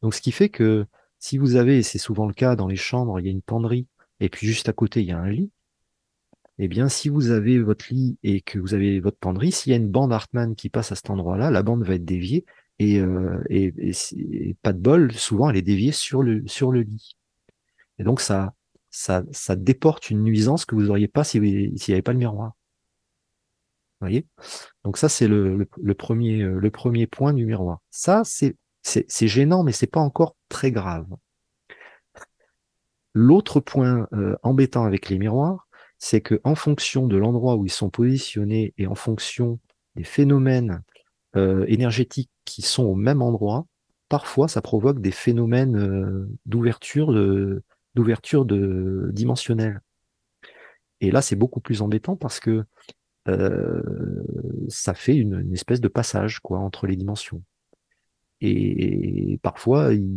Speaker 4: Donc, ce qui fait que si vous avez, et c'est souvent le cas dans les chambres, il y a une penderie, et puis juste à côté, il y a un lit, eh bien, si vous avez votre lit et que vous avez votre penderie, s'il y a une bande Hartmann qui passe à cet endroit-là, la bande va être déviée, et, euh, et pas de bol, souvent elle est déviée sur le, sur le lit. Et donc, ça, ça, déporte une nuisance que vous n'auriez pas si s'il n'y avait pas le miroir. Vous voyez? Donc ça, c'est le, le, premier, euh, le premier point du miroir. Ça, c'est gênant, mais c'est pas encore très grave. L'autre point euh, embêtant avec les miroirs, c'est que en fonction de l'endroit où ils sont positionnés et en fonction des phénomènes euh, énergétiques qui sont au même endroit, parfois ça provoque des phénomènes d'ouverture de d'ouverture de dimensionnelle. Et là, c'est beaucoup plus embêtant parce que euh, ça fait une, espèce de passage quoi entre les dimensions. Et parfois, il,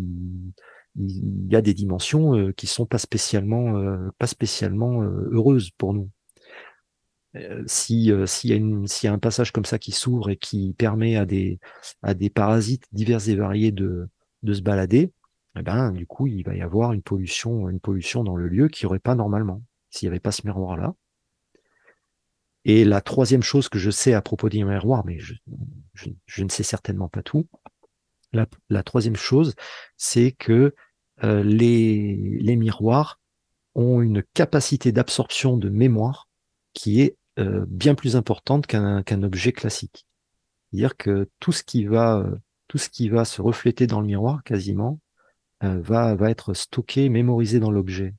Speaker 4: y a des dimensions euh, qui sont pas spécialement, euh, pas spécialement heureuses pour nous. Si s'il y a un passage comme ça qui s'ouvre et qui permet à des à des parasites divers et variés de se balader, eh ben du coup il va y avoir une pollution une pollution dans le lieu qui n'y aurait pas normalement s'il n'y avait pas ce miroir là. Et la troisième chose que je sais à propos des miroirs, mais je, ne sais certainement pas tout, la, troisième chose, c'est que euh, les, miroirs ont une capacité d'absorption de mémoire qui est euh, bien plus importante qu'un qu'un objet classique. C'est-à-dire que tout ce qui va euh, tout ce qui va se refléter dans le miroir quasiment euh, va va être stocké, mémorisé dans l'objet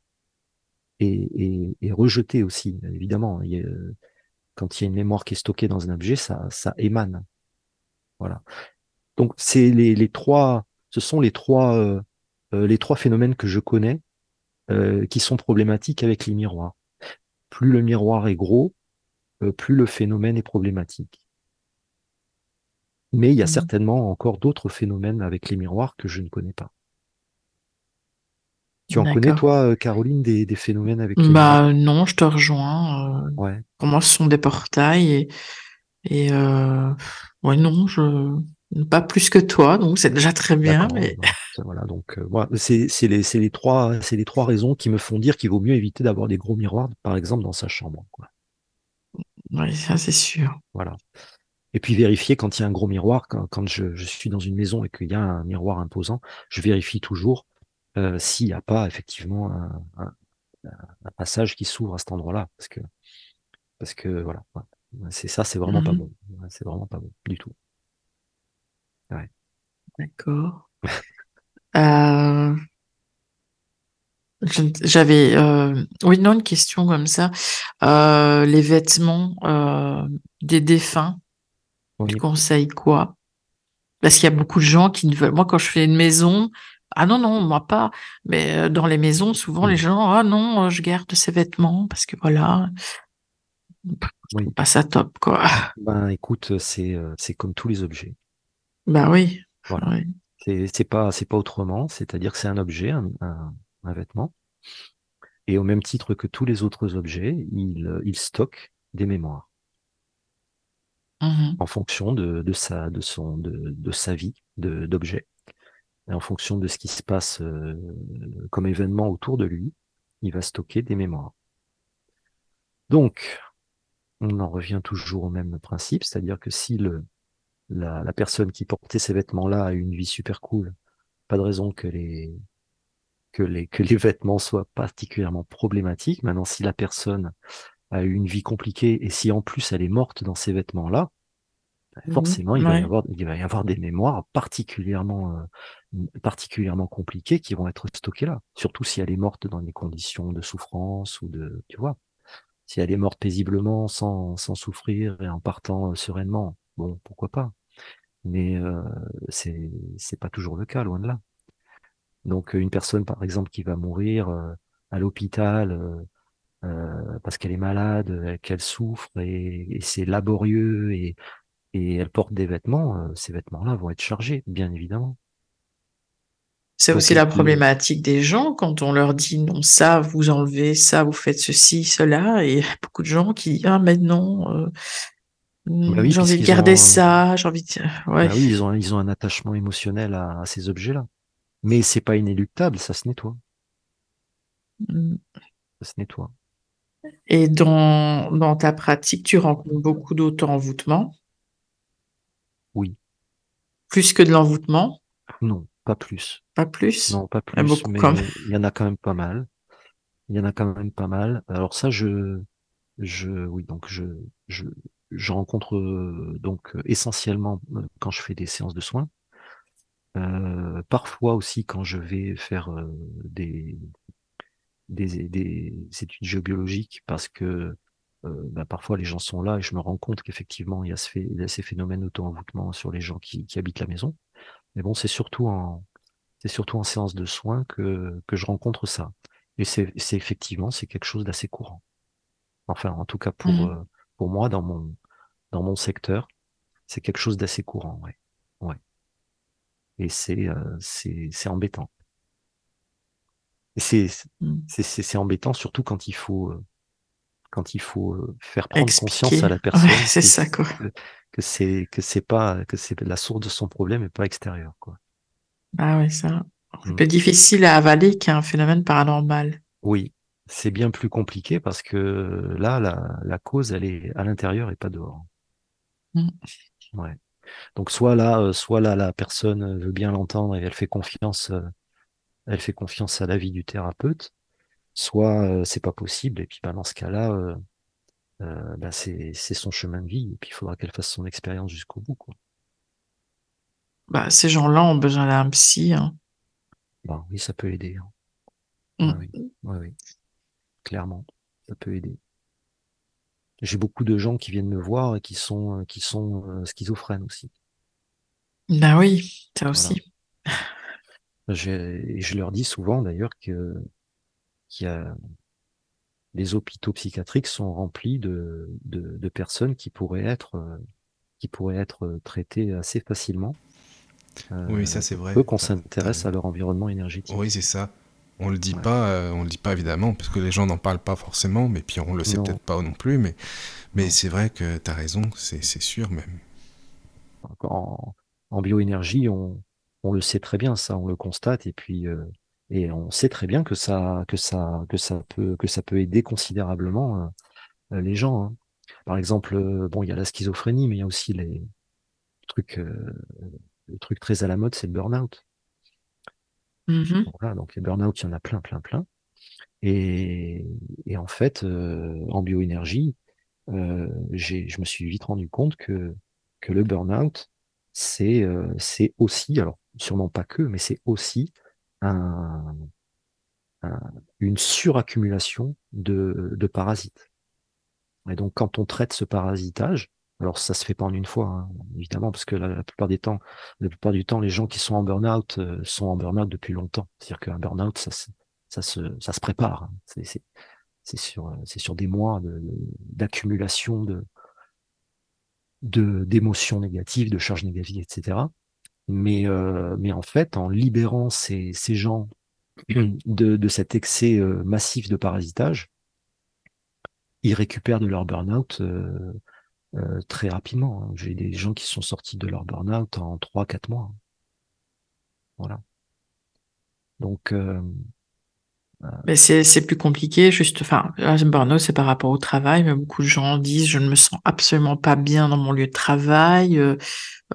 Speaker 4: et, et, et rejeté aussi. Évidemment, il a, quand il y a une mémoire qui est stockée dans un objet, ça ça émane. Voilà. Donc c'est les, les trois, ce sont les trois, euh, euh, les trois phénomènes que je connais euh, qui sont problématiques avec les miroirs. Plus le miroir est gros, euh, plus le phénomène est problématique. Mais il y a
Speaker 2: Mhm.
Speaker 4: certainement encore d'autres phénomènes avec les miroirs que je ne connais pas. Tu en connais toi, euh, Caroline, des, des phénomènes avec les
Speaker 2: Bah non, je te rejoins. euh,
Speaker 4: Ouais.
Speaker 2: pour moi, ce sont des portails et Et euh, ouais, non, je pas plus que toi, donc c'est déjà très bien. Mais...
Speaker 4: Voilà, donc euh, voilà, c'est les, les, trois, les trois raisons qui me font dire qu'il vaut mieux éviter d'avoir des gros miroirs, par exemple, dans sa chambre. Quoi.
Speaker 2: Oui, ça c'est sûr.
Speaker 4: Voilà. Et puis vérifier quand il y a un gros miroir, quand, quand je, je, suis dans une maison et qu'il y a un miroir imposant, je vérifie toujours euh, s'il n'y a pas effectivement un, un, un passage qui s'ouvre à cet endroit-là. Parce que, parce que voilà, c'est ça, c'est vraiment pas mmh bon. C'est vraiment pas bon du tout. Ouais.
Speaker 2: D'accord. <laughs> euh... J'avais, euh... oui, non, une question comme ça. Euh, les vêtements euh, des défunts, oui. tu conseilles quoi? Parce qu'il y a beaucoup de gens qui ne veulent. Moi, quand je fais une maison, ah non, non, moi pas. Mais euh, dans les maisons, souvent, les gens, ah non, je garde ces vêtements parce que voilà, oui. pas ça top, quoi.
Speaker 4: Ben, écoute, c'est euh, c'est comme tous les objets.
Speaker 2: Ben oui.
Speaker 4: Voilà.
Speaker 2: oui.
Speaker 4: C'est pas c'est pas autrement. C'est-à-dire que c'est un objet, un, un, un, vêtement, et au même titre que tous les autres objets, il il stocke des mémoires.
Speaker 2: Mmh.
Speaker 4: En fonction de, de sa de son de, de sa vie d'objet. Et en fonction de ce qui se passe euh, comme événement autour de lui, il va stocker des mémoires. Donc, on en revient toujours au même principe, c'est-à-dire que si la, personne qui portait ces vêtements-là a une vie super cool, pas de raison que les, que les, que les <laughs> vêtements soient particulièrement problématiques. Maintenant, si la personne a eu une vie compliquée et si en plus elle est morte dans ces vêtements-là, forcément, il, va y avoir, il va y avoir des mémoires particulièrement, euh, particulièrement compliquées qui vont être stockées là. Surtout si elle est morte dans des conditions de souffrance ou de, tu vois, si elle est morte paisiblement, sans, sans souffrir et en partant euh, sereinement, bon, pourquoi pas. Mais euh, c'est, c'est pas toujours le cas, loin de là. Donc, une personne, par exemple, qui va mourir euh, à l'hôpital euh, parce qu'elle est malade, qu'elle souffre et, et c'est laborieux et et elle porte des vêtements, euh, ces vêtements-là vont être chargés, bien évidemment.
Speaker 2: C'est aussi la problématique des gens quand on leur dit non, ça, vous enlevez, ça, vous faites ceci, cela, et beaucoup de gens qui disent ah mais non, euh,
Speaker 4: bah oui,
Speaker 2: j'ai envie de garder
Speaker 4: ont...
Speaker 2: ça, j'ai envie de. Ouais.
Speaker 4: Bah oui, ils ont, ils ont un attachement émotionnel à, à ces objets-là. Mais c'est pas inéluctable, ça se nettoie.
Speaker 2: Mm.
Speaker 4: Ça se nettoie.
Speaker 2: Et dans, dans ta pratique, tu rencontres beaucoup d'auto-envoûtement
Speaker 4: Oui.
Speaker 2: Plus que de l'envoûtement?
Speaker 4: Non, pas plus.
Speaker 2: Pas plus?
Speaker 4: Non, pas plus.
Speaker 2: Il
Speaker 4: mais il y en a quand même pas mal. Il y en a quand même pas mal. Alors ça, je, je, oui, donc je, je, je rencontre euh, donc essentiellement euh, quand je fais des séances de soins. Euh, parfois aussi quand je vais faire euh, des, des, des études géobiologiques parce que euh, bah, parfois les gens sont là et je me rends compte qu'effectivement il y a, ce il y a ces phénomènes d'auto-envoûtement sur les gens qui, qui habitent la maison. Mais bon, c'est surtout en c'est surtout en séance de soins que, que je rencontre ça. Et c'est effectivement c'est quelque chose d'assez courant. Enfin, en tout cas pour
Speaker 2: Mhm.
Speaker 4: euh, pour moi dans mon dans mon secteur, c'est quelque chose d'assez courant, ouais. Ouais. Et c'est euh, c'est embêtant.
Speaker 2: Mm.
Speaker 4: c'est c'est c'est embêtant surtout quand il faut euh, quand il faut euh, faire prendre conscience à la personne
Speaker 2: Ouais, c'est
Speaker 4: que,
Speaker 2: ça, quoi.
Speaker 4: que, que c'est que c'est pas que c'est la source de son problème et pas extérieure, quoi.
Speaker 2: Ah ouais, ça. C'est
Speaker 4: Mm.
Speaker 2: plus difficile à avaler qu'un phénomène paranormal.
Speaker 4: Oui, c'est bien plus compliqué parce que là, la, la cause, elle est à l'intérieur et pas dehors.
Speaker 2: Mm.
Speaker 4: Ouais. Donc soit là, euh, soit là, la personne veut bien l'entendre et elle fait confiance, euh, elle fait confiance à l'avis du thérapeute, soit euh, c'est pas possible et puis bah, dans ce cas-là, bah, c'est c'est son chemin de vie et puis il faudra qu'elle fasse son expérience jusqu'au bout, quoi.
Speaker 2: Bah, ces gens-là ont besoin d'un psy. hein.
Speaker 4: Bah oui, ça peut aider. hein.
Speaker 2: Mm.
Speaker 4: Ah oui, oui, oui, clairement, ça peut aider. J'ai beaucoup de gens qui viennent me voir et qui sont qui sont euh, schizophrènes aussi.
Speaker 2: Bah oui, ça
Speaker 4: Voilà.
Speaker 2: aussi.
Speaker 4: J'ai- Et je leur dis souvent d'ailleurs que qu'il y a les hôpitaux psychiatriques sont remplis de, de, de personnes qui pourraient être euh, qui pourraient être traitées assez facilement. Euh,
Speaker 3: Oui, ça c'est vrai.
Speaker 4: peu qu'on s'intéresse à leur environnement énergétique.
Speaker 3: Oui, c'est ça. On le dit
Speaker 4: Ouais.
Speaker 3: pas, euh, on le dit pas évidemment, parce que les gens n'en parlent pas forcément, mais puis on le sait peut-être pas non plus, mais, Mais c'est vrai que tu as raison, c'est sûr même.
Speaker 4: En, en bioénergie, on, on, le sait très bien, ça, on le constate, et puis euh, et on sait très bien que ça, que ça, que ça peut, que ça peut aider considérablement euh, les gens. Hein. Par exemple, euh, bon, il y a la schizophrénie, mais il y a aussi les trucs, le truc très à la mode, c'est le burn-out.
Speaker 2: Mmh
Speaker 4: voilà, donc les burn-out, il y en a plein, plein, plein. Et, et en fait, en bioénergie, euh, je me suis vite rendu compte que, que le burn-out, c'est euh, c'est aussi, alors sûrement pas que, mais c'est aussi un, une suraccumulation de, parasites. Et donc quand on traite ce parasitage, alors ça se fait pas en une fois, hein, évidemment, parce que la, plupart des temps, la plupart du temps, les gens qui sont en burn-out euh, sont en burn-out depuis longtemps. C'est-à-dire qu'un burn-out, ça, se, prépare. Hein. C'est sur, des mois d'accumulation de, d'émotions négatives, de charges négatives, etc. Mais, euh, mais en fait, en libérant ces, ces gens <clears throat> de, de cet excès euh, massif de parasitage, ils récupèrent de leur burn-out très rapidement. Hein. J'ai des gens qui sont sortis de leur burn-out en 3-4 mois. Voilà. Donc,
Speaker 2: mais c'est plus compliqué, juste, enfin, burn-out, c'est par rapport au travail, mais beaucoup de gens disent, je ne me sens absolument pas bien dans mon lieu de travail, euh,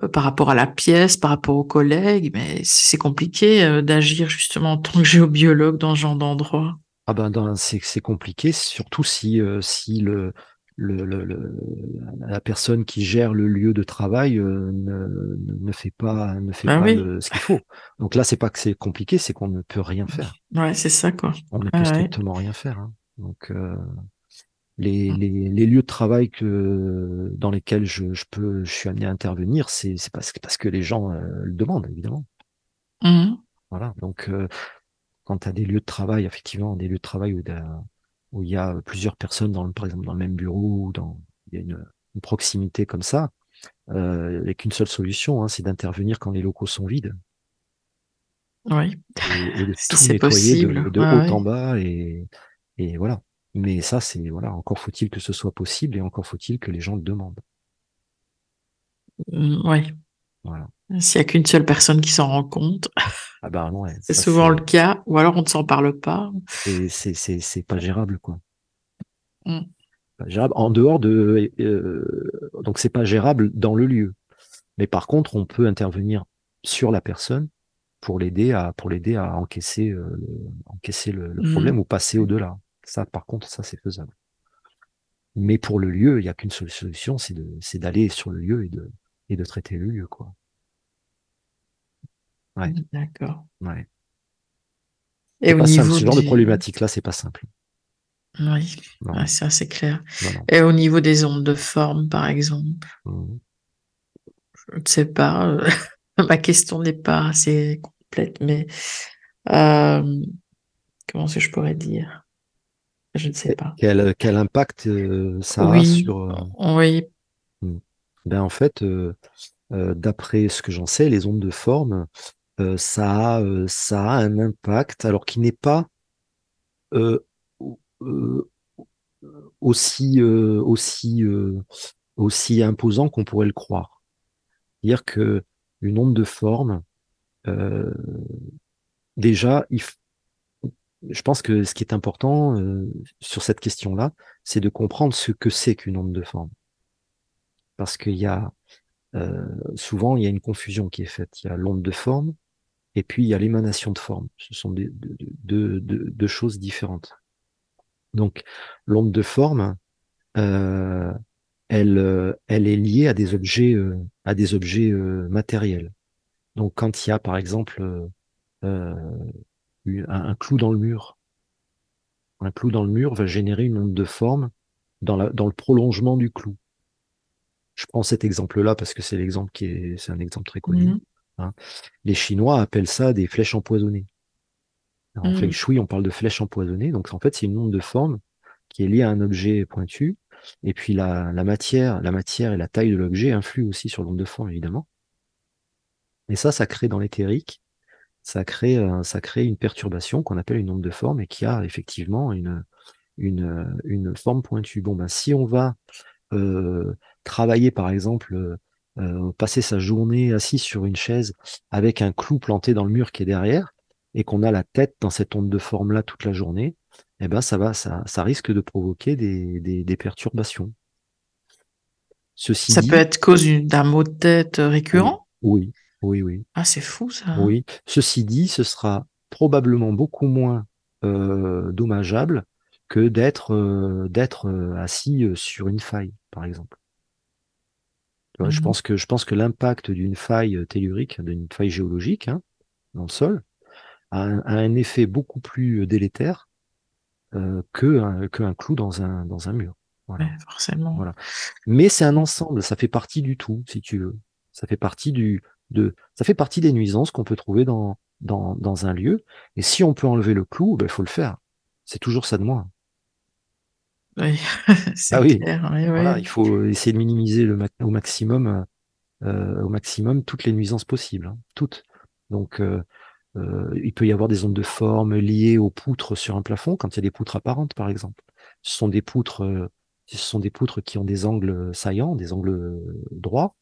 Speaker 2: euh, par rapport à la pièce, par rapport aux collègues, mais c'est compliqué euh, d'agir justement en tant que géobiologue dans ce genre d'endroit.
Speaker 4: Ah ben, c'est compliqué, surtout si, si le, le, la personne qui gère le lieu de travail euh, ne, ne, fait pas, ne fait
Speaker 2: bah
Speaker 4: pas ce qu'il faut. Donc là, c'est pas que c'est compliqué, c'est qu'on ne peut rien faire.
Speaker 2: Ouais, c'est ça quoi.
Speaker 4: On ne peut strictement rien faire. Hein. Donc euh, les, les, les, lieux de travail que dans lesquels je, je peux, je suis amené à intervenir, c'est parce, parce que les gens euh, le demandent évidemment.
Speaker 2: Mmh
Speaker 4: voilà. Donc quand tu as des lieux de travail, effectivement, des lieux de travail où où il y a plusieurs personnes, dans le, par exemple dans le même bureau, ou dans, il y a une, proximité comme ça, euh, avec une seule solution, hein, c'est d'intervenir quand les locaux sont vides.
Speaker 2: Oui.
Speaker 4: Et, de <laughs> tout nettoyer de, haut en bas et, et voilà. Mais ça, c'est voilà, encore faut-il que ce soit possible et encore faut-il que les gens le demandent.
Speaker 2: Mmh, oui.
Speaker 4: Voilà.
Speaker 2: S'il n'y a qu'une seule personne qui s'en rend compte,
Speaker 4: ah bah
Speaker 2: c'est souvent le cas, ou alors on ne s'en parle pas.
Speaker 4: C'est pas gérable, quoi.
Speaker 2: Mm.
Speaker 4: gérable. En dehors de. Euh, donc, c'est pas gérable dans le lieu. Mais par contre, on peut intervenir sur la personne pour l'aider à, pour l'aider à encaisser, euh, encaisser le, problème ou passer au-delà. Ça, par contre, ça, c'est faisable. Mais pour le lieu, il n'y a qu'une seule solution, c'est d'aller sur le lieu et de, et de traiter le lieu, quoi. Ouais.
Speaker 2: D'accord.
Speaker 4: Ouais.
Speaker 2: Et au
Speaker 4: niveau
Speaker 2: Ce
Speaker 4: genre de problématique-là, c'est pas simple.
Speaker 2: Oui, c'est assez clair. Et au niveau des ondes de forme, par exemple, mmh. je ne sais pas, euh, <laughs> ma question n'est pas assez complète, mais euh, comment est-ce que je pourrais dire? Je ne sais pas.
Speaker 4: Quel, quel impact euh, ça
Speaker 2: a
Speaker 4: sur.
Speaker 2: Oui.
Speaker 4: Ben, en fait, d'après ce que j'en sais, les ondes de forme, euh, ça, a, euh, ça a un impact, alors qui n'est pas euh, aussi imposant qu'on pourrait le croire. C'est-à-dire que une onde de forme, déjà, je pense que ce qui est important sur cette question-là, c'est de comprendre ce que c'est qu'une onde de forme. Parce qu'il y a souvent il y a une confusion qui est faite. Il y a l'onde de forme et puis il y a l'émanation de forme. Ce sont deux, choses différentes. Donc l'onde de forme, euh, elle, euh, elle est liée à des objets, euh, matériels. Donc quand il y a par exemple un, clou dans le mur, un clou dans le mur va générer une onde de forme dans le prolongement du clou. Je prends cet exemple-là parce que c'est l'exemple qui est, c'est un exemple très connu. Mmh. Hein. Les Chinois appellent ça des flèches empoisonnées. En mmh. feng shui, on parle de flèches empoisonnées. Donc, en fait, c'est une onde de forme qui est liée à un objet pointu. Et puis, la, matière, la matière et la taille de l'objet influent aussi sur l'onde de forme, évidemment. Et ça, ça crée dans l'éthérique, ça crée, euh, ça crée une perturbation qu'on appelle une onde de forme et qui a effectivement une, une, une forme pointue. Bon, ben, si on va travailler, par exemple, passer sa journée assis sur une chaise avec un clou planté dans le mur qui est derrière, et qu'on a la tête dans cette onde de forme-là toute la journée, eh ben ça va, ça, ça risque de provoquer des, des, perturbations.
Speaker 2: Ceci ça peut être cause d'un mot de tête récurrent?
Speaker 4: Oui, oui, oui.
Speaker 2: Ah, c'est fou ça.
Speaker 4: Oui. Ceci dit, ce sera probablement beaucoup moins euh, dommageable que d'être euh, d'être euh, assis sur une faille, par exemple. Je mmh pense que je pense que l'impact d'une faille tellurique, d'une faille géologique hein, dans le sol, a un, effet beaucoup plus délétère euh, que qu'un clou dans un dans un mur.
Speaker 2: Voilà. forcément.
Speaker 4: Voilà. Mais c'est un ensemble, ça fait partie du tout, si tu veux. Ça fait partie du de ça fait partie des nuisances qu'on peut trouver dans dans dans un lieu. Et si on peut enlever le clou, il ben, faut le faire. C'est toujours ça de moins.
Speaker 2: Oui, <laughs> c'est ah oui. clair.
Speaker 4: Voilà, il faut essayer de minimiser le au maximum euh, au maximum toutes les nuisances possibles, hein, toutes. Donc euh, euh, il peut y avoir des ondes de forme liées aux poutres sur un plafond, quand il y a des poutres apparentes, par exemple. Ce sont des poutres, ce sont des poutres qui ont des angles saillants, des angles droits.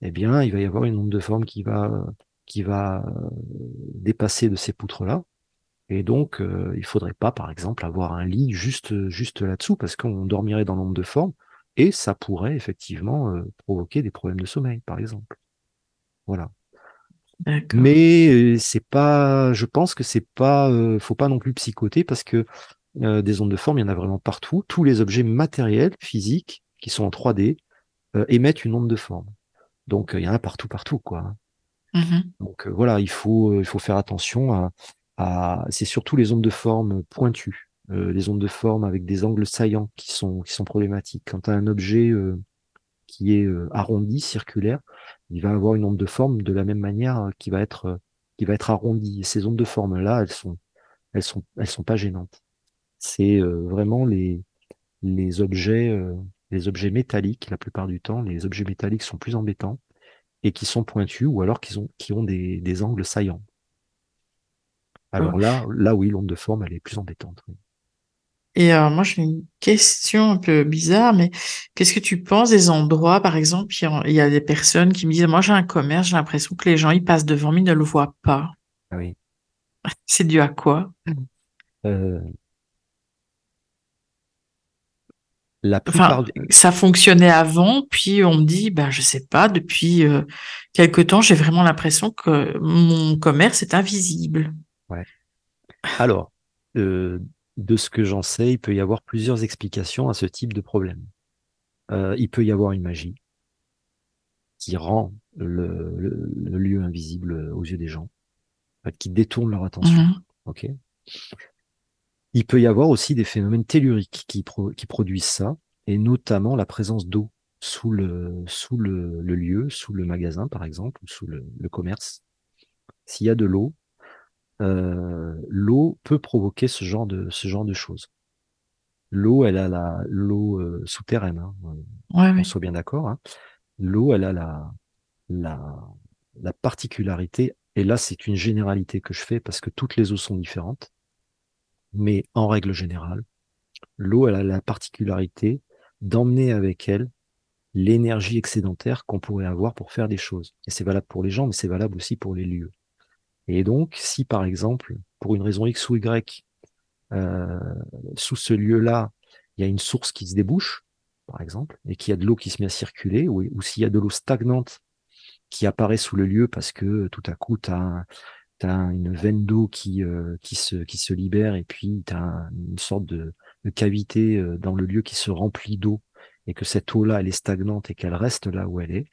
Speaker 4: Eh bien, il va y avoir une onde de forme qui va, qui va dépasser de ces poutres-là. Et donc, il il faudrait pas, par exemple, avoir un lit juste, juste là-dessous, parce qu'on dormirait dans l'onde de forme, et ça pourrait effectivement provoquer des problèmes de sommeil, par exemple. Voilà. Mais c'est pas, je pense que c'est pas, faut pas non plus psychoter parce que des ondes de forme, il y en a vraiment partout. Tous les objets matériels, physiques, qui sont en 3D, émettent une onde de forme. Donc il y en a partout, partout, quoi. Hein. Mmh Donc voilà, il faut, il faut faire attention à, c'est surtout les ondes de forme pointues, les ondes de forme avec des angles saillants qui sont, problématiques. Quand tu as un objet qui est arrondi, circulaire, il va avoir une onde de forme de la même manière euh, qui va être, euh, arrondie. Ces ondes de forme-là, elles sont, elles sont, elles sont pas gênantes. C'est euh, vraiment les, objets, les objets métalliques, la plupart du temps, les objets métalliques sont plus embêtants et qui sont pointus ou alors qui ont, des angles saillants. Alors là, là oui, l'onde de forme, elle est plus embêtante.
Speaker 2: Et euh, moi, j'ai une question un peu bizarre, mais qu'est-ce que tu penses des endroits, par exemple, il y a des personnes qui me disent, moi j'ai un commerce, j'ai l'impression que les gens, ils passent devant, mais ils ne le voient pas.
Speaker 4: Ah oui. <laughs>
Speaker 2: C'est dû à quoi?
Speaker 4: Euh... La
Speaker 2: plupart enfin, ça fonctionnait avant, puis on me dit, ben je sais pas, depuis euh, quelque temps, j'ai vraiment l'impression que mon commerce est invisible.
Speaker 4: Alors, euh, de ce que j'en sais, il peut y avoir plusieurs explications à ce type de problème. Euh, il peut y avoir une magie qui rend le, lieu invisible aux yeux des gens, qui détourne leur attention. Mhm. Ok? Il peut y avoir aussi des phénomènes telluriques qui, qui produisent ça, et notamment la présence d'eau sous le, sous le, lieu, sous le magasin par exemple, ou sous le commerce. S'il y a de l'eau, l'eau peut provoquer ce genre de, ce genre de choses. L'eau, elle a la l'eau euh, souterraine, hein, euh, on soit bien d'accord. Hein. L'eau, elle a la, la, la particularité, et là c'est une généralité que je fais parce que toutes les eaux sont différentes, mais en règle générale, l'eau, elle a la particularité d'emmener avec elle l'énergie excédentaire qu'on pourrait avoir pour faire des choses. Et c'est valable pour les gens, mais c'est valable aussi pour les lieux. Et donc, si par exemple, pour une raison X ou Y, euh, sous ce lieu-là, il y a une source qui se débouche, par exemple, et qu'il y a de l'eau qui se met à circuler, ou, s'il y a de l'eau stagnante qui apparaît sous le lieu parce que tout à coup, tu as, une veine d'eau qui, euh, qui se libère et puis tu as une sorte de, cavité euh, dans le lieu qui se remplit d'eau et que cette eau-là, elle est stagnante et qu'elle reste là où elle est,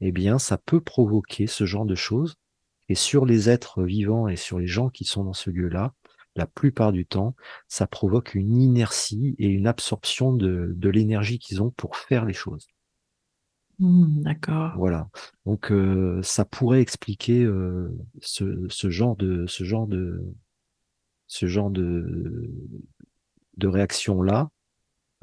Speaker 4: eh bien, ça peut provoquer ce genre de choses et sur les êtres vivants et sur les gens qui sont dans ce lieu-là, la plupart du temps, ça provoque une inertie et une absorption de, de l'énergie qu'ils ont pour faire les choses.
Speaker 2: Mmh, d'accord.
Speaker 4: Voilà. Donc euh, ça pourrait expliquer euh, ce, ce, genre de ce genre de ce genre de de réaction là.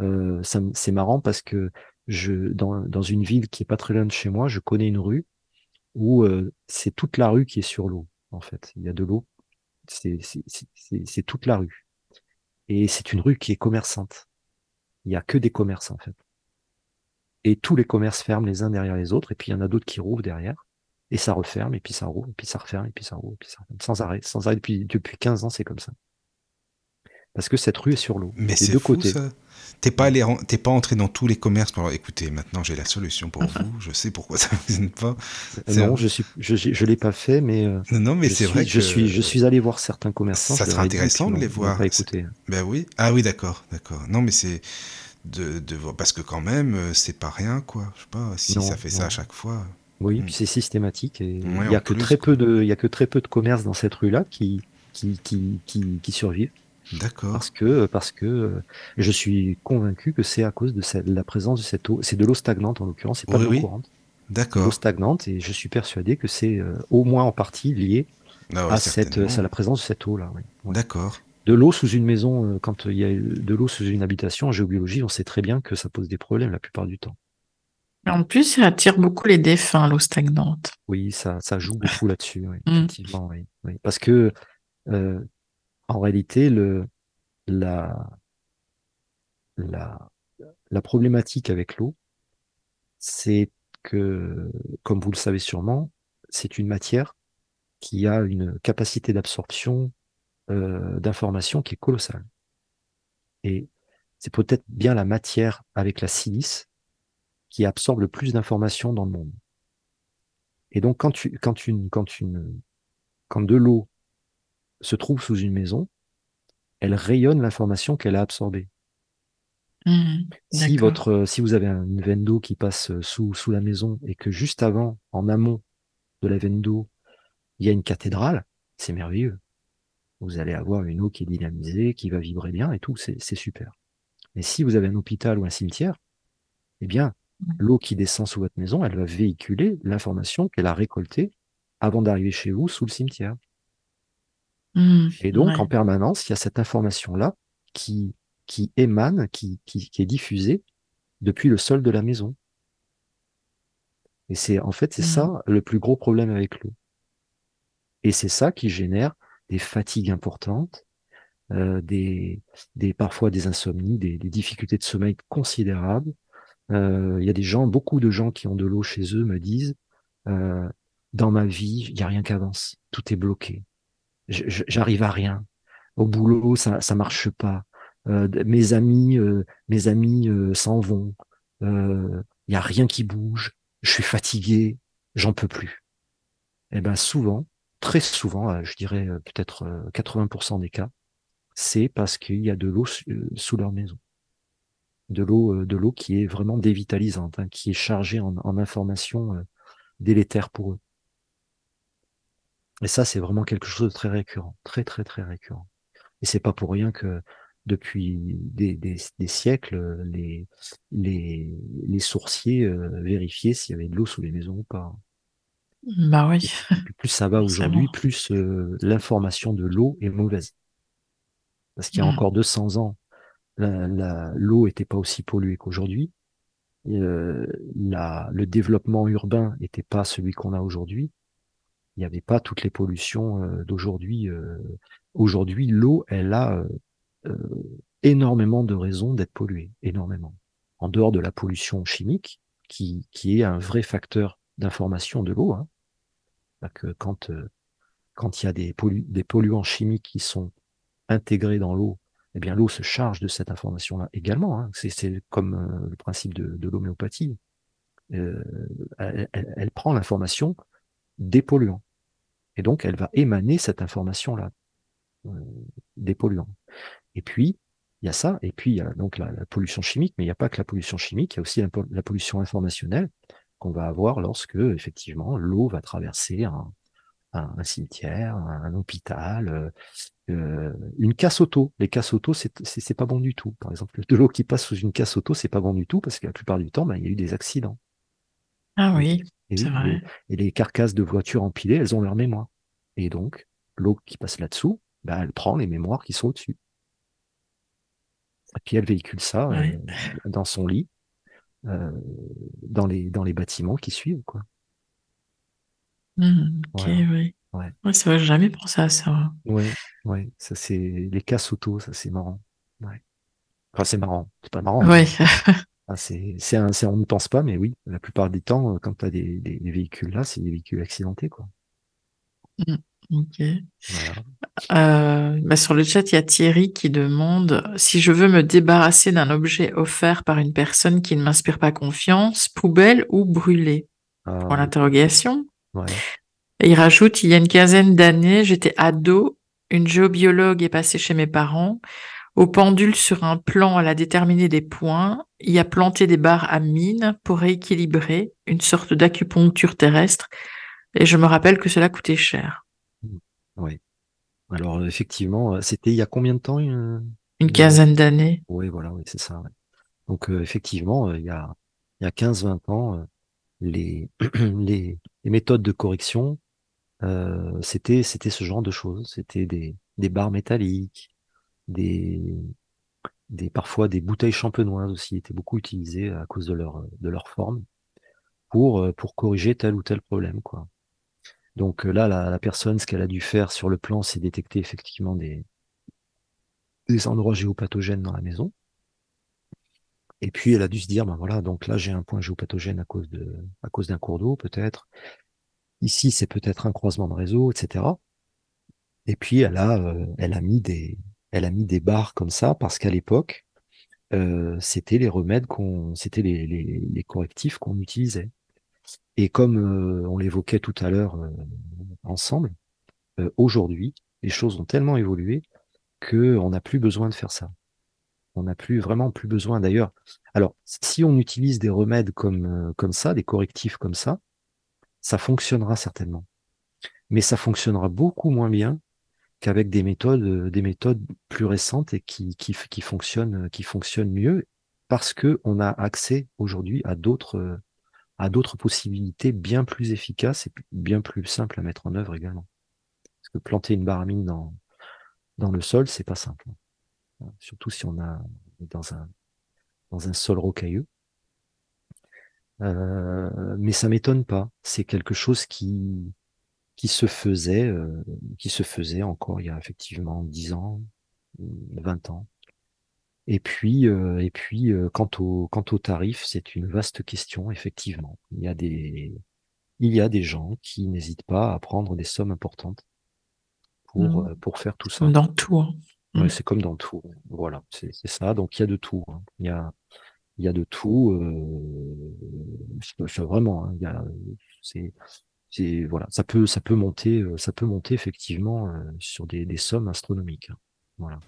Speaker 4: Euh, c'est marrant parce que je dans, dans une ville qui est pas très loin de chez moi, je connais une rue où c'est toute la rue qui est sur l'eau, en fait. Il y a de l'eau, c'est toute la rue. Et c'est une rue qui est commerçante. Il n'y a que des commerces, en fait. et tous les commerces ferment les uns derrière les autres, et puis il y en a d'autres qui rouvrent derrière, et ça referme, et puis ça rouvre, et puis ça referme, et puis ça rouvre, et puis ça referme, sans arrêt, sans arrêt, depuis, depuis 15 ans, c'est comme ça. Parce que cette rue est sur l'eau.
Speaker 3: Mais c'est fou, ça. T'es pas, allé, pas entré dans tous les commerces pour écoutez, maintenant j'ai la solution pour <laughs> vous, je sais pourquoi ça vous gêne pas.
Speaker 4: Euh, non, je suis, je, je l'ai pas fait, mais. Euh,
Speaker 3: non, non, mais c'est vrai que.
Speaker 4: Je suis, je suis allé voir certains commerçants.
Speaker 3: Ça serait intéressant de les voir. Pas Ben oui. Ah oui, d'accord, d'accord. Non, mais c'est. De, de, parce que quand même, euh, c'est pas rien, quoi. Je sais pas, si ça fait ça à chaque fois.
Speaker 4: Oui, hmm. puis c'est systématique. Et il y a que très peu de, il y a que très peu de commerces dans cette rue-là qui, qui, qui, qui, qui survivent.
Speaker 3: D'accord.
Speaker 4: Parce que, parce que euh, je suis convaincu que c'est à cause de, cette, la présence de cette eau. C'est de l'eau stagnante en l'occurrence, c'est pas de l'eau courante.
Speaker 3: D'accord.
Speaker 4: L'eau stagnante et je suis persuadé que c'est euh, au moins en partie lié ah à, cette, à la présence de cette eau-là.
Speaker 3: D'accord.
Speaker 4: De l'eau sous une maison, euh, quand il y a de l'eau sous une habitation en géobiologie, on sait très bien que ça pose des problèmes la plupart du temps.
Speaker 2: En plus, ça attire beaucoup les défunts, l'eau stagnante.
Speaker 4: Oui, ça, ça joue <laughs> beaucoup là-dessus, oui, mm. effectivement, oui, Parce que en réalité, le, la, la, la problématique avec l'eau, c'est que, comme vous le savez sûrement, c'est une matière qui a une capacité d'absorption euh, d'informations qui est colossale. Et c'est peut-être bien la matière avec la silice qui absorbe le plus d'informations dans le monde. Et donc, quand, tu, quand, une, quand, une, quand de l'eau se trouve sous une maison, elle rayonne l'information qu'elle a absorbée. Mmh, si votre, si vous avez une veine d'eau qui passe sous, sous la maison et que juste avant, en amont de la veine d'eau, il y a une cathédrale, c'est merveilleux. Vous allez avoir une eau qui est dynamisée, qui va vibrer bien et tout, c'est super. Mais si vous avez un hôpital ou un cimetière, eh bien, mmh. l'eau qui descend sous votre maison, elle va véhiculer l'information qu'elle a récoltée avant d'arriver chez vous sous le cimetière. Mmh, et donc, en permanence, il y a cette information-là qui, qui émane, qui, qui, qui, est diffusée depuis le sol de la maison. Et c'est en fait, c'est mmh. ça le plus gros problème avec l'eau. Et c'est ça qui génère des fatigues importantes, euh, des, des, parfois des insomnies, des, des difficultés de sommeil considérables. Euh, il y a des gens, beaucoup de gens qui ont de l'eau chez eux me disent, euh, dans ma vie, il n'y a rien qui avance, tout est bloqué j'arrive à rien. Au boulot, ça ça marche pas. Euh, mes amis, euh, mes amis euh, s'en vont. Il y a rien qui bouge. Je suis fatigué. J'en peux plus. Et eh ben souvent, très souvent, je dirais peut-être 80% des cas, c'est parce qu'il y a de l'eau sous leur maison. De l'eau, de l'eau qui est vraiment dévitalisante, hein, qui est chargée en, en informations délétères pour eux. Et ça, c'est vraiment quelque chose de très récurrent, très très très récurrent. Et c'est pas pour rien que depuis des, des, des siècles, les, les, les sourciers euh, vérifiaient s'il y avait de l'eau sous les maisons ou pas.
Speaker 2: Bah oui. <laughs>
Speaker 4: plus ça va aujourd'hui, plus euh, l'information de l'eau est mauvaise. Parce qu'il y a mmh. encore 200 ans, l'eau la, l'eau était pas aussi polluée qu'aujourd'hui. Euh, le développement urbain n'était pas celui qu'on a aujourd'hui il n'y avait pas toutes les pollutions euh, d'aujourd'hui. Euh. Aujourd'hui, l'eau, elle a euh, énormément de raisons d'être polluée, énormément. En dehors de la pollution chimique, qui, qui est un vrai facteur d'information de l'eau. Hein. Que quand quand il y a des, polluants chimiques qui sont intégrés dans l'eau, eh bien l'eau se charge de cette information-là également. Hein. C'est comme le principe de, l'homéopathie. Elle, prend l'information des polluants. Et donc, elle va émaner cette information-là, euh, des polluants. Et puis, il y a ça, et puis il y a donc la, pollution chimique, mais il n'y a pas que la pollution chimique, il y a aussi la, pollution informationnelle qu'on va avoir lorsque, effectivement, l'eau va traverser un, un, cimetière, un, hôpital, euh, euh, une casse auto. Les casses auto, c'est pas bon du tout. Par exemple, de l'eau qui passe sous une casse auto, c'est pas bon du tout parce que la plupart du temps, ben, il y a eu des accidents.
Speaker 2: Ah oui. Et, vrai.
Speaker 4: et les carcasses de voitures empilées, elles ont leur mémoire. Et donc, l'eau qui passe là-dessous, bah, elle prend les mémoires qui sont au-dessus. Et puis elle véhicule ça euh, dans son lit, euh, dans, les, dans les bâtiments qui suivent. Quoi.
Speaker 2: Mmh, ok, oui. Ouais. ouais c'est vrai, jamais pensé à ça.
Speaker 4: Ouais, ouais, ça c'est les casses auto, ça c'est marrant. Ouais. Enfin, c'est marrant, c'est pas marrant.
Speaker 2: Ouais. <laughs>
Speaker 4: Ah, c'est, c'est un, on ne pense pas, mais oui, la plupart du temps, quand tu as des, des, véhicules là, c'est des véhicules accidentés, quoi.
Speaker 2: Mmh, ok. Euh, bah, sur le chat, il y a Thierry qui demande si je veux me débarrasser d'un objet offert par une personne qui ne m'inspire pas confiance, poubelle ou brûler
Speaker 4: Ah,
Speaker 2: Pour l'interrogation.
Speaker 4: ouais.
Speaker 2: Et il rajoute, il y a une quinzaine d'années, j'étais ado, une géobiologue est passée chez mes parents. Au pendule sur un plan, elle a déterminé des points, y a planté des barres à mine pour rééquilibrer une sorte d'acupuncture terrestre. Et je me rappelle que cela coûtait cher.
Speaker 4: Oui. Alors effectivement, euh, c'était il y a combien de temps une,
Speaker 2: Une quinzaine d'années.
Speaker 4: Oui, voilà, oui, c'est ça. ouais. Donc euh, effectivement, euh, il y a, il y a 15-20 ans, les, <clears throat> les, les méthodes de correction, euh, c'était c'était ce genre de choses. C'était des, des barres métalliques, des, des parfois des bouteilles champenoises aussi étaient beaucoup utilisées à cause de leur de leur forme pour euh, pour corriger tel ou tel problème quoi. Donc euh, là, la, personne, ce qu'elle a dû faire sur le plan, c'est détecter effectivement des des endroits géopathogènes dans la maison. Et puis elle a dû se dire, ben voilà, donc là j'ai un point géopathogène à cause de, à cause d'un cours d'eau peut-être. Ici c'est peut-être un croisement de réseau, etc. Et puis elle a, euh, elle a mis des, elle a mis des barres comme ça parce qu'à l'époque euh, c'était les remèdes qu'on, c'était les, correctifs qu'on utilisait. Et comme euh, on l'évoquait tout à l'heure euh, ensemble, euh, aujourd'hui les choses ont tellement évolué que on n'a plus besoin de faire ça. On n'a plus vraiment plus besoin d'ailleurs. Alors, si on utilise des remèdes comme, comme ça, des correctifs comme ça, ça fonctionnera certainement. Mais ça fonctionnera beaucoup moins bien qu'avec des méthodes, euh, des méthodes plus récentes et qui, qui, qui fonctionnent, qui fonctionnent mieux parce que on a accès aujourd'hui à d'autres, euh, à d'autres possibilités bien plus efficaces et bien plus simples à mettre en œuvre également. Parce que planter une baramine dans, dans le sol, c'est pas simple. Surtout si on a dans un, dans un sol rocailleux. Euh, mais ça m'étonne pas. C'est quelque chose qui, qui se faisait, euh, qui se faisait encore il y a effectivement 10 ans, 20 ans. Et puis, euh, et puis euh, quant au quant au tarif, c'est une vaste question effectivement. Il y a des il y a des gens qui n'hésitent pas à prendre des sommes importantes pour
Speaker 2: Mhm.
Speaker 4: pour faire tout ça.
Speaker 2: Comme dans tout. hein.
Speaker 4: Ouais,
Speaker 2: Mm.
Speaker 4: c'est comme dans tout. Voilà, c'est ça. Donc il y a de tout. hein. Il y a il y a de tout. Euh, vraiment. hein, il y a c'est c'est voilà. Ça peut ça peut monter euh, ça peut monter effectivement euh, sur des, des sommes astronomiques. hein. Voilà.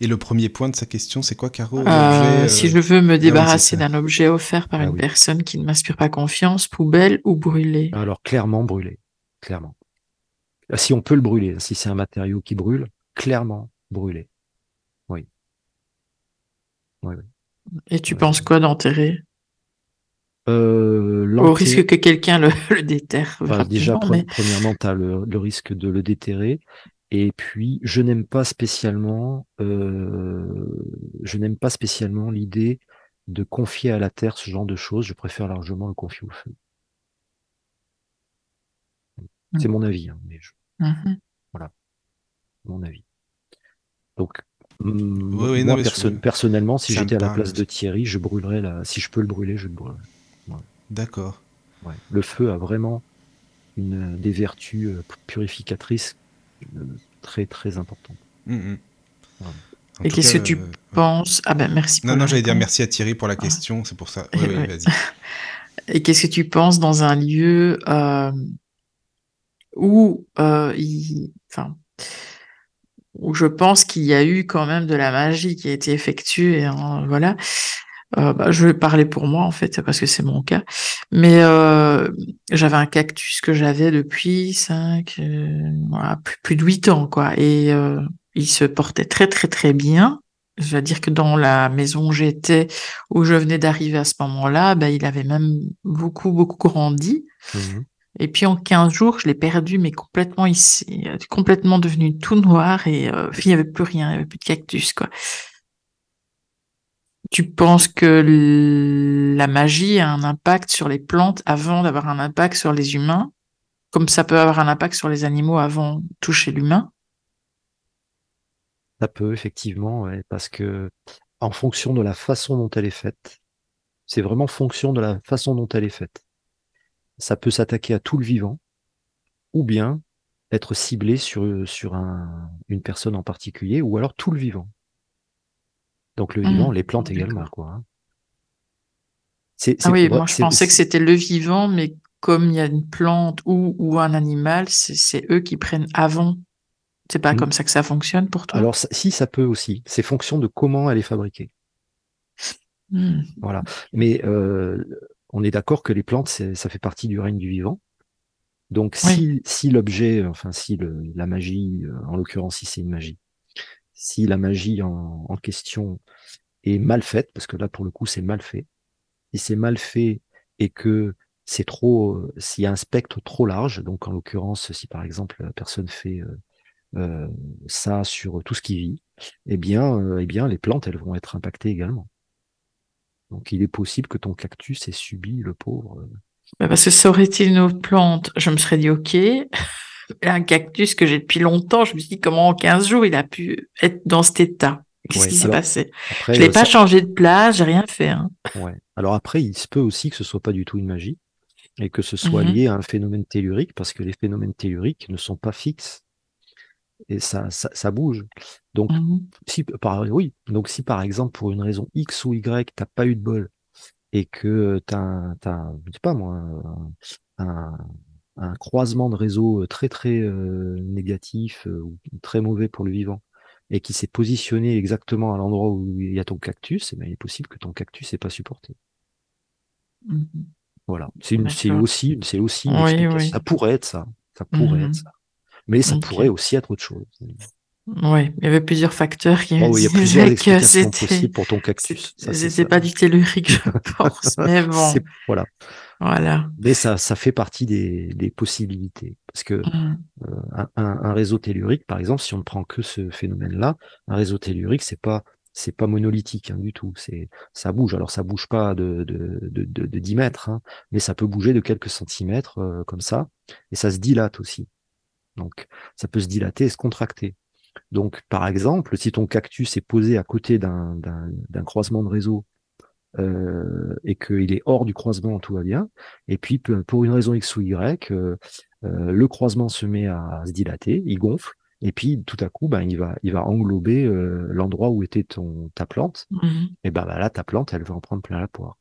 Speaker 3: Et le premier point de sa question, c'est quoi, Caro
Speaker 2: Euh, si je veux me débarrasser d'un objet offert par
Speaker 4: Ah
Speaker 2: une
Speaker 4: oui.
Speaker 2: personne qui ne m'inspire pas confiance, poubelle ou brûler.
Speaker 4: Alors clairement brûler, clairement. Ah, Si on peut le brûler, si c'est un matériau qui brûle, clairement brûler. Oui. Oui, oui.
Speaker 2: Et tu penses quoi d'enterrer?
Speaker 4: Euh,
Speaker 2: Au risque que quelqu'un le, <laughs> le déterre
Speaker 4: Enfin, déjà,
Speaker 2: rapidement,
Speaker 4: pre-
Speaker 2: mais
Speaker 4: premièrement, tu as le, le risque de le déterrer. Et puis, je n'aime pas spécialement, euh, je n'aime pas spécialement l'idée de confier à la terre ce genre de choses. Je préfère largement le confier au feu. C'est
Speaker 2: Mm.
Speaker 4: mon avis, hein, mais je-
Speaker 2: Mhm.
Speaker 4: mon avis. Donc,
Speaker 3: Oui, oui, non,
Speaker 4: moi,
Speaker 3: je-
Speaker 4: personnellement, si j'étais à la place de Thierry, je brûlerais la, si je peux le brûler, je le brûlerais.
Speaker 3: D'accord.
Speaker 4: Ouais. Le feu a vraiment une, des vertus euh, purificatrices euh, très, très importantes.
Speaker 3: Mm, mm.
Speaker 4: Voilà.
Speaker 3: En
Speaker 2: Et qu'est-ce que tu
Speaker 3: euh,
Speaker 2: penses? Ah ben merci.
Speaker 3: Non,
Speaker 2: pour
Speaker 3: non,
Speaker 2: la
Speaker 3: j'allais dire merci à Thierry pour la
Speaker 2: Ah.
Speaker 3: question, c'est pour ça. Oui, oui,
Speaker 2: ouais. <laughs>
Speaker 3: vas-y.
Speaker 2: Et qu'est-ce que tu penses dans un lieu euh, où euh, il, enfin, où je pense qu'il y a eu quand même de la magie qui a été effectuée, hein, voilà. Euh, bah, je vais parler pour moi en fait parce que c'est mon cas. Mais euh, j'avais un cactus que j'avais depuis cinq, euh, voilà, plus, plus de huit ans quoi, et euh, il se portait très très très bien. Je veux dire que dans la maison où j'étais, où je venais d'arriver à ce moment-là, bah, il avait même beaucoup beaucoup grandi.
Speaker 4: Mhm.
Speaker 2: Et puis en 15 jours, je l'ai perdu, mais complètement ici, complètement devenu tout noir et euh, il n'y avait plus rien, il n'y avait plus de cactus, quoi. Tu penses que la magie a un impact sur les plantes avant d'avoir un impact sur les humains, comme ça peut avoir un impact sur les animaux avant de toucher l'humain?
Speaker 4: Ça peut, effectivement, ouais, parce que en fonction de la façon dont elle est faite, C'est vraiment fonction de la façon dont elle est faite. Ça peut s'attaquer à tout le vivant, ou bien être ciblé sur, sur un, une personne en particulier, ou alors tout le vivant. Donc le vivant, mmh. les plantes également, quoi. Hein.
Speaker 2: ah oui, moi je pensais que c'était le vivant, mais comme il y a une plante ou, ou un animal, c'est eux qui prennent avant. C'est pas mmh. comme ça que ça fonctionne pour toi?
Speaker 4: Alors si, ça peut aussi. C'est fonction de comment elle est fabriquée. Mmh. Voilà. Mais euh, on est d'accord que les plantes, ça fait partie du règne du vivant. Donc si, si l'objet, enfin si le, la magie, euh, en l'occurrence si c'est une magie, si la magie en, question est mal faite, parce que là pour le coup c'est mal fait, si c'est mal fait et que c'est trop, euh, s'il y a un spectre trop large, donc en l'occurrence, si par exemple la personne fait euh, euh, ça sur tout ce qui vit, eh bien, eh bien, les plantes, elles vont être impactées également. Donc, il est possible que ton cactus ait subi le pauvre.
Speaker 2: Bah, parce que ça aurait été une autre je me serais dit OK. Un cactus que j'ai depuis longtemps, je me suis dit comment en 15 jours il a pu être dans cet état? Qu'est-ce qui s'est passé? Je l'ai pas changé de place, j'ai rien fait. Hein.
Speaker 4: Ouais. Alors après, il se peut aussi que ce soit pas du tout une magie et que ce soit mmh lié à un phénomène tellurique, parce que les phénomènes telluriques ne sont pas fixes et ça, ça, bouge. Donc, mmh si, par, oui, donc si par exemple, pour une raison X ou Y, tu n'as pas eu de bol et que tu as, je sais pas moi, un, croisement de réseau très très euh, négatif euh, ou très mauvais pour le vivant et qui s'est positionné exactement à l'endroit où il y a ton cactus, eh ben, il est possible que ton cactus n'ait pas supporté. Mmh voilà. C'est aussi, c'est aussi Ça pourrait être ça. Ça pourrait être mmh ça. Mais ça pourrait aussi être autre chose.
Speaker 2: Oui, il y avait plusieurs facteurs qui
Speaker 4: oh, il y a plusieurs explications possibles pour ton cactus.
Speaker 2: C'était pas du tellurique, je <laughs> pense. mais bon.
Speaker 4: Voilà.
Speaker 2: Voilà.
Speaker 4: Mais ça, ça fait partie des, des possibilités. Parce que mmh. euh, un, un, réseau tellurique, par exemple, si on ne prend que ce phénomène-là, un réseau tellurique, c'est pas c'est pas monolithique hein, du tout. C'est ça bouge. Alors ça bouge pas de, de, de, de 10 mètres, hein, mais ça peut bouger de quelques centimètres euh, comme ça, et ça se dilate aussi. Donc ça peut se dilater et se contracter. Donc par exemple, si ton cactus est posé à côté d'un croisement de réseau euh, et qu'il est hors du croisement, tout va bien. Et puis pour une raison X ou Y, euh, euh, le croisement se met à se dilater, il gonfle, et puis tout à coup, ben, il va, il va englober euh, l'endroit où était ton ta plante. Mmh et ben, là, ta plante, elle va en prendre plein la poire.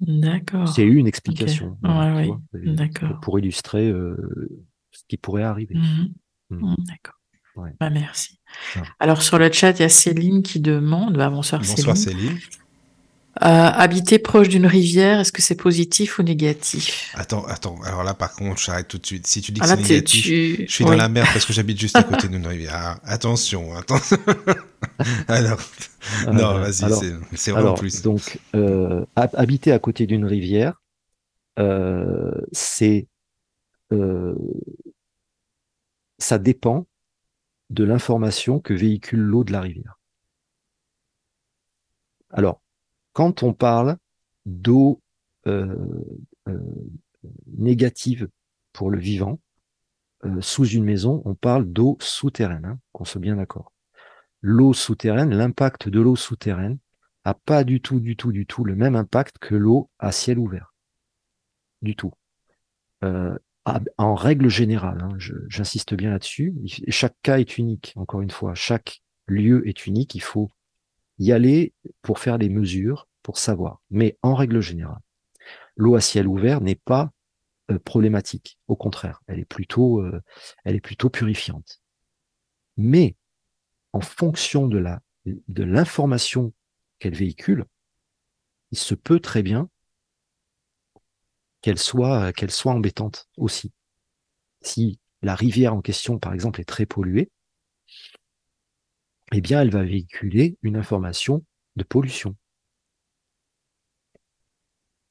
Speaker 2: D'accord.
Speaker 4: C'est une explication.
Speaker 2: ouais, D'accord.
Speaker 4: Pour, illustrer euh, ce qui pourrait arriver.
Speaker 2: Mmh mmh. D'accord. Bah, merci. Alors sur le chat, il y a Céline qui demande. Bah, bonsoir,
Speaker 3: bonsoir Céline.
Speaker 2: Euh, habiter proche d'une rivière, est-ce que c'est positif ou négatif?
Speaker 3: Attends, attends. Alors là, par contre, j'arrête tout de suite. Si tu dis que ah, c'est négatif, je suis dans la merde parce que j'habite juste à côté <laughs> d'une rivière. Ah, attention, attention. <laughs> alors, euh, non, vas-y, c'est vraiment plus.
Speaker 4: Donc, euh, habiter à côté d'une rivière, c'est ça dépend de l'information que véhicule l'eau de la rivière. Alors, quand on parle d'eau euh, euh, négative pour le vivant, euh, sous une maison, on parle d'eau souterraine, hein, qu'on soit bien d'accord. L'eau souterraine, l'impact de l'eau souterraine a pas du tout, du tout, du tout le même impact que l'eau à ciel ouvert. Du tout. En règle générale, hein, j'insiste bien là-dessus, chaque cas est unique, encore une fois, chaque lieu est unique, il faut y aller pour faire des mesures, pour savoir. Mais en règle générale, l'eau à ciel ouvert n'est pas euh, problématique. Au contraire, elle est plutôt, euh, elle est plutôt purifiante. Mais en fonction de la de l'information qu'elle véhicule, il se peut très bien qu'elle soit qu'elle soit embêtante aussi. Si la rivière en question, par exemple, est très polluée, eh bien, elle va véhiculer une information de pollution.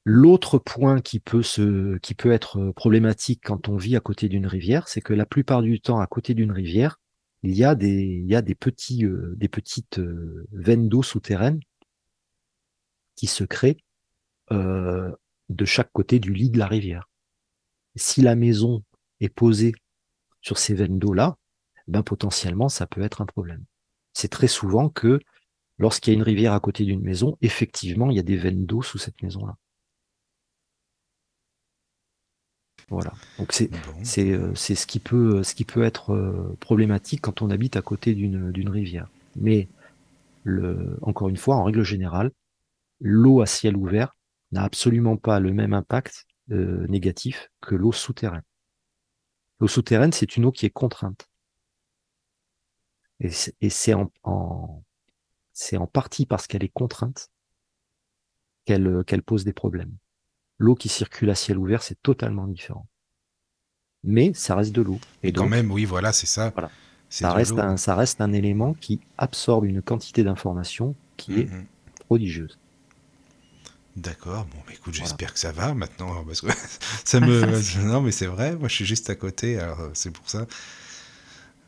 Speaker 4: L'autre point qui peut, se, qui peut être problématique quand on vit à côté d'une rivière, c'est que la plupart du temps, à côté d'une rivière, il y a des, il y a des, petits, euh, des petites euh, veines d'eau souterraines qui se créent euh, de chaque côté du lit de la rivière. Si la maison est posée sur ces veines d'eau-là, ben potentiellement, ça peut être un problème c'est très souvent que lorsqu'il y a une rivière à côté d'une maison, effectivement, il y a des veines d'eau sous cette maison-là. Voilà. Donc c'est c'est euh, c'est ce qui peut ce qui peut être euh, problématique quand on habite à côté d'une d'une rivière. Mais le encore une fois, en règle générale, l'eau à ciel ouvert n'a absolument pas le même impact euh, négatif que l'eau souterraine. L'eau souterraine, c'est une eau qui est contrainte. Et c'est en, en c'est en partie parce qu'elle est contrainte qu'elle qu'elle pose des problèmes. L'eau qui circule à ciel ouvert, c'est totalement différent. Mais ça reste de l'eau.
Speaker 3: Et quand même, oui, voilà, c'est ça.
Speaker 4: Voilà. Ça reste, un, ça reste un élément qui absorbe une quantité d'informations qui est mm-hmm. prodigieuse.
Speaker 3: D'accord, bon, bah, écoute, j'espère que ça va maintenant, parce que <laughs> ça me... <laughs> non, mais c'est vrai, moi je suis juste à côté, alors euh, c'est pour ça.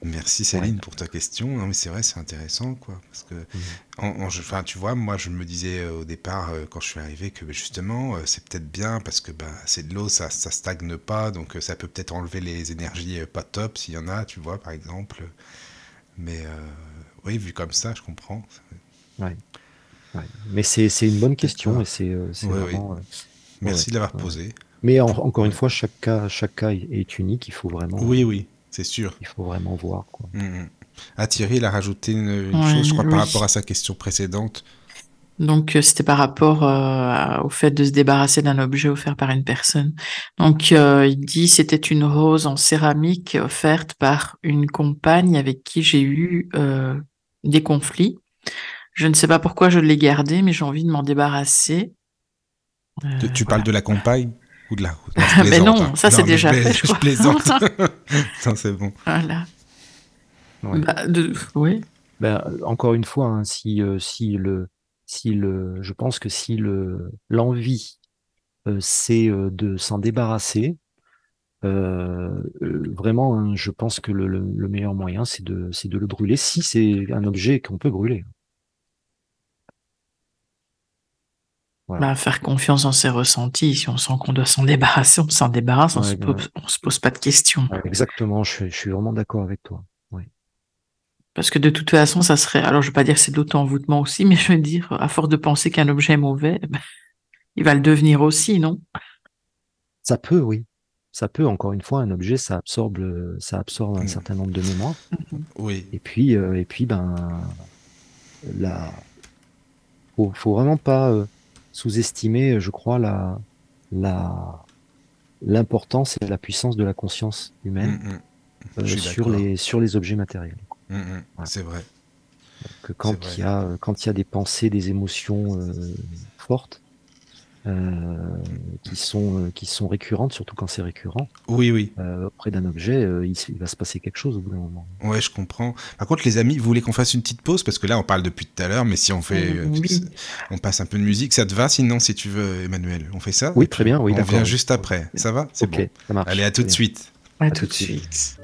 Speaker 3: Merci Céline pour ta question. Non mais c'est vrai, c'est intéressant quoi, parce que, mmh. enfin tu vois, moi je me disais euh, au départ euh, quand je suis arrivé que bah, justement euh, c'est peut-être bien parce que bah, c'est de l'eau, ça, ça stagne pas, donc ça peut peut-être enlever les énergies pas top s'il y en a, tu vois par exemple. Mais oui, vu comme ça, je comprends.
Speaker 4: Ouais. Mais c'est une bonne question et c'est vraiment.
Speaker 3: Merci de l'avoir posé.
Speaker 4: Mais encore une fois, chaque cas, chaque cas est unique. Il faut vraiment.
Speaker 3: Oui, oui. C'est sûr.
Speaker 4: Il faut vraiment voir. Quoi.
Speaker 3: Mm, mm. Ah, Thierry, il a rajouté une, chose, je crois, par rapport à sa question précédente.
Speaker 2: Donc, euh, c'était par rapport euh, au fait de se débarrasser d'un objet offert par une personne. Donc, euh, il dit c'était une rose en céramique offerte par une compagne avec qui j'ai eu des conflits. Je ne sais pas pourquoi je l'ai gardée, mais j'ai envie de m'en débarrasser.
Speaker 3: tu parles de la compagne ou de la <laughs>
Speaker 2: mais non, hein. ça c'est déjà fait. Je,
Speaker 3: plaisante. <laughs> <laughs> ça c'est bon.
Speaker 2: Voilà. Bah, oui.
Speaker 4: Ben, encore une fois, hein, si, euh, si le, si le, je pense que si le l'envie euh, c'est euh, de s'en débarrasser, vraiment, hein, je pense que le, le meilleur moyen c'est de, c'est de le brûler si c'est un objet qu'on peut brûler.
Speaker 2: Bah, faire confiance en ses ressentis. Si on sent qu'on doit s'en débarrasser, on s'en débarrasse, on, se pose, se pose pas de questions.
Speaker 4: exactement, je, suis vraiment d'accord avec toi.
Speaker 2: Parce que de toute façon, ça serait. Alors, je ne vais pas dire que c'est de l'auto-envoûtement aussi, <laughs> mais je veux dire, à force de penser qu'un objet est mauvais, <laughs> ben, il va le devenir aussi, non?
Speaker 4: Ça peut, oui. Ça peut, encore une fois, un objet, ça absorbe, ça absorbe un mmh. certain nombre de mémoires.
Speaker 3: Oui.
Speaker 4: Et puis, euh, et puis ben, là, faut, faut vraiment pas. Euh, sous-estimer, je crois, la, la, l'importance et la puissance de la conscience humaine mm, mm. Euh, sur, les, sur les objets matériels.
Speaker 3: Mm, C'est vrai.
Speaker 4: Que quand il y a quand il y a des pensées, des émotions euh, fortes, euh, qui sont euh, qui sont récurrentes, surtout quand c'est récurrent.
Speaker 3: Oui, oui.
Speaker 4: Euh, auprès d'un objet, il, va se passer quelque chose au bout d'un moment.
Speaker 3: Ouais, je comprends. Par contre, les amis, vous voulez qu'on fasse une petite pause? Parce que là, on parle depuis tout à l'heure, mais si on fait, on passe un peu de musique, ça te va Sinon, si tu veux, Emmanuel, on fait ça?
Speaker 4: Oui, très bien. Oui,
Speaker 3: on vient juste après. Ça va? C'est bon. Ça marche. Allez, à tout de suite.
Speaker 2: À, tout de suite.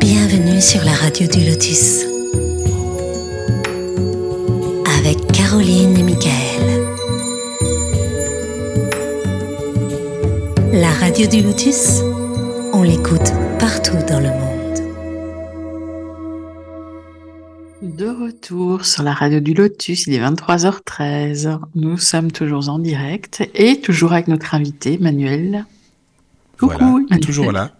Speaker 1: Bienvenue sur la radio du Lotus. Caroline et Michael. La radio du Lotus, on l'écoute partout dans le monde.
Speaker 2: De retour sur la radio du Lotus, il est 23h13. Nous sommes toujours en direct et toujours avec notre invité Manuel.
Speaker 3: Coucou, toujours là.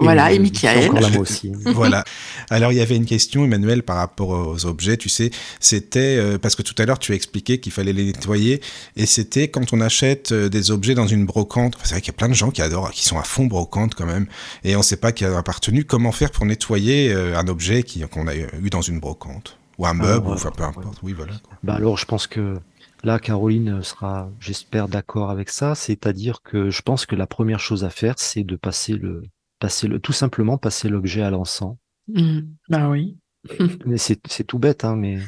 Speaker 2: Voilà, et Michael. <laughs>
Speaker 4: aussi.
Speaker 3: voilà. Alors, il y avait une question, Emmanuel, par rapport aux objets, tu sais. C'était, euh, parce que tout à l'heure, tu as expliqué qu'il fallait les nettoyer. Et c'était quand on achète euh, des objets dans une brocante. c'est vrai qu'il y a plein de gens qui adorent, qui sont à fond brocante quand même. Et on ne sait pas qui a appartenu. Comment faire pour nettoyer euh, un objet qu'on a eu dans une brocante? Ou un meuble, ou enfin peu importe. Oui, voilà.
Speaker 4: Bah alors, je pense que Là, Caroline sera, j'espère, d'accord avec ça. C'est-à-dire que je pense que la première chose à faire, c'est de passer le, passer le, tout simplement passer l'objet à l'encens.
Speaker 2: Mmh. bah oui. <laughs>
Speaker 4: mais c'est tout bête, hein, mais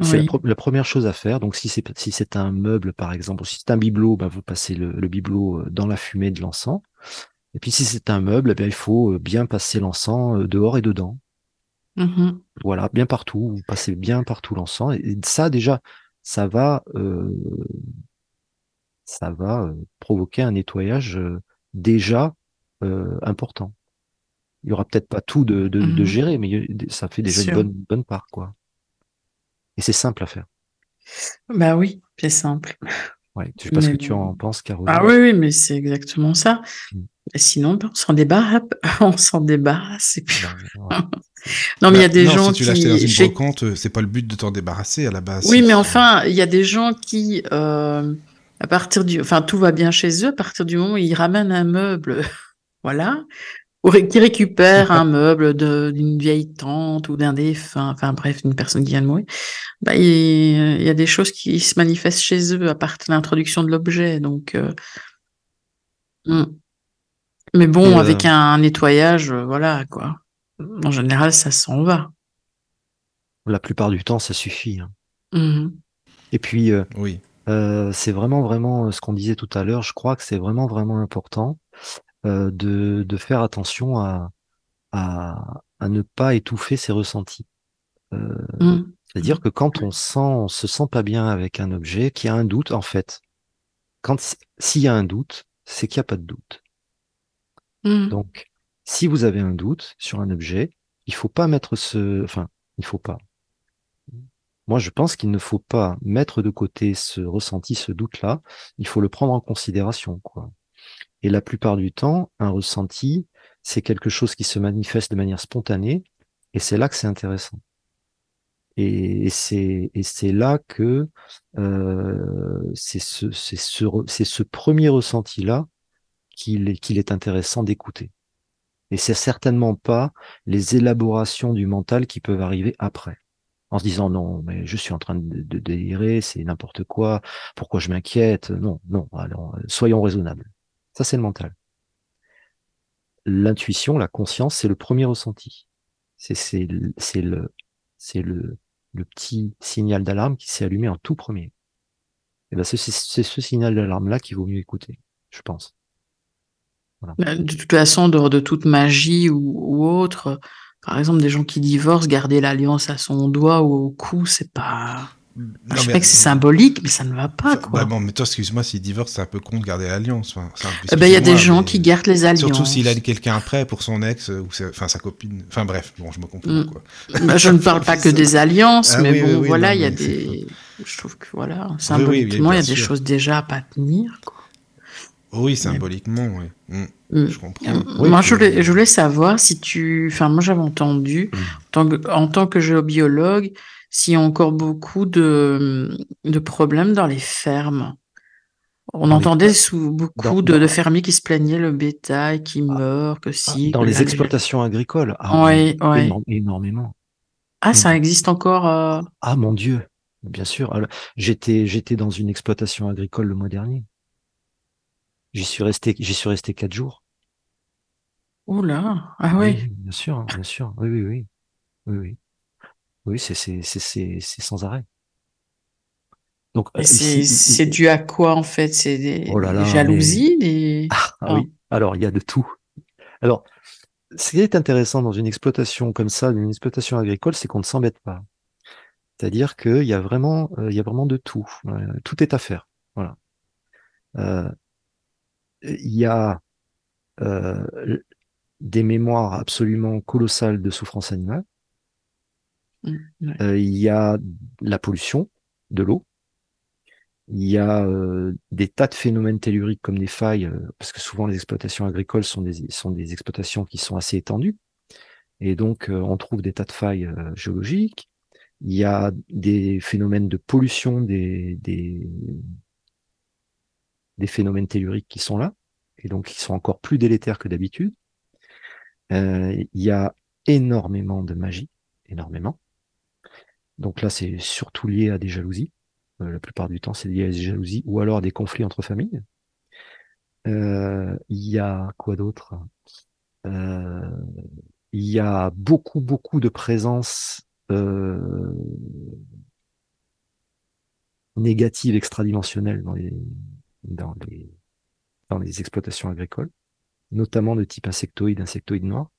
Speaker 4: c'est la, première chose à faire. Donc si c'est si c'est un meuble par exemple, si c'est un bibelot, bah, vous passez le, le, bibelot euh, dans la fumée de l'encens. Et puis si c'est un meuble, eh il faut euh, bien passer l'encens euh, dehors et dedans.
Speaker 2: Mmh
Speaker 4: voilà, bien partout. Vous passez bien partout l'encens. Et, ça déjà, ça va, euh, ça va provoquer un nettoyage déjà euh, important. Il y aura peut-être pas tout de, de,
Speaker 2: Mhm.
Speaker 4: gérer, mais ça fait déjà une bonne, bonne part, quoi. Et c'est simple à faire.
Speaker 2: Bah oui, c'est simple.
Speaker 4: Ouais. Je sais pas ce que tu en penses, Caroline.
Speaker 2: Ah oui, oui, mais c'est exactement ça.
Speaker 4: Mm.
Speaker 2: Sinon, on s'en débarrasse, <laughs> on s'en débarrasse. Et puis...
Speaker 4: Ouais. <laughs>
Speaker 2: Non, mais il y a
Speaker 3: Bah,
Speaker 2: des
Speaker 3: non,
Speaker 2: gens
Speaker 3: si tu l'as acheté dans
Speaker 2: qui.
Speaker 3: une brocante, euh, c'est pas le but de t'en débarrasser à la base.
Speaker 2: Oui, mais enfin, il y a des gens qui, euh, à partir du, enfin, tout va bien chez eux, à partir du moment où ils ramènent un meuble, voilà, ou ré- qui récupèrent <laughs> un meuble d'une vieille tante ou d'un défunt, enfin bref, d'une personne qui vient de mourir, bah, il, il y a des choses qui se manifestent chez eux à partir de l'introduction de l'objet, donc. euh, hmm. Mais bon,
Speaker 4: euh,
Speaker 2: avec un nettoyage, euh, voilà, quoi. En général, ça s'en va.
Speaker 4: La plupart du temps, ça suffit. hein.
Speaker 2: Mhm.
Speaker 4: Et puis, euh,
Speaker 3: Oui.
Speaker 4: Euh, c'est vraiment, vraiment ce qu'on disait tout à l'heure. Je crois que c'est vraiment, vraiment important euh, de, de faire attention à, à, à ne pas étouffer ses ressentis. Euh,
Speaker 2: Mhm.
Speaker 4: C'est-à-dire que quand on sent, on se sent pas bien avec un objet, qu'il y a un doute, en fait, quand s'il y a un doute, c'est qu'il n'y a pas de doute.
Speaker 2: Mhm.
Speaker 4: Donc, si vous avez un doute sur un objet, il faut pas mettre ce, enfin, il faut pas. Moi, je pense qu'il ne faut pas mettre de côté ce ressenti, ce doute-là. Il faut le prendre en considération, quoi. Et la plupart du temps, un ressenti, c'est quelque chose qui se manifeste de manière spontanée, et c'est là que c'est intéressant. Et, c'est et c'est là que euh, c'est ce ce ce premier ressenti-là qu'il est est intéressant d'écouter. Et c'est certainement pas les élaborations du mental qui peuvent arriver après en se disant non, mais je suis en train de, de délirer, c'est n'importe quoi, pourquoi je m'inquiète? Non, non, alors soyons raisonnables. Ça, c'est le mental. L'intuition, la conscience, c'est le premier ressenti. C'est le le le, petit signal d'alarme qui s'est allumé en tout premier. Et ben c'est ce signal d'alarme là qu'il vaut mieux écouter, je pense.
Speaker 2: Bah, De toute façon, de, de toute magie ou, ou autre, par exemple, des gens qui divorcent, garder l'alliance à son doigt ou au cou, c'est pas.
Speaker 3: Non,
Speaker 2: je sais pas que c'est symbolique, mais ça ne va pas, quoi.
Speaker 3: bah bon, mais toi, excuse-moi, s'il divorce, c'est un peu con de garder l'alliance. Enfin,
Speaker 2: Eh ben, il y a des gens
Speaker 3: mais-
Speaker 2: qui gardent les alliances.
Speaker 3: Surtout s'il a quelqu'un après pour son ex euh, ou sa, enfin, sa copine. Enfin bref, bon, je me comprends
Speaker 2: Mm.
Speaker 3: quoi.
Speaker 2: Bah, je ne parle pas que <laughs> des alliances,
Speaker 3: Ah
Speaker 2: mais
Speaker 3: oui,
Speaker 2: bon,
Speaker 3: oui, oui,
Speaker 2: voilà, il y a des. Je trouve que voilà, symboliquement, il y a des
Speaker 3: sûr.
Speaker 2: choses déjà à pas tenir, quoi.
Speaker 3: Oui, symboliquement, oui. Mm,
Speaker 2: Mm.
Speaker 3: Je comprends.
Speaker 2: Moi, je voulais, je voulais savoir si tu. Enfin, moi, j'avais entendu, en tant que géobiologue, s'il y a encore beaucoup de, de problèmes dans les fermes. On
Speaker 4: Dans
Speaker 2: entendait sous beaucoup
Speaker 4: Dans-
Speaker 2: de,
Speaker 4: dans-
Speaker 2: de fermiers qui se plaignaient le bétail qui meurt, que si.
Speaker 4: Dans
Speaker 2: que
Speaker 4: les exploitations agricoles, ah,
Speaker 2: Oui, oui.
Speaker 4: éno- énormément.
Speaker 2: Ah, ça existe encore. euh,
Speaker 4: Ah mon Dieu, bien sûr. J'étais j'étais dans une exploitation agricole le mois dernier. J'y suis resté j'y suis resté quatre jours.
Speaker 2: Oula, ah oui.
Speaker 4: bien sûr, bien sûr. Oui, oui, oui, oui, oui. Oui, c'est sans arrêt. Donc euh,
Speaker 2: c'est dû à quoi, en fait? C'est des,
Speaker 4: Oh
Speaker 2: des
Speaker 4: là,
Speaker 2: jalousies, des...
Speaker 4: Ah
Speaker 2: Ah.
Speaker 4: oui, alors il y a de tout. Alors, ce qui est intéressant dans une exploitation comme ça, une exploitation agricole, c'est qu'on ne s'embête pas. C'est-à-dire qu'il y a vraiment, euh, il y a vraiment de tout. Euh, tout est à faire. Voilà. Euh, Il y a euh, des mémoires absolument colossales de souffrance animale.
Speaker 2: Mm, ouais.
Speaker 4: Euh, il y a la pollution de l'eau. Il y a euh, des tas de phénomènes telluriques comme des failles, euh, parce que souvent les exploitations agricoles sont des, sont des exploitations qui sont assez étendues. Et donc, on trouve des tas de failles géologiques. Il y a des phénomènes de pollution des, des, des phénomènes telluriques qui sont là, et donc qui sont encore plus délétères que d'habitude. Il y a énormément de magie, énormément. Donc là, c'est surtout lié à des jalousies. Euh, la plupart du temps, c'est lié à des jalousies ou alors à des conflits entre familles. Euh, il y a quoi d'autre? Euh, Il y a beaucoup, beaucoup de présence négative extradimensionnelle dans les, dans les, dans les exploitations agricoles, notamment de type insectoïde, insectoïde noir.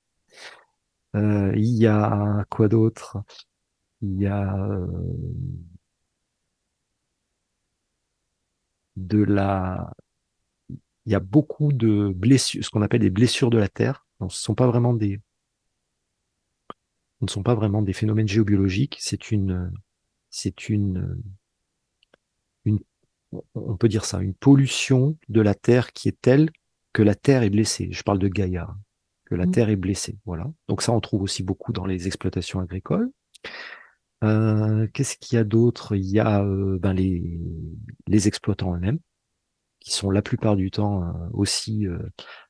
Speaker 4: Euh, il y a quoi d'autre? Il y a euh, de la, il y a beaucoup de blessures, ce qu'on appelle des blessures de la terre. Donc, ce sont pas vraiment des, ne sont pas vraiment des phénomènes géobiologiques, c'est une, c'est une, une, on peut dire ça, une pollution de la Terre qui est telle que la Terre est blessée. Je parle de Gaïa, que la mmh. Terre est blessée. Voilà. Donc ça, on trouve aussi beaucoup dans les exploitations agricoles. Euh, qu'est-ce qu'il y a d'autre? Il y a euh, ben les, les exploitants eux-mêmes, qui sont la plupart du temps euh, aussi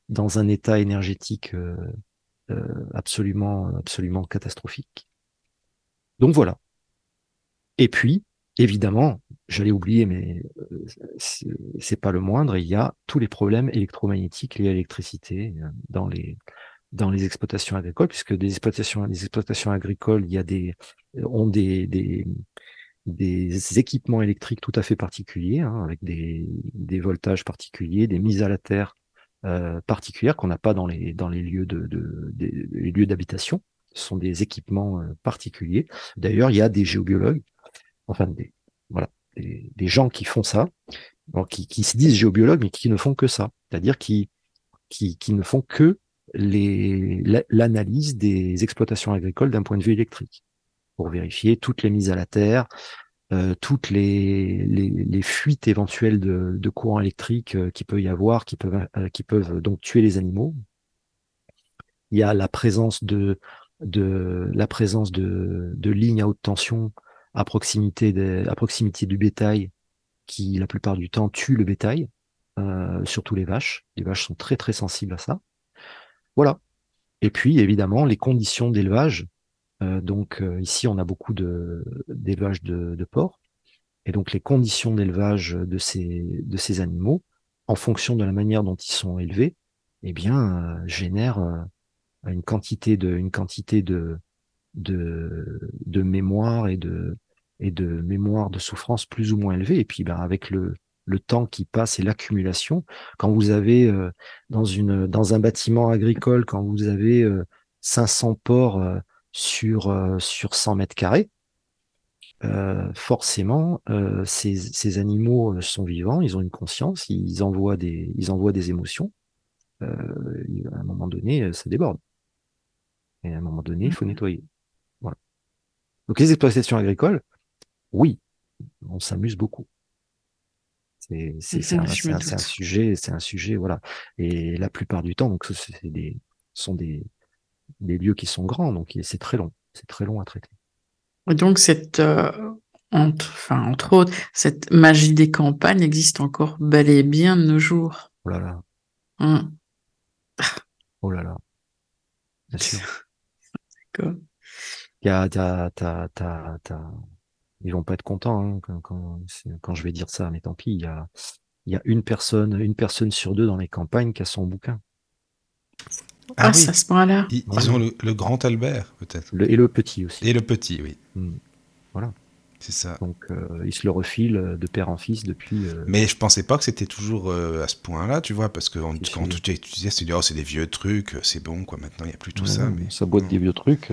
Speaker 4: dans un état énergétique absolument, absolument catastrophique. Donc voilà. Et puis, évidemment, j'allais oublier, mais c'est pas le moindre, il y a tous les problèmes électromagnétiques liés à l'électricité dans les, dans les exploitations agricoles, puisque des exploitations, les exploitations agricoles, il y a des, ont des, des, des équipements électriques tout à fait particuliers, hein, avec des, des voltages particuliers, des mises à la terre euh, particulières qu'on n'a pas dans les, dans les lieux de, de, des, lieux d'habitation. Ce sont des équipements euh, particuliers. D'ailleurs, il y a des géobiologues, enfin des, voilà, des, des gens qui font ça, qui, qui se disent géobiologues, mais qui ne font que ça, c'est-à-dire qui, qui, qui ne font que l'analyse des exploitations agricoles d'un point de vue électrique pour vérifier toutes les mises à la terre, euh, toutes les, fuites éventuelles de, de courant électrique euh, qui peut y avoir, qui peuvent, euh, qui peuvent donc tuer les animaux. Il y a la présence de, de la présence de, de lignes à haute tension à proximité, de, à proximité du bétail qui la plupart du temps tuent le bétail, surtout les vaches. Les vaches sont très très sensibles à ça. Voilà. Et puis, évidemment, les conditions d'élevage. Euh, donc, euh, ici, on a beaucoup d'élevage de, de, porcs. Et donc, les conditions d'élevage de ces, de ces animaux, en fonction de la manière dont ils sont élevés, eh bien, euh, génèrent une quantité de, une quantité de, de, de mémoire et de, et de mémoire de souffrance plus ou moins élevée. Et puis, ben, avec le, le temps qui passe et l'accumulation. Quand vous avez euh, dans une dans un bâtiment agricole, quand vous avez 500 euh, porcs euh, sur sur 100 mètres carrés, forcément, ces, ces, animaux sont vivants, ils ont une conscience, ils envoient des ils envoient des émotions. à un moment donné, ça déborde. Et à un moment donné, il faut mmh. nettoyer. Voilà. Donc les exploitations agricoles, oui, on s'amuse beaucoup. C'est un, un, sujet, c'est un sujet, voilà. Et la plupart du temps, donc, c'est des, sont des, des lieux qui sont grands, donc c'est très long, c'est très long à traiter.
Speaker 2: Et donc cette, euh, entre, enfin entre autres, cette magie des campagnes existe encore bel et bien de nos jours.
Speaker 4: Oh là là. Mmh. Oh là là. Bien sûr. <laughs> D'accord. T'as, t'as, t'as, ils vont pas être contents hein, quand, quand, je vais dire ça, mais tant pis, il y a, il y a une personne, une personne sur deux dans les campagnes qui a son bouquin.
Speaker 2: Ah, ah oui. à ce point-là.
Speaker 3: Ils, ont le, grand Albert, peut-être.
Speaker 4: et le petit aussi.
Speaker 3: Et le petit, oui.
Speaker 4: Hmm. Voilà.
Speaker 3: C'est ça.
Speaker 4: Donc, euh, ils se le refilent de père en fils depuis. Euh,
Speaker 3: mais je pensais pas que c'était toujours euh, à ce point-là, tu vois, parce que quand tu, disais, c'est oh, des vieux trucs, c'est bon, quoi. Maintenant, il n'y a plus tout ça. Mais
Speaker 4: ça boite des vieux trucs.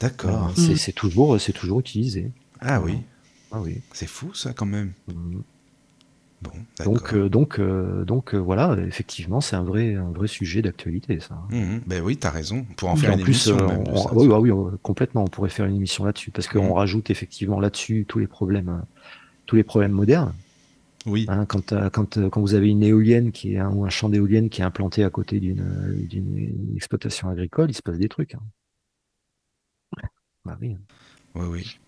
Speaker 3: D'accord.
Speaker 4: c'est toujours, c'est toujours utilisé.
Speaker 3: Ah oui.
Speaker 4: Ah oui.
Speaker 3: C'est fou ça quand même.
Speaker 4: Mmh. Bon, donc, euh, donc, euh, donc euh, voilà, effectivement, c'est un vrai, un vrai sujet d'actualité, ça.
Speaker 3: Mmh, ben oui, tu as raison. Pour en faire une émission.
Speaker 4: oui, oui, complètement. On pourrait faire une émission là-dessus parce qu'on mmh. rajoute effectivement là-dessus tous les problèmes, tous les problèmes modernes.
Speaker 3: Oui.
Speaker 4: Hein, quand, quand, quand vous avez une éolienne qui est ou un champ d'éolienne qui est implanté à côté d'une exploitation agricole, il se passe des trucs. Hein.
Speaker 3: Bah oui. Oui, oui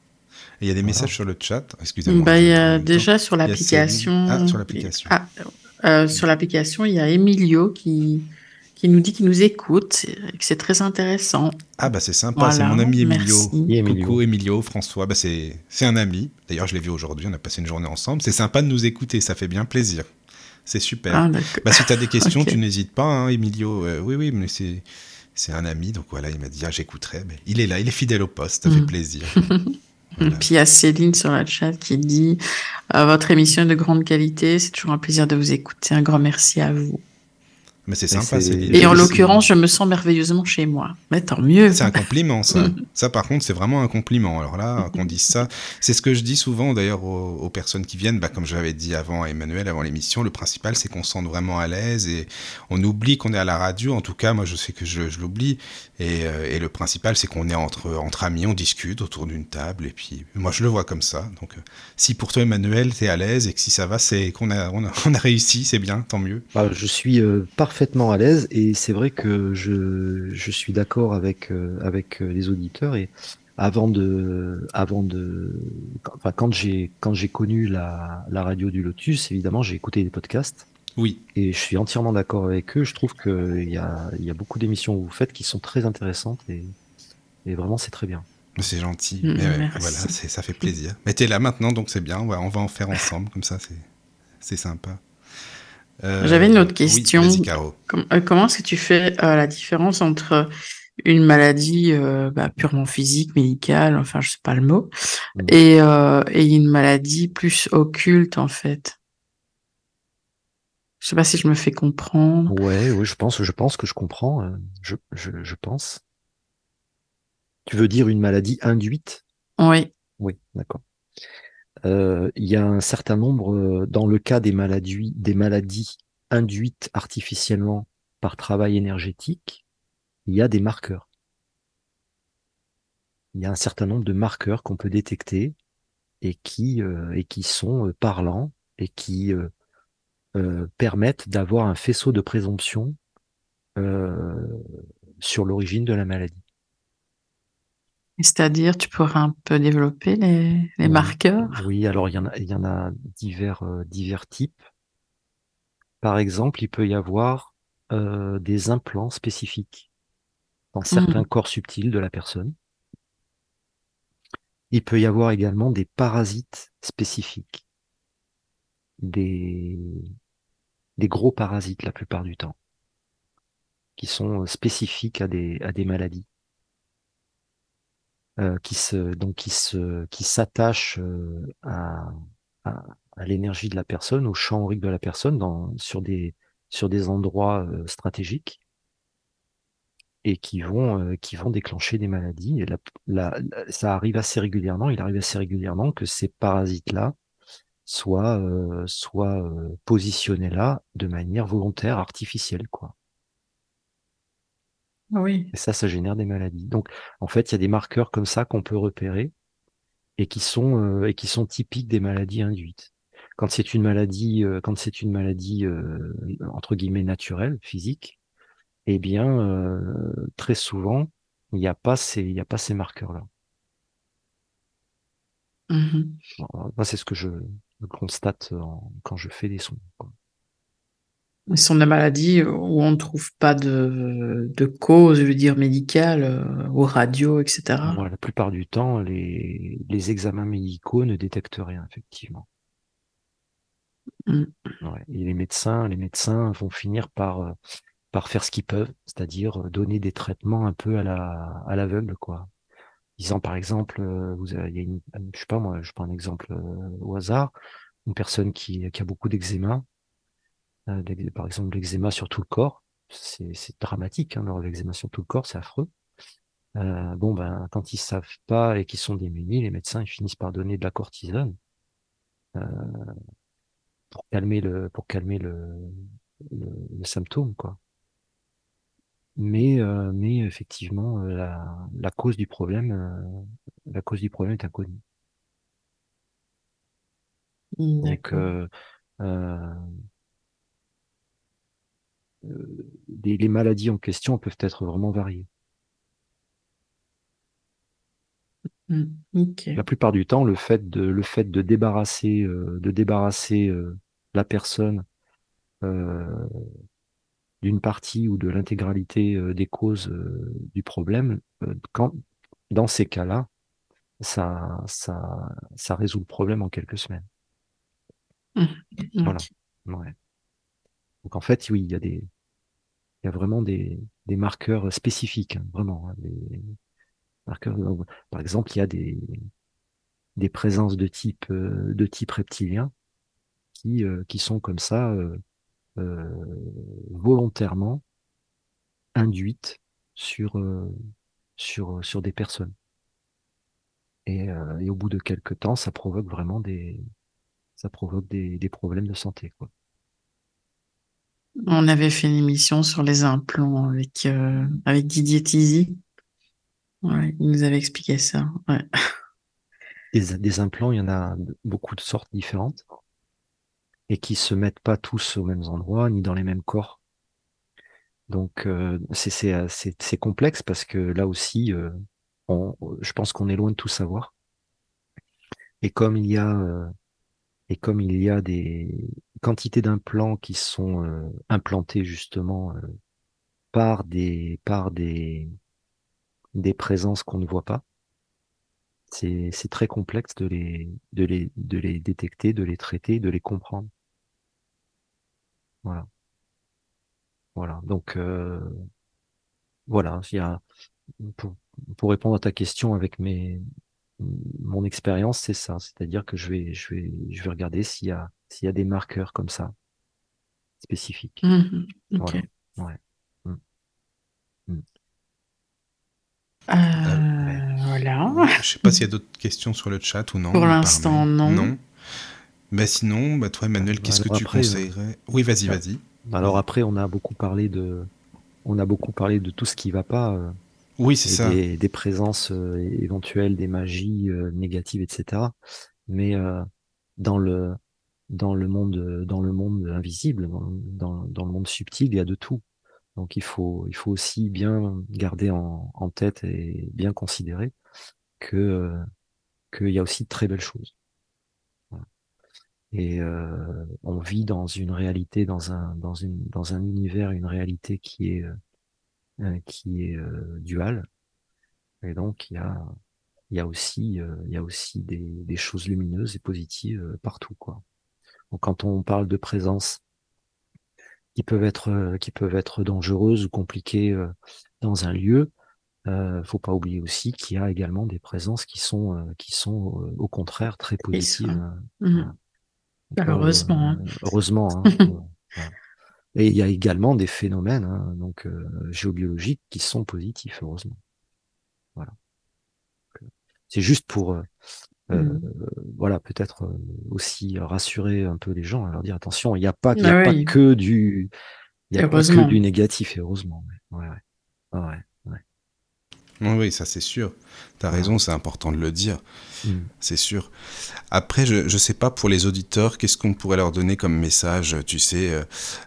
Speaker 3: il y a des messages sur le chat. Excusez-moi.
Speaker 2: Bah, il y a déjà sur l'application.
Speaker 3: Ah, sur l'application.
Speaker 2: Ah, euh, sur l'application, il y a Emilio qui, qui nous dit qu'il nous écoute et que c'est très intéressant.
Speaker 3: Ah, bah c'est sympa, c'est mon ami Emilio. Coucou Emilio, François. Bah, c'est un ami. D'ailleurs, je l'ai vu aujourd'hui, on a passé une journée ensemble. C'est sympa de nous écouter, ça fait bien plaisir. C'est super. Ah, bah, si tu as des questions, <laughs> tu n'hésites pas, hein, Emilio. Euh, oui, oui, mais c'est. C'est un ami, donc voilà, il m'a dit ah, j'écouterai. il est là, il est fidèle au poste, ça fait mm. plaisir. <laughs>
Speaker 2: Et Puis il y a Céline sur la chat qui dit euh, Votre émission est de grande qualité, c'est toujours un plaisir de vous écouter. Un grand merci à vous.
Speaker 3: Mais c'est sympa.
Speaker 2: Et en l'occurrence, je me sens merveilleusement chez moi. Mais tant mieux.
Speaker 3: C'est un compliment, ça. <laughs> ça, par contre, c'est vraiment un compliment. Alors là, qu'on dise ça, c'est ce que je dis souvent d'ailleurs aux, personnes qui viennent. Bah, comme j'avais dit avant à Emmanuel, avant l'émission, le principal, c'est qu'on se sente vraiment à l'aise et on oublie qu'on est à la radio. En tout cas, moi, je sais que je, l'oublie. Euh, et, le principal, c'est qu'on est entre, amis, on discute autour d'une table. Et puis, moi, je le vois comme ça. Donc, euh, si pour toi, Emmanuel, tu es à l'aise et que si ça va, c'est qu'on <laughs> a, réussi, c'est bien, tant mieux.
Speaker 4: Bah, je suis euh, parfaitement à l'aise et c'est vrai que je, suis d'accord avec, les auditeurs et avant de, quand j'ai, connu la radio du Lotus, évidemment, j'ai écouté des podcasts.
Speaker 3: Oui.
Speaker 4: Et je suis entièrement d'accord avec eux. Je trouve qu'il y a, il y a beaucoup d'émissions que vous faites qui sont très intéressantes et, et vraiment, c'est très bien.
Speaker 3: C'est gentil. Mm, voilà, ça fait plaisir. Mais tu es là maintenant, donc c'est bien. on va en faire ensemble, comme ça, c'est sympa.
Speaker 2: Euh, J'avais une autre question. Euh, comment est-ce que tu fais euh, la différence entre une maladie bah, purement physique, médicale, enfin je sais pas le mot, mmh. et, et, une maladie plus occulte en fait? Je sais pas si je me fais comprendre.
Speaker 4: Ouais, oui, je pense, je pense que je comprends. Je, je, je pense. Tu veux dire une maladie induite?
Speaker 2: Oui.
Speaker 4: Oui, d'accord. Euh, il y a un certain nombre, euh, dans le cas des maladies, des maladies induites artificiellement par travail énergétique, il y a des marqueurs. Il y a un certain nombre de marqueurs qu'on peut détecter et qui, euh, et qui sont parlants et qui permettent d'avoir un faisceau de présomption sur l'origine de la maladie.
Speaker 2: C'est-à-dire, tu pourrais un peu développer les, marqueurs?
Speaker 4: Oui, alors il y en a, il y en a divers, euh, divers types. Par exemple, il peut y avoir euh, des implants spécifiques dans certains mmh. corps subtils de la personne. Il peut y avoir également des parasites spécifiques, des, des gros parasites la plupart du temps, qui sont euh, spécifiques à des, maladies. Euh, qui se donc qui se qui s'attache euh, à, l'énergie de la personne, au champ aurique de la personne, dans sur des sur des endroits stratégiques et qui vont qui vont déclencher des maladies. Et la, ça arrive assez régulièrement. Il arrive assez régulièrement que ces parasites là soient soient positionnés là de manière volontaire, artificielle, quoi.
Speaker 2: Oui.
Speaker 4: Et ça, ça génère des maladies. Donc, en fait, il y a des marqueurs comme ça qu'on peut repérer et qui sont euh, et qui sont typiques des maladies induites. Quand c'est une maladie, euh, quand c'est une maladie euh, entre guillemets naturelle, physique, eh bien, très souvent, il n'y a pas ces, il y a pas ces marqueurs-là. Mmh moi, c'est ce que je, constate quand je fais des sons.
Speaker 2: Ce sont des maladies où on ne trouve pas de, de cause, je veux dire, médicale, euh, ou radio, etc.
Speaker 4: la plupart du temps, les, les examens médicaux ne détectent rien, effectivement. Mm. Et les médecins, les médecins vont finir par, euh, par faire ce qu'ils peuvent, c'est-à-dire euh, donner des traitements un peu à la, à l'aveugle, quoi. Disant par exemple, vous avez, il y a une, je sais pas moi, je prends un exemple au hasard, une personne qui, qui a beaucoup d'eczéma, euh, par exemple l'eczéma sur tout le corps, c'est dramatique, hein, l'eczéma sur tout le corps, c'est affreux. Euh, bon, ben, quand ils savent pas et qu'ils sont démunis, les médecins ils finissent par donner de la cortisone euh, pour calmer le pour calmer le, le, symptôme, quoi. Mais euh, mais effectivement, euh, la, la cause du problème, euh, la cause du problème est inconnue. Donc euh, euh, les, maladies en question peuvent être vraiment variées.
Speaker 2: Mmh,
Speaker 4: la plupart du temps, le fait de, le fait de débarrasser, de débarrasser la personne d'une partie ou de l'intégralité des causes du problème, quand, dans ces cas-là, ça, ça, ça résout le problème en quelques semaines.
Speaker 2: Mmh,
Speaker 4: voilà. Donc en fait, oui, il y a des, il y a vraiment des, des marqueurs spécifiques, hein, vraiment. Hein, des marqueurs, par exemple, il y a des, des présences de type, euh, de type reptilien qui, euh, qui sont comme ça, euh, volontairement induites sur, sur, sur des personnes. Et, et, au bout de quelques temps, ça provoque vraiment des, ça provoque des, des problèmes de santé. Quoi.
Speaker 2: On avait fait une émission sur les implants avec, euh, avec Didier Tizi. Ouais, il nous avait expliqué ça. Ouais.
Speaker 4: Des, des, implants, il y en a beaucoup de sortes différentes et qui se mettent pas tous aux mêmes endroits ni dans les mêmes corps. Donc euh, c'est complexe parce que là aussi, euh, on, je pense qu'on est loin de tout savoir. Et comme il y a euh, et comme il y a des quantités d'implants qui sont euh, implantés justement euh, par des par des des présences qu'on ne voit pas, c'est très complexe de les de les de les détecter, de les traiter, de les comprendre. Voilà. Voilà. Donc euh, voilà, il y a pour, pour répondre à ta question avec mes mon expérience, c'est ça. C'est-à-dire que je vais, je vais, je vais regarder s'il y a, s'il y a des marqueurs comme ça, spécifiques.
Speaker 2: Mmh voilà.
Speaker 4: Ouais. Mmh.
Speaker 2: Mmh. Euh, voilà.
Speaker 3: Je sais pas s'il y a <laughs> d'autres questions sur le chat ou non.
Speaker 2: Pour l'instant, non.
Speaker 3: Non. Bah sinon, bah toi, Emmanuel, qu'est-ce que tu euh, conseillerais? Oui, vas-y, vas-y.
Speaker 4: Alors après, on a beaucoup parlé de, on a beaucoup parlé de tout ce qui va pas. Euh,
Speaker 3: oui, c'est ça.
Speaker 4: Des, des présences euh, éventuelles, des magies euh, négatives, etc. Mais euh, dans le dans le monde dans le monde invisible, dans, dans, le monde subtil, il y a de tout. Donc il faut il faut aussi bien garder en, en tête et bien considérer que qu'il y a aussi de très belles choses. Et on vit dans une réalité, dans un dans une dans un univers, une réalité qui est euh, qui est euh, dual. Et donc, il y a, il y a aussi, euh, il y a aussi des, des choses lumineuses et positives partout, quoi. Donc, quand on parle de présence qui peuvent être, qui peuvent être dangereuses ou compliquées dans un lieu, euh, faut pas oublier aussi qu'il y a également des présences qui sont qui sont au contraire très positives.
Speaker 2: Mmh. Heureusement. Hein.
Speaker 4: Heureusement. Hein. <laughs> Et il y a également des phénomènes hein, donc euh, géobiologiques qui sont positifs, heureusement. Voilà. C'est juste pour euh, euh mmh. voilà peut-être euh, aussi rassurer un peu les gens, leur dire attention, il n'y a pas, y a pas que du il y a pas que du négatif, heureusement. Ouais, ouais. ouais.
Speaker 3: Oui, ça c'est sûr. Tu as raison, c'est important de le dire. Mm. C'est sûr. Après, je ne sais pas pour les auditeurs, qu'est-ce qu'on pourrait leur donner comme message, tu sais, euh,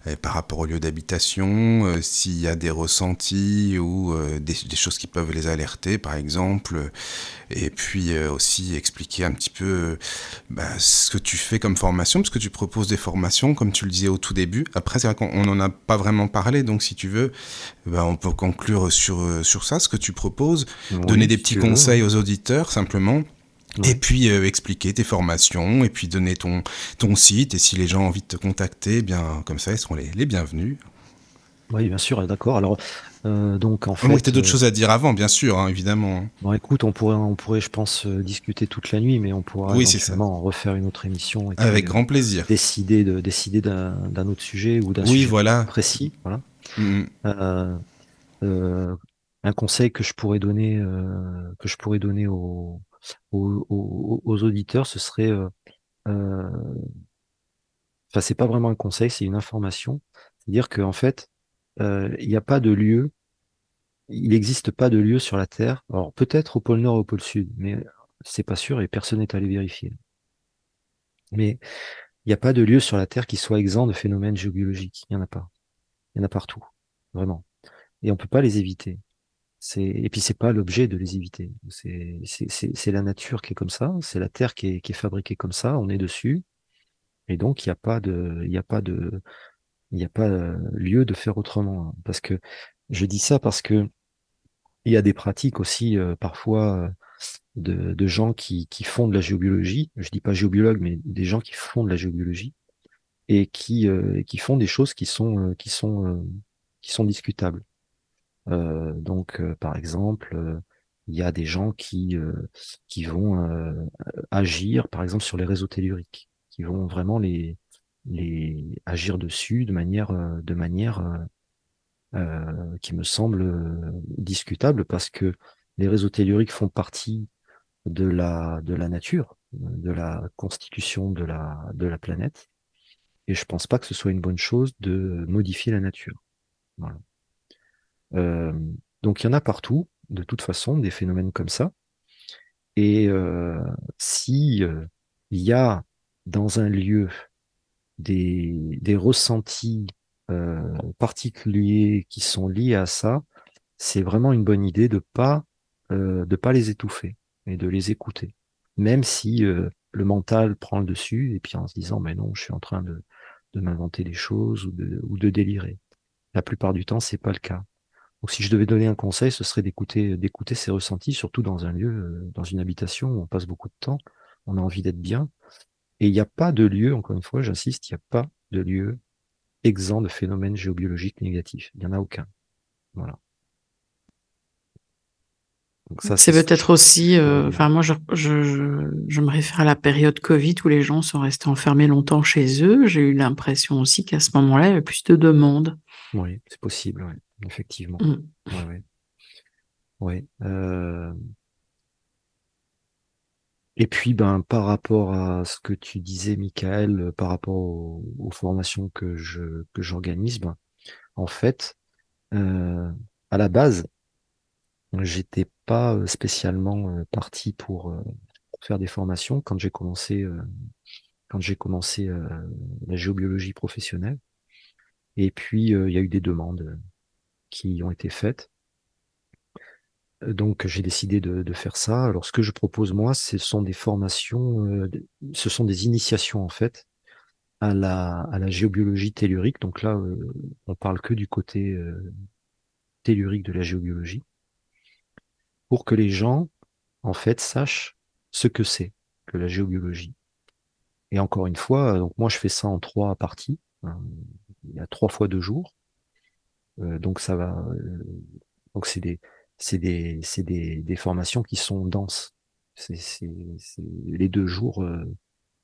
Speaker 3: euh, par rapport au lieu d'habitation, euh, s'il y a des ressentis ou des, choses qui peuvent les alerter, par exemple, et puis aussi expliquer un petit peu bah, ce que tu fais comme formation, parce que tu proposes des formations, comme tu le disais au tout début. Après, c'est vrai qu'on n'en a pas vraiment parlé, donc si tu veux, bah, on peut conclure sur, sur ça, ce que tu proposes, donner des petits conseils aux auditeurs, simplement. Et puis euh, expliquer tes formations, et puis donner ton, ton site, et si les gens ont envie de te contacter, eh bien comme ça, ils seront les, les bienvenus.
Speaker 4: Oui, bien sûr, d'accord. Alors, euh, donc en fait.
Speaker 3: Il y d'autres euh, choses à dire avant, bien sûr, hein, évidemment.
Speaker 4: Bon, écoute, on pourrait, on pourrait, je pense, discuter toute la nuit, mais on pourra oui, éventuellement refaire une autre émission.
Speaker 3: Avec grand plaisir.
Speaker 4: Décider de décider d'un autre sujet ou d'un
Speaker 3: oui,
Speaker 4: sujet
Speaker 3: voilà.
Speaker 4: précis. Voilà. Mm, mm. Un conseil que je pourrais donner, que je pourrais donner aux aux, auditeurs, ce serait, euh, euh, enfin c'est pas vraiment un conseil, c'est une information, c'est-à-dire qu'en fait, euh, il n'y a pas de lieu, il n'existe pas de lieu sur la Terre. Alors peut-être au pôle Nord au pôle Sud, mais c'est pas sûr et personne n'est allé vérifier. Mais il n'y a pas de lieu sur la Terre qui soit exempt de phénomènes géobiologiques. Il n'y en a pas. Il y en a partout, vraiment. Et on peut pas les éviter. C'est et puis c'est pas l'objet de les éviter. C'est la nature qui est comme ça, c'est la terre qui est, fabriquée comme ça, on est dessus, et donc il n'y a pas de il y a pas de il n'y a pas euh, lieu de faire autrement. Hein. Parce que je dis ça parce que il y a des pratiques aussi euh, parfois euh, de, gens qui, qui font de la géobiologie. Je dis pas géobiologue, mais des gens qui font de la géobiologie et qui font des choses qui sont qui sont discutables. Euh, donc, euh, par exemple, euh, il y a des gens qui, qui vont agir, par exemple, sur les réseaux telluriques, qui vont vraiment les, les agir dessus de manière, de manière qui me semble discutable parce que les réseaux telluriques font partie de la, de la nature, de la constitution de la, de la planète. Et je pense pas que ce soit une bonne chose de modifier la nature. Voilà. Euh, donc il y en a partout, de toute façon, des phénomènes comme ça. Et euh, si euh, il y a dans un lieu des, des ressentis euh, particuliers qui sont liés à ça, c'est vraiment une bonne idée de pas de pas les étouffer et de les écouter, même si le mental prend le dessus et puis en se disant mais non, je suis en train de, de m'inventer des choses ou de, ou de délirer. La plupart du temps, c'est pas le cas. Donc si je devais donner un conseil, ce serait d'écouter d'écouter ses ressentis, surtout dans un lieu, euh, dans une habitation où on passe beaucoup de temps, on a envie d'être bien. Et il n'y a pas de lieu, encore une fois, j'insiste, il n'y a pas de lieu exempt de phénomènes géobiologiques négatifs. Il n'y en a aucun. Voilà.
Speaker 2: C'est peut-être aussi, euh, enfin moi je, je, je, me réfère à la période Covid où les gens sont restés enfermés longtemps chez eux. J'ai eu l'impression aussi qu'à ce moment-là, il y avait plus de demandes.
Speaker 4: Oui, c'est possible, oui, effectivement. Mm. Ouais, ouais. Euh... Et puis, ben, par rapport à ce que tu disais, Michael, par rapport aux, formations que je que j'organise, ben, en fait, euh, à la base, J'étais pas euh, spécialement euh, parti pour, euh, faire des formations quand j'ai commencé, quand j'ai commencé la géobiologie professionnelle. Et puis, il y a eu des demandes qui ont été faites. Donc, j'ai décidé de, faire ça. Alors, ce que je propose, moi, ce sont des formations, ce sont des initiations, en fait, à la, à la géobiologie tellurique. Donc là, on parle que du côté tellurique de la géobiologie pour que les gens, en fait, sachent ce que c'est que la géobiologie. Et encore une fois, donc moi je fais ça en trois parties. Hein. Il y a trois fois deux jours. Euh, donc ça va. Euh, donc c'est des c'est des c'est des, des formations qui sont denses. C'est les deux jours euh,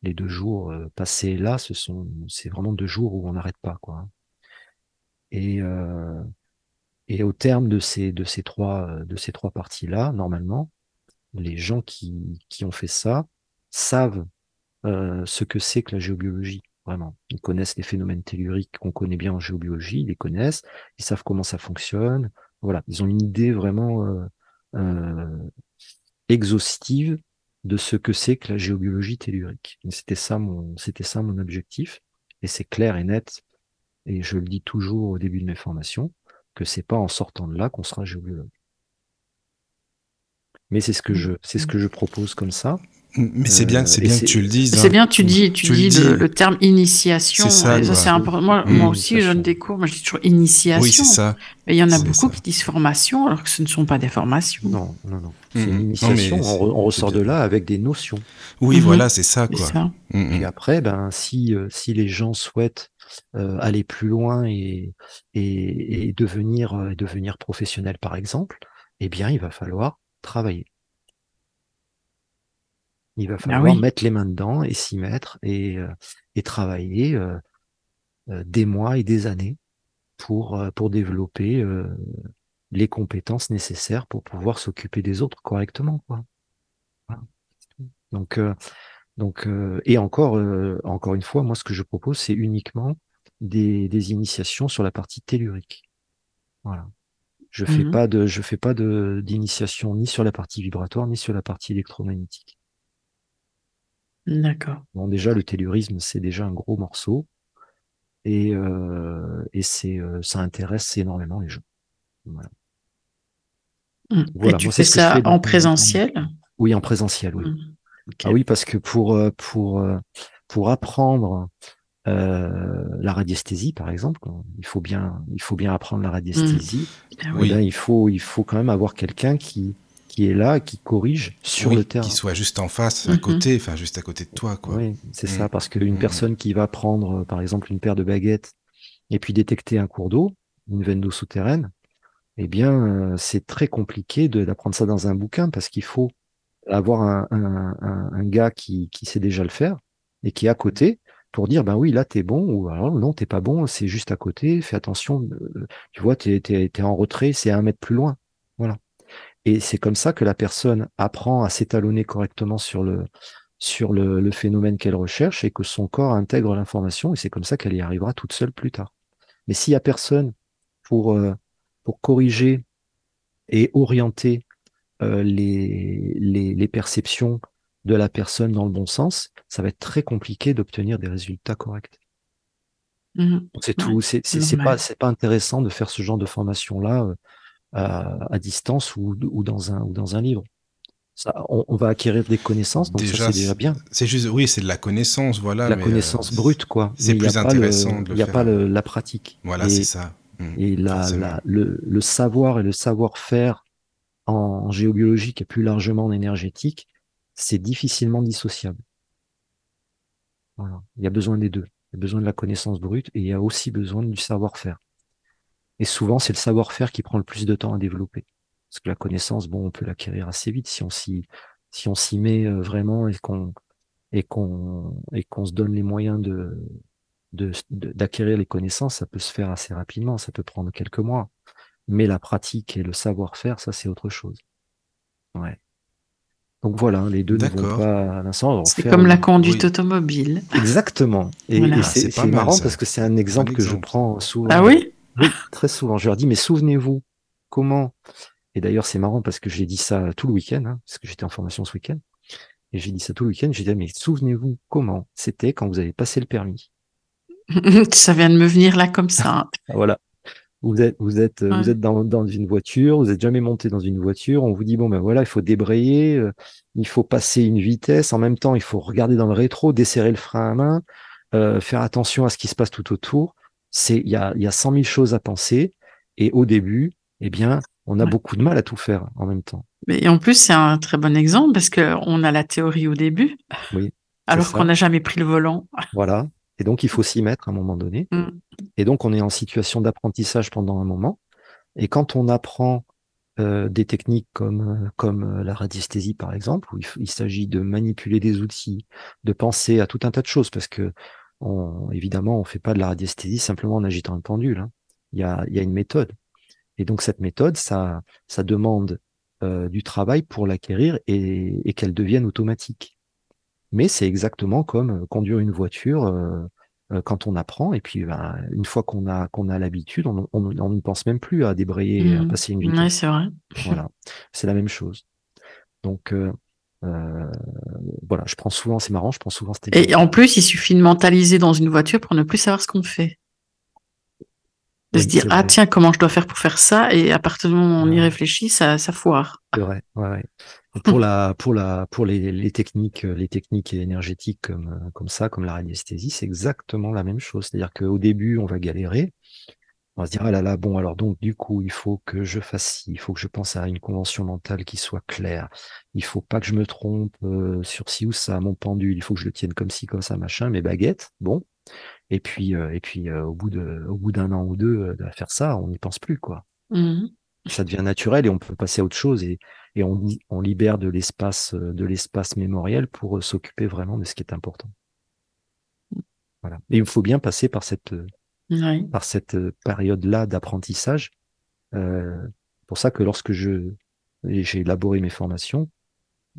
Speaker 4: les deux jours passés là, ce sont c'est vraiment deux jours où on n'arrête pas quoi. Et et au terme de ces, de ces trois, de ces trois parties-là, normalement, les gens qui, qui ont fait ça savent euh, ce que c'est que la géobiologie, vraiment. Ils connaissent les phénomènes telluriques qu'on connaît bien en géobiologie, ils les connaissent, ils savent comment ça fonctionne. Voilà, ils ont une idée vraiment euh, euh, exhaustive de ce que c'est que la géobiologie tellurique. C'était ça mon, c'était ça mon objectif, et c'est clair et net. Et je le dis toujours au début de mes formations que c'est pas en sortant de là qu'on sera géobiologue. Mais c'est ce que je, c'est ce que je propose comme ça.
Speaker 3: Mais c'est bien, c'est bien que tu le dises.
Speaker 2: C'est hein. bien, tu dis, tu, dis, le, terme initiation. Ça, c'est important. Moi, moi aussi, je donne des cours. Moi, je dis toujours initiation. Oui, c'est ça. Mais il y en a beaucoup qui disent formation, alors que ce ne sont pas des formations.
Speaker 4: Non, non, non. C'est une initiation. on, ressort de là avec des notions.
Speaker 3: Oui, voilà, c'est ça, quoi. Ça.
Speaker 4: Et après, ben, si, euh, si les gens souhaitent euh, aller plus loin et, et, devenir, euh, devenir professionnel, par exemple, eh bien, il va falloir travailler. Il va ah falloir mettre les mains dedans et s'y mettre et, euh, et travailler des mois et des années pour, pour développer les compétences nécessaires pour pouvoir s'occuper des autres correctement. Quoi. Donc, donc, et encore, encore une fois, moi, ce que je propose, c'est uniquement des, des, initiations sur la partie tellurique. Voilà. Je fais mmh pas de, je fais pas de d'initiation ni sur la partie vibratoire ni sur la partie électromagnétique.
Speaker 2: D'accord.
Speaker 4: Bon, déjà le tellurisme c'est déjà un gros morceau et euh, et c'est euh, ça intéresse énormément les gens. Voilà.
Speaker 2: Mmh. Et tu fais ça en présentiel?
Speaker 4: Oui, en présentiel, oui. Mmh. Ah oui, parce que pour euh, pour pour apprendre euh, la radiesthésie, par exemple, il faut bien, il faut bien apprendre la radiesthésie. Mmh. oui. il faut, il faut quand même avoir quelqu'un qui, qui est là, qui corrige sur le terrain.
Speaker 3: Qui soit juste en face, à mmh. côté, enfin juste à côté de toi, quoi.
Speaker 4: Oui, c'est ça, mmh. parce qu'une personne qui va prendre, par exemple, une paire de baguettes et puis détecter un cours d'eau, une veine d'eau souterraine, eh bien, euh, c'est très compliqué d'apprendre ça dans un bouquin parce qu'il faut avoir un, un, un, un gars qui, qui sait déjà le faire et qui est à côté pour dire, ben oui, là, t'es bon, ou alors non, t'es pas bon, c'est juste à côté, fais attention, tu vois, t'es es, en retrait, c'est un mètre plus loin. Voilà. Et c'est comme ça que la personne apprend à s'étalonner correctement sur le, sur le, le phénomène qu'elle recherche et que son corps intègre l'information et c'est comme ça qu'elle y arrivera toute seule plus tard. Mais s'il y a personne pour, euh, pour corriger et orienter euh, les, les, les, perceptions de la personne dans le bon sens, ça va être très compliqué d'obtenir des résultats corrects. Mmh c'est tout. C'est c'est pas c'est pas intéressant de faire ce genre de formation là euh, à, à, distance ou, ou dans un ou dans un livre on, va acquérir des connaissances, donc déjà, ça c'est déjà bien.
Speaker 3: C'est juste, oui, c'est de la connaissance, voilà.
Speaker 4: La connaissance euh, brute, quoi.
Speaker 3: C'est plus intéressant
Speaker 4: Il n'y a pas la pratique.
Speaker 3: Voilà, c'est ça.
Speaker 4: Mmh, et la, le, savoir et le savoir-faire en géobiologique et plus largement en énergétique, c'est difficilement dissociable. Voilà. Il y a besoin des deux. Il y a besoin de la connaissance brute et il y a aussi besoin du savoir-faire. Et souvent, c'est le savoir-faire qui prend le plus de temps à développer. Parce que la connaissance, bon, on peut l'acquérir assez vite si on s'y si on s'y met euh, vraiment et qu'on et qu'on et qu'on se donne les moyens de d'acquérir les connaissances, ça peut se faire assez rapidement, ça peut prendre quelques mois. Mais la pratique et le savoir-faire, ça c'est autre chose. Ouais. Donc voilà, les deux ne vont pas à l'instant.
Speaker 2: C'est comme la conduite automobile.
Speaker 4: Exactement. Et, c'est marrant parce que c'est un exemple que je prends souvent.
Speaker 2: Ah oui?
Speaker 4: Oui, très souvent. Je leur dis, mais souvenez-vous comment et d'ailleurs, c'est marrant parce que j'ai dit ça tout le week-end, hein, parce que j'étais en formation ce week-end. Et j'ai dit ça tout le week-end. J'ai dit, mais souvenez-vous comment c'était quand vous avez passé le permis. <laughs>
Speaker 2: ça vient de me venir là comme ça. <laughs>
Speaker 4: voilà. Vous êtes, vous êtes, vous êtes dans, dans, une voiture, vous n'êtes jamais monté dans une voiture. On vous dit, bon, ben voilà, il faut débrayer, euh, il faut passer une vitesse. En même temps, il faut regarder dans le rétro, desserrer le frein à main, euh, faire attention à ce qui se passe tout autour. C'est, il y a, y a 100 000 choses à penser. Et au début, eh bien, on a beaucoup de mal à tout faire en même temps.
Speaker 2: Mais en plus, c'est un très bon exemple parce qu'on a la théorie au début,
Speaker 4: oui, <laughs>
Speaker 2: alors qu'on n'a jamais pris le volant.
Speaker 4: Voilà. Et donc, il <laughs> faut s'y mettre à un moment donné. Mm. Et donc, on est en situation d'apprentissage pendant un moment. Et quand on apprend euh, des techniques comme, comme la radiesthésie, par exemple, où il, s'agit de manipuler des outils, de penser à tout un tas de choses, parce que on, évidemment, on fait pas de la radiesthésie simplement en agitant un pendule. Hein. Il, y a, il y a une méthode. Et donc cette méthode, ça, ça demande euh, du travail pour l'acquérir et, et qu'elle devienne automatique. Mais c'est exactement comme euh, conduire une voiture euh, euh, quand on apprend. Et puis ben, une fois qu'on a qu'on a l'habitude, on, on, on, ne pense même plus à débrayer, à mmh. passer une vitesse.
Speaker 2: Oui, c'est vrai.
Speaker 4: Voilà, c'est la même chose. Donc euh, voilà, je prends souvent, c'est marrant, je prends souvent
Speaker 2: cette Et en plus, il suffit de mentaliser dans une voiture pour ne plus savoir ce qu'on fait de se dire ah tiens comment je dois faire pour faire ça? Et à partir du moment où on y réfléchit ça, ça foire.
Speaker 4: C'est vrai. Ouais, ouais. Pour la pour la pour les, les techniques les techniques énergétiques comme comme ça comme la radiesthésie c'est exactement la même chose c'est-à-dire qu'au début on va galérer on va se dire ah là là bon alors donc du coup il faut que je fasse ci il faut que je pense à une convention mentale qui soit claire il faut pas que je me trompe euh, sur ci ou ça mon pendule il faut que je le tienne comme ci comme ça machin mes baguettes bon et puis, euh, et puis euh, au bout de, au bout d'un an ou deux euh, de faire ça, on n'y pense plus, quoi.
Speaker 2: Mmh.
Speaker 4: Ça devient naturel et on peut passer à autre chose et, et on, on libère de l'espace, de l'espace mémoriel pour s'occuper vraiment de ce qui est important. Voilà. Et il faut bien passer par cette, par cette période-là d'apprentissage. Euh, pour ça que lorsque je j'ai élaboré mes formations,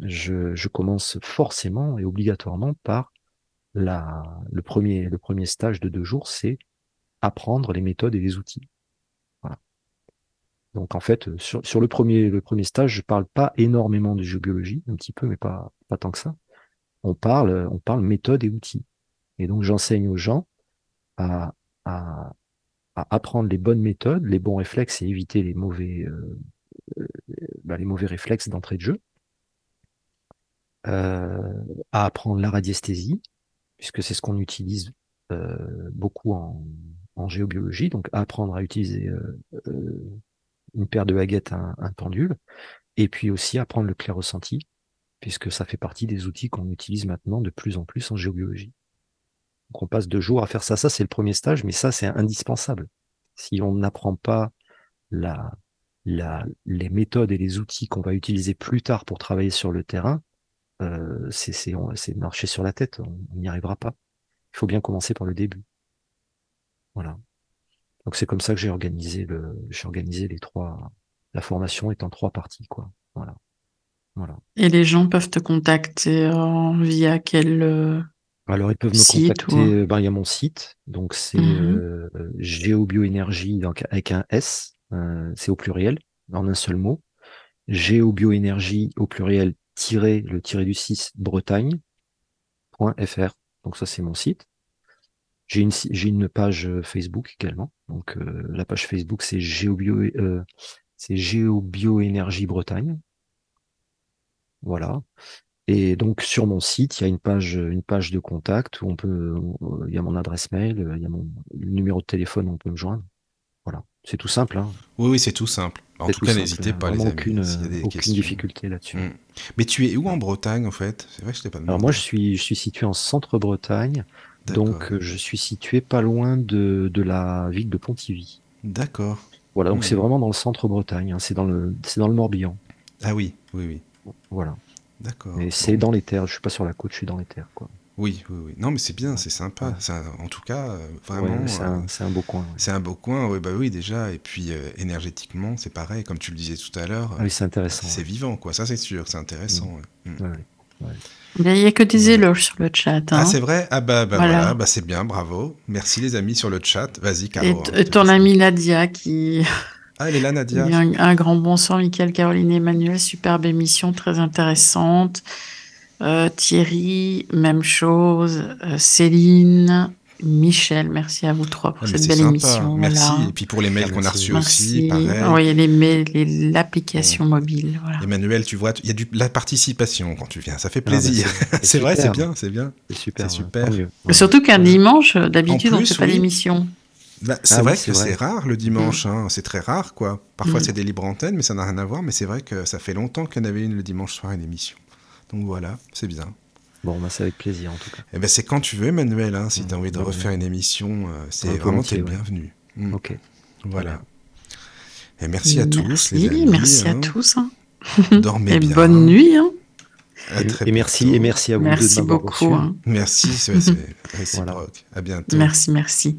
Speaker 4: je, je commence forcément et obligatoirement par la, le, premier, le premier stage de deux jours, c'est apprendre les méthodes et les outils. Voilà. Donc en fait, sur, sur, le, premier, le premier stage, je parle pas énormément de géobiologie, un petit peu, mais pas, pas tant que ça. On parle, on parle méthode et outils. Et donc j'enseigne aux gens à, à, à, apprendre les bonnes méthodes, les bons réflexes et éviter les mauvais, euh, euh bah, les mauvais réflexes d'entrée de jeu. Euh, à apprendre la radiesthésie, puisque c'est ce qu'on utilise beaucoup en, géobiologie, donc apprendre à utiliser une paire de baguettes, un, un, pendule, et puis aussi apprendre le clair ressenti, puisque ça fait partie des outils qu'on utilise maintenant de plus en plus en géobiologie. Donc on passe deux jours à faire ça. Ça, c'est le premier stage, mais ça, c'est indispensable. Si on n'apprend pas les méthodes et les outils qu'on va utiliser plus tard pour travailler sur le terrain, euh, c'est marcher sur la tête, on n'y arrivera pas. Il faut bien commencer par le début. Voilà. Donc c'est comme ça que j'ai organisé le, les trois, la formation est en trois parties, quoi. Voilà.
Speaker 2: Et les gens peuvent te contacter via quel euh,
Speaker 4: Alors ils peuvent me contacter. Ben, il y a mon site, donc c'est mmh Géobioénergie donc avec un S, c'est au pluriel, en un seul mot. Géobioénergie au pluriel tiré le tiré du 6 Bretagne.fr. Donc ça c'est mon site. J'ai une, j'ai une page Facebook également. Donc la page Facebook c'est Géobio, c'est Géobioénergie Bretagne. Voilà. Et donc sur mon site, il y a une page, une page de contact où on peut, il y a mon adresse mail, il y a mon numéro de téléphone où on peut me joindre. Voilà, c'est tout simple. Hein.
Speaker 3: Oui, oui, c'est tout simple. En tout, cas, n'hésitez pas, les amis.
Speaker 4: Aucune, aucune difficulté là-dessus. Mmh.
Speaker 3: Mais tu es où en Bretagne, en fait? C'est vrai je t'ai pas
Speaker 4: Alors moi, je suis, je suis situé en centre-Bretagne. Donc, je suis situé pas loin de, de la ville de Pontivy.
Speaker 3: D'accord.
Speaker 4: Voilà, donc c'est mmh. vraiment dans le centre-Bretagne. Hein. c'est dans le, c'est dans le Morbihan.
Speaker 3: Ah oui, oui, oui.
Speaker 4: Voilà.
Speaker 3: D'accord.
Speaker 4: Mais c'est dans les terres. Je suis pas sur la côte, je suis dans les terres, quoi.
Speaker 3: Oui, oui, oui. Non, mais c'est bien, c'est sympa. en tout cas, euh, vraiment.
Speaker 4: c'est un, beau coin.
Speaker 3: C'est un beau coin, oui, bah oui, déjà. Et puis, euh, énergétiquement, c'est pareil, comme tu le disais tout à l'heure.
Speaker 4: Ah oui, c'est intéressant.
Speaker 3: C'est vivant, quoi. Ça, c'est sûr, c'est intéressant.
Speaker 4: Mm.
Speaker 2: Il n'y a que des éloges sur le chat.
Speaker 3: Ah,
Speaker 2: hein.
Speaker 3: c'est vrai? Ah, bah, bah voilà, bah, c'est bien, bravo. Merci, les amis, sur le chat. Vas-y, Caro.
Speaker 2: Et, hein, ton ami Nadia qui.
Speaker 3: Ah, elle est là, Nadia.
Speaker 2: Un, grand bonsoir, Michael, Caroline et Emmanuel. Superbe émission, très intéressante. Euh, Thierry, même chose. Euh, Céline, Michel, merci à vous trois pour ah, cette belle émission.
Speaker 3: Merci. Et puis pour les mails qu'on a reçus aussi, pareil.
Speaker 2: Oui, les mails, l'application mobile.
Speaker 3: Emmanuel, tu vois, il y a de la participation quand tu viens. Ça fait ah, bah, plaisir. c'est <laughs> vrai, c'est bien, c'est bien.
Speaker 4: C'est super.
Speaker 3: super.
Speaker 2: Surtout qu'un dimanche, d'habitude, on ne fait pas d'émission.
Speaker 3: Bah, c'est ah vrai que c'est rare le dimanche, mm. hein. c'est très rare quoi. Parfois mm. c'est des libres antennes, mais ça n'a rien à voir. Mais c'est vrai que ça fait longtemps qu'il y en avait une le dimanche soir, une émission. Donc voilà, c'est bien.
Speaker 4: Bon, bah, c'est avec plaisir en tout cas.
Speaker 3: Eh ben, c'est quand tu veux, Emmanuel. Hein, si tu as envie de refaire une émission, euh, c'est vraiment le bienvenu.
Speaker 4: Mm. Ok.
Speaker 3: Voilà. Et merci à tous, les
Speaker 2: amis. Merci à hein. tous. Hein. <laughs>
Speaker 3: Dormez et
Speaker 2: bonne nuit.
Speaker 4: et, merci, et merci à vous
Speaker 2: merci beaucoup.
Speaker 3: Merci, c'est <laughs> réciproque. À bientôt.
Speaker 2: Merci, merci.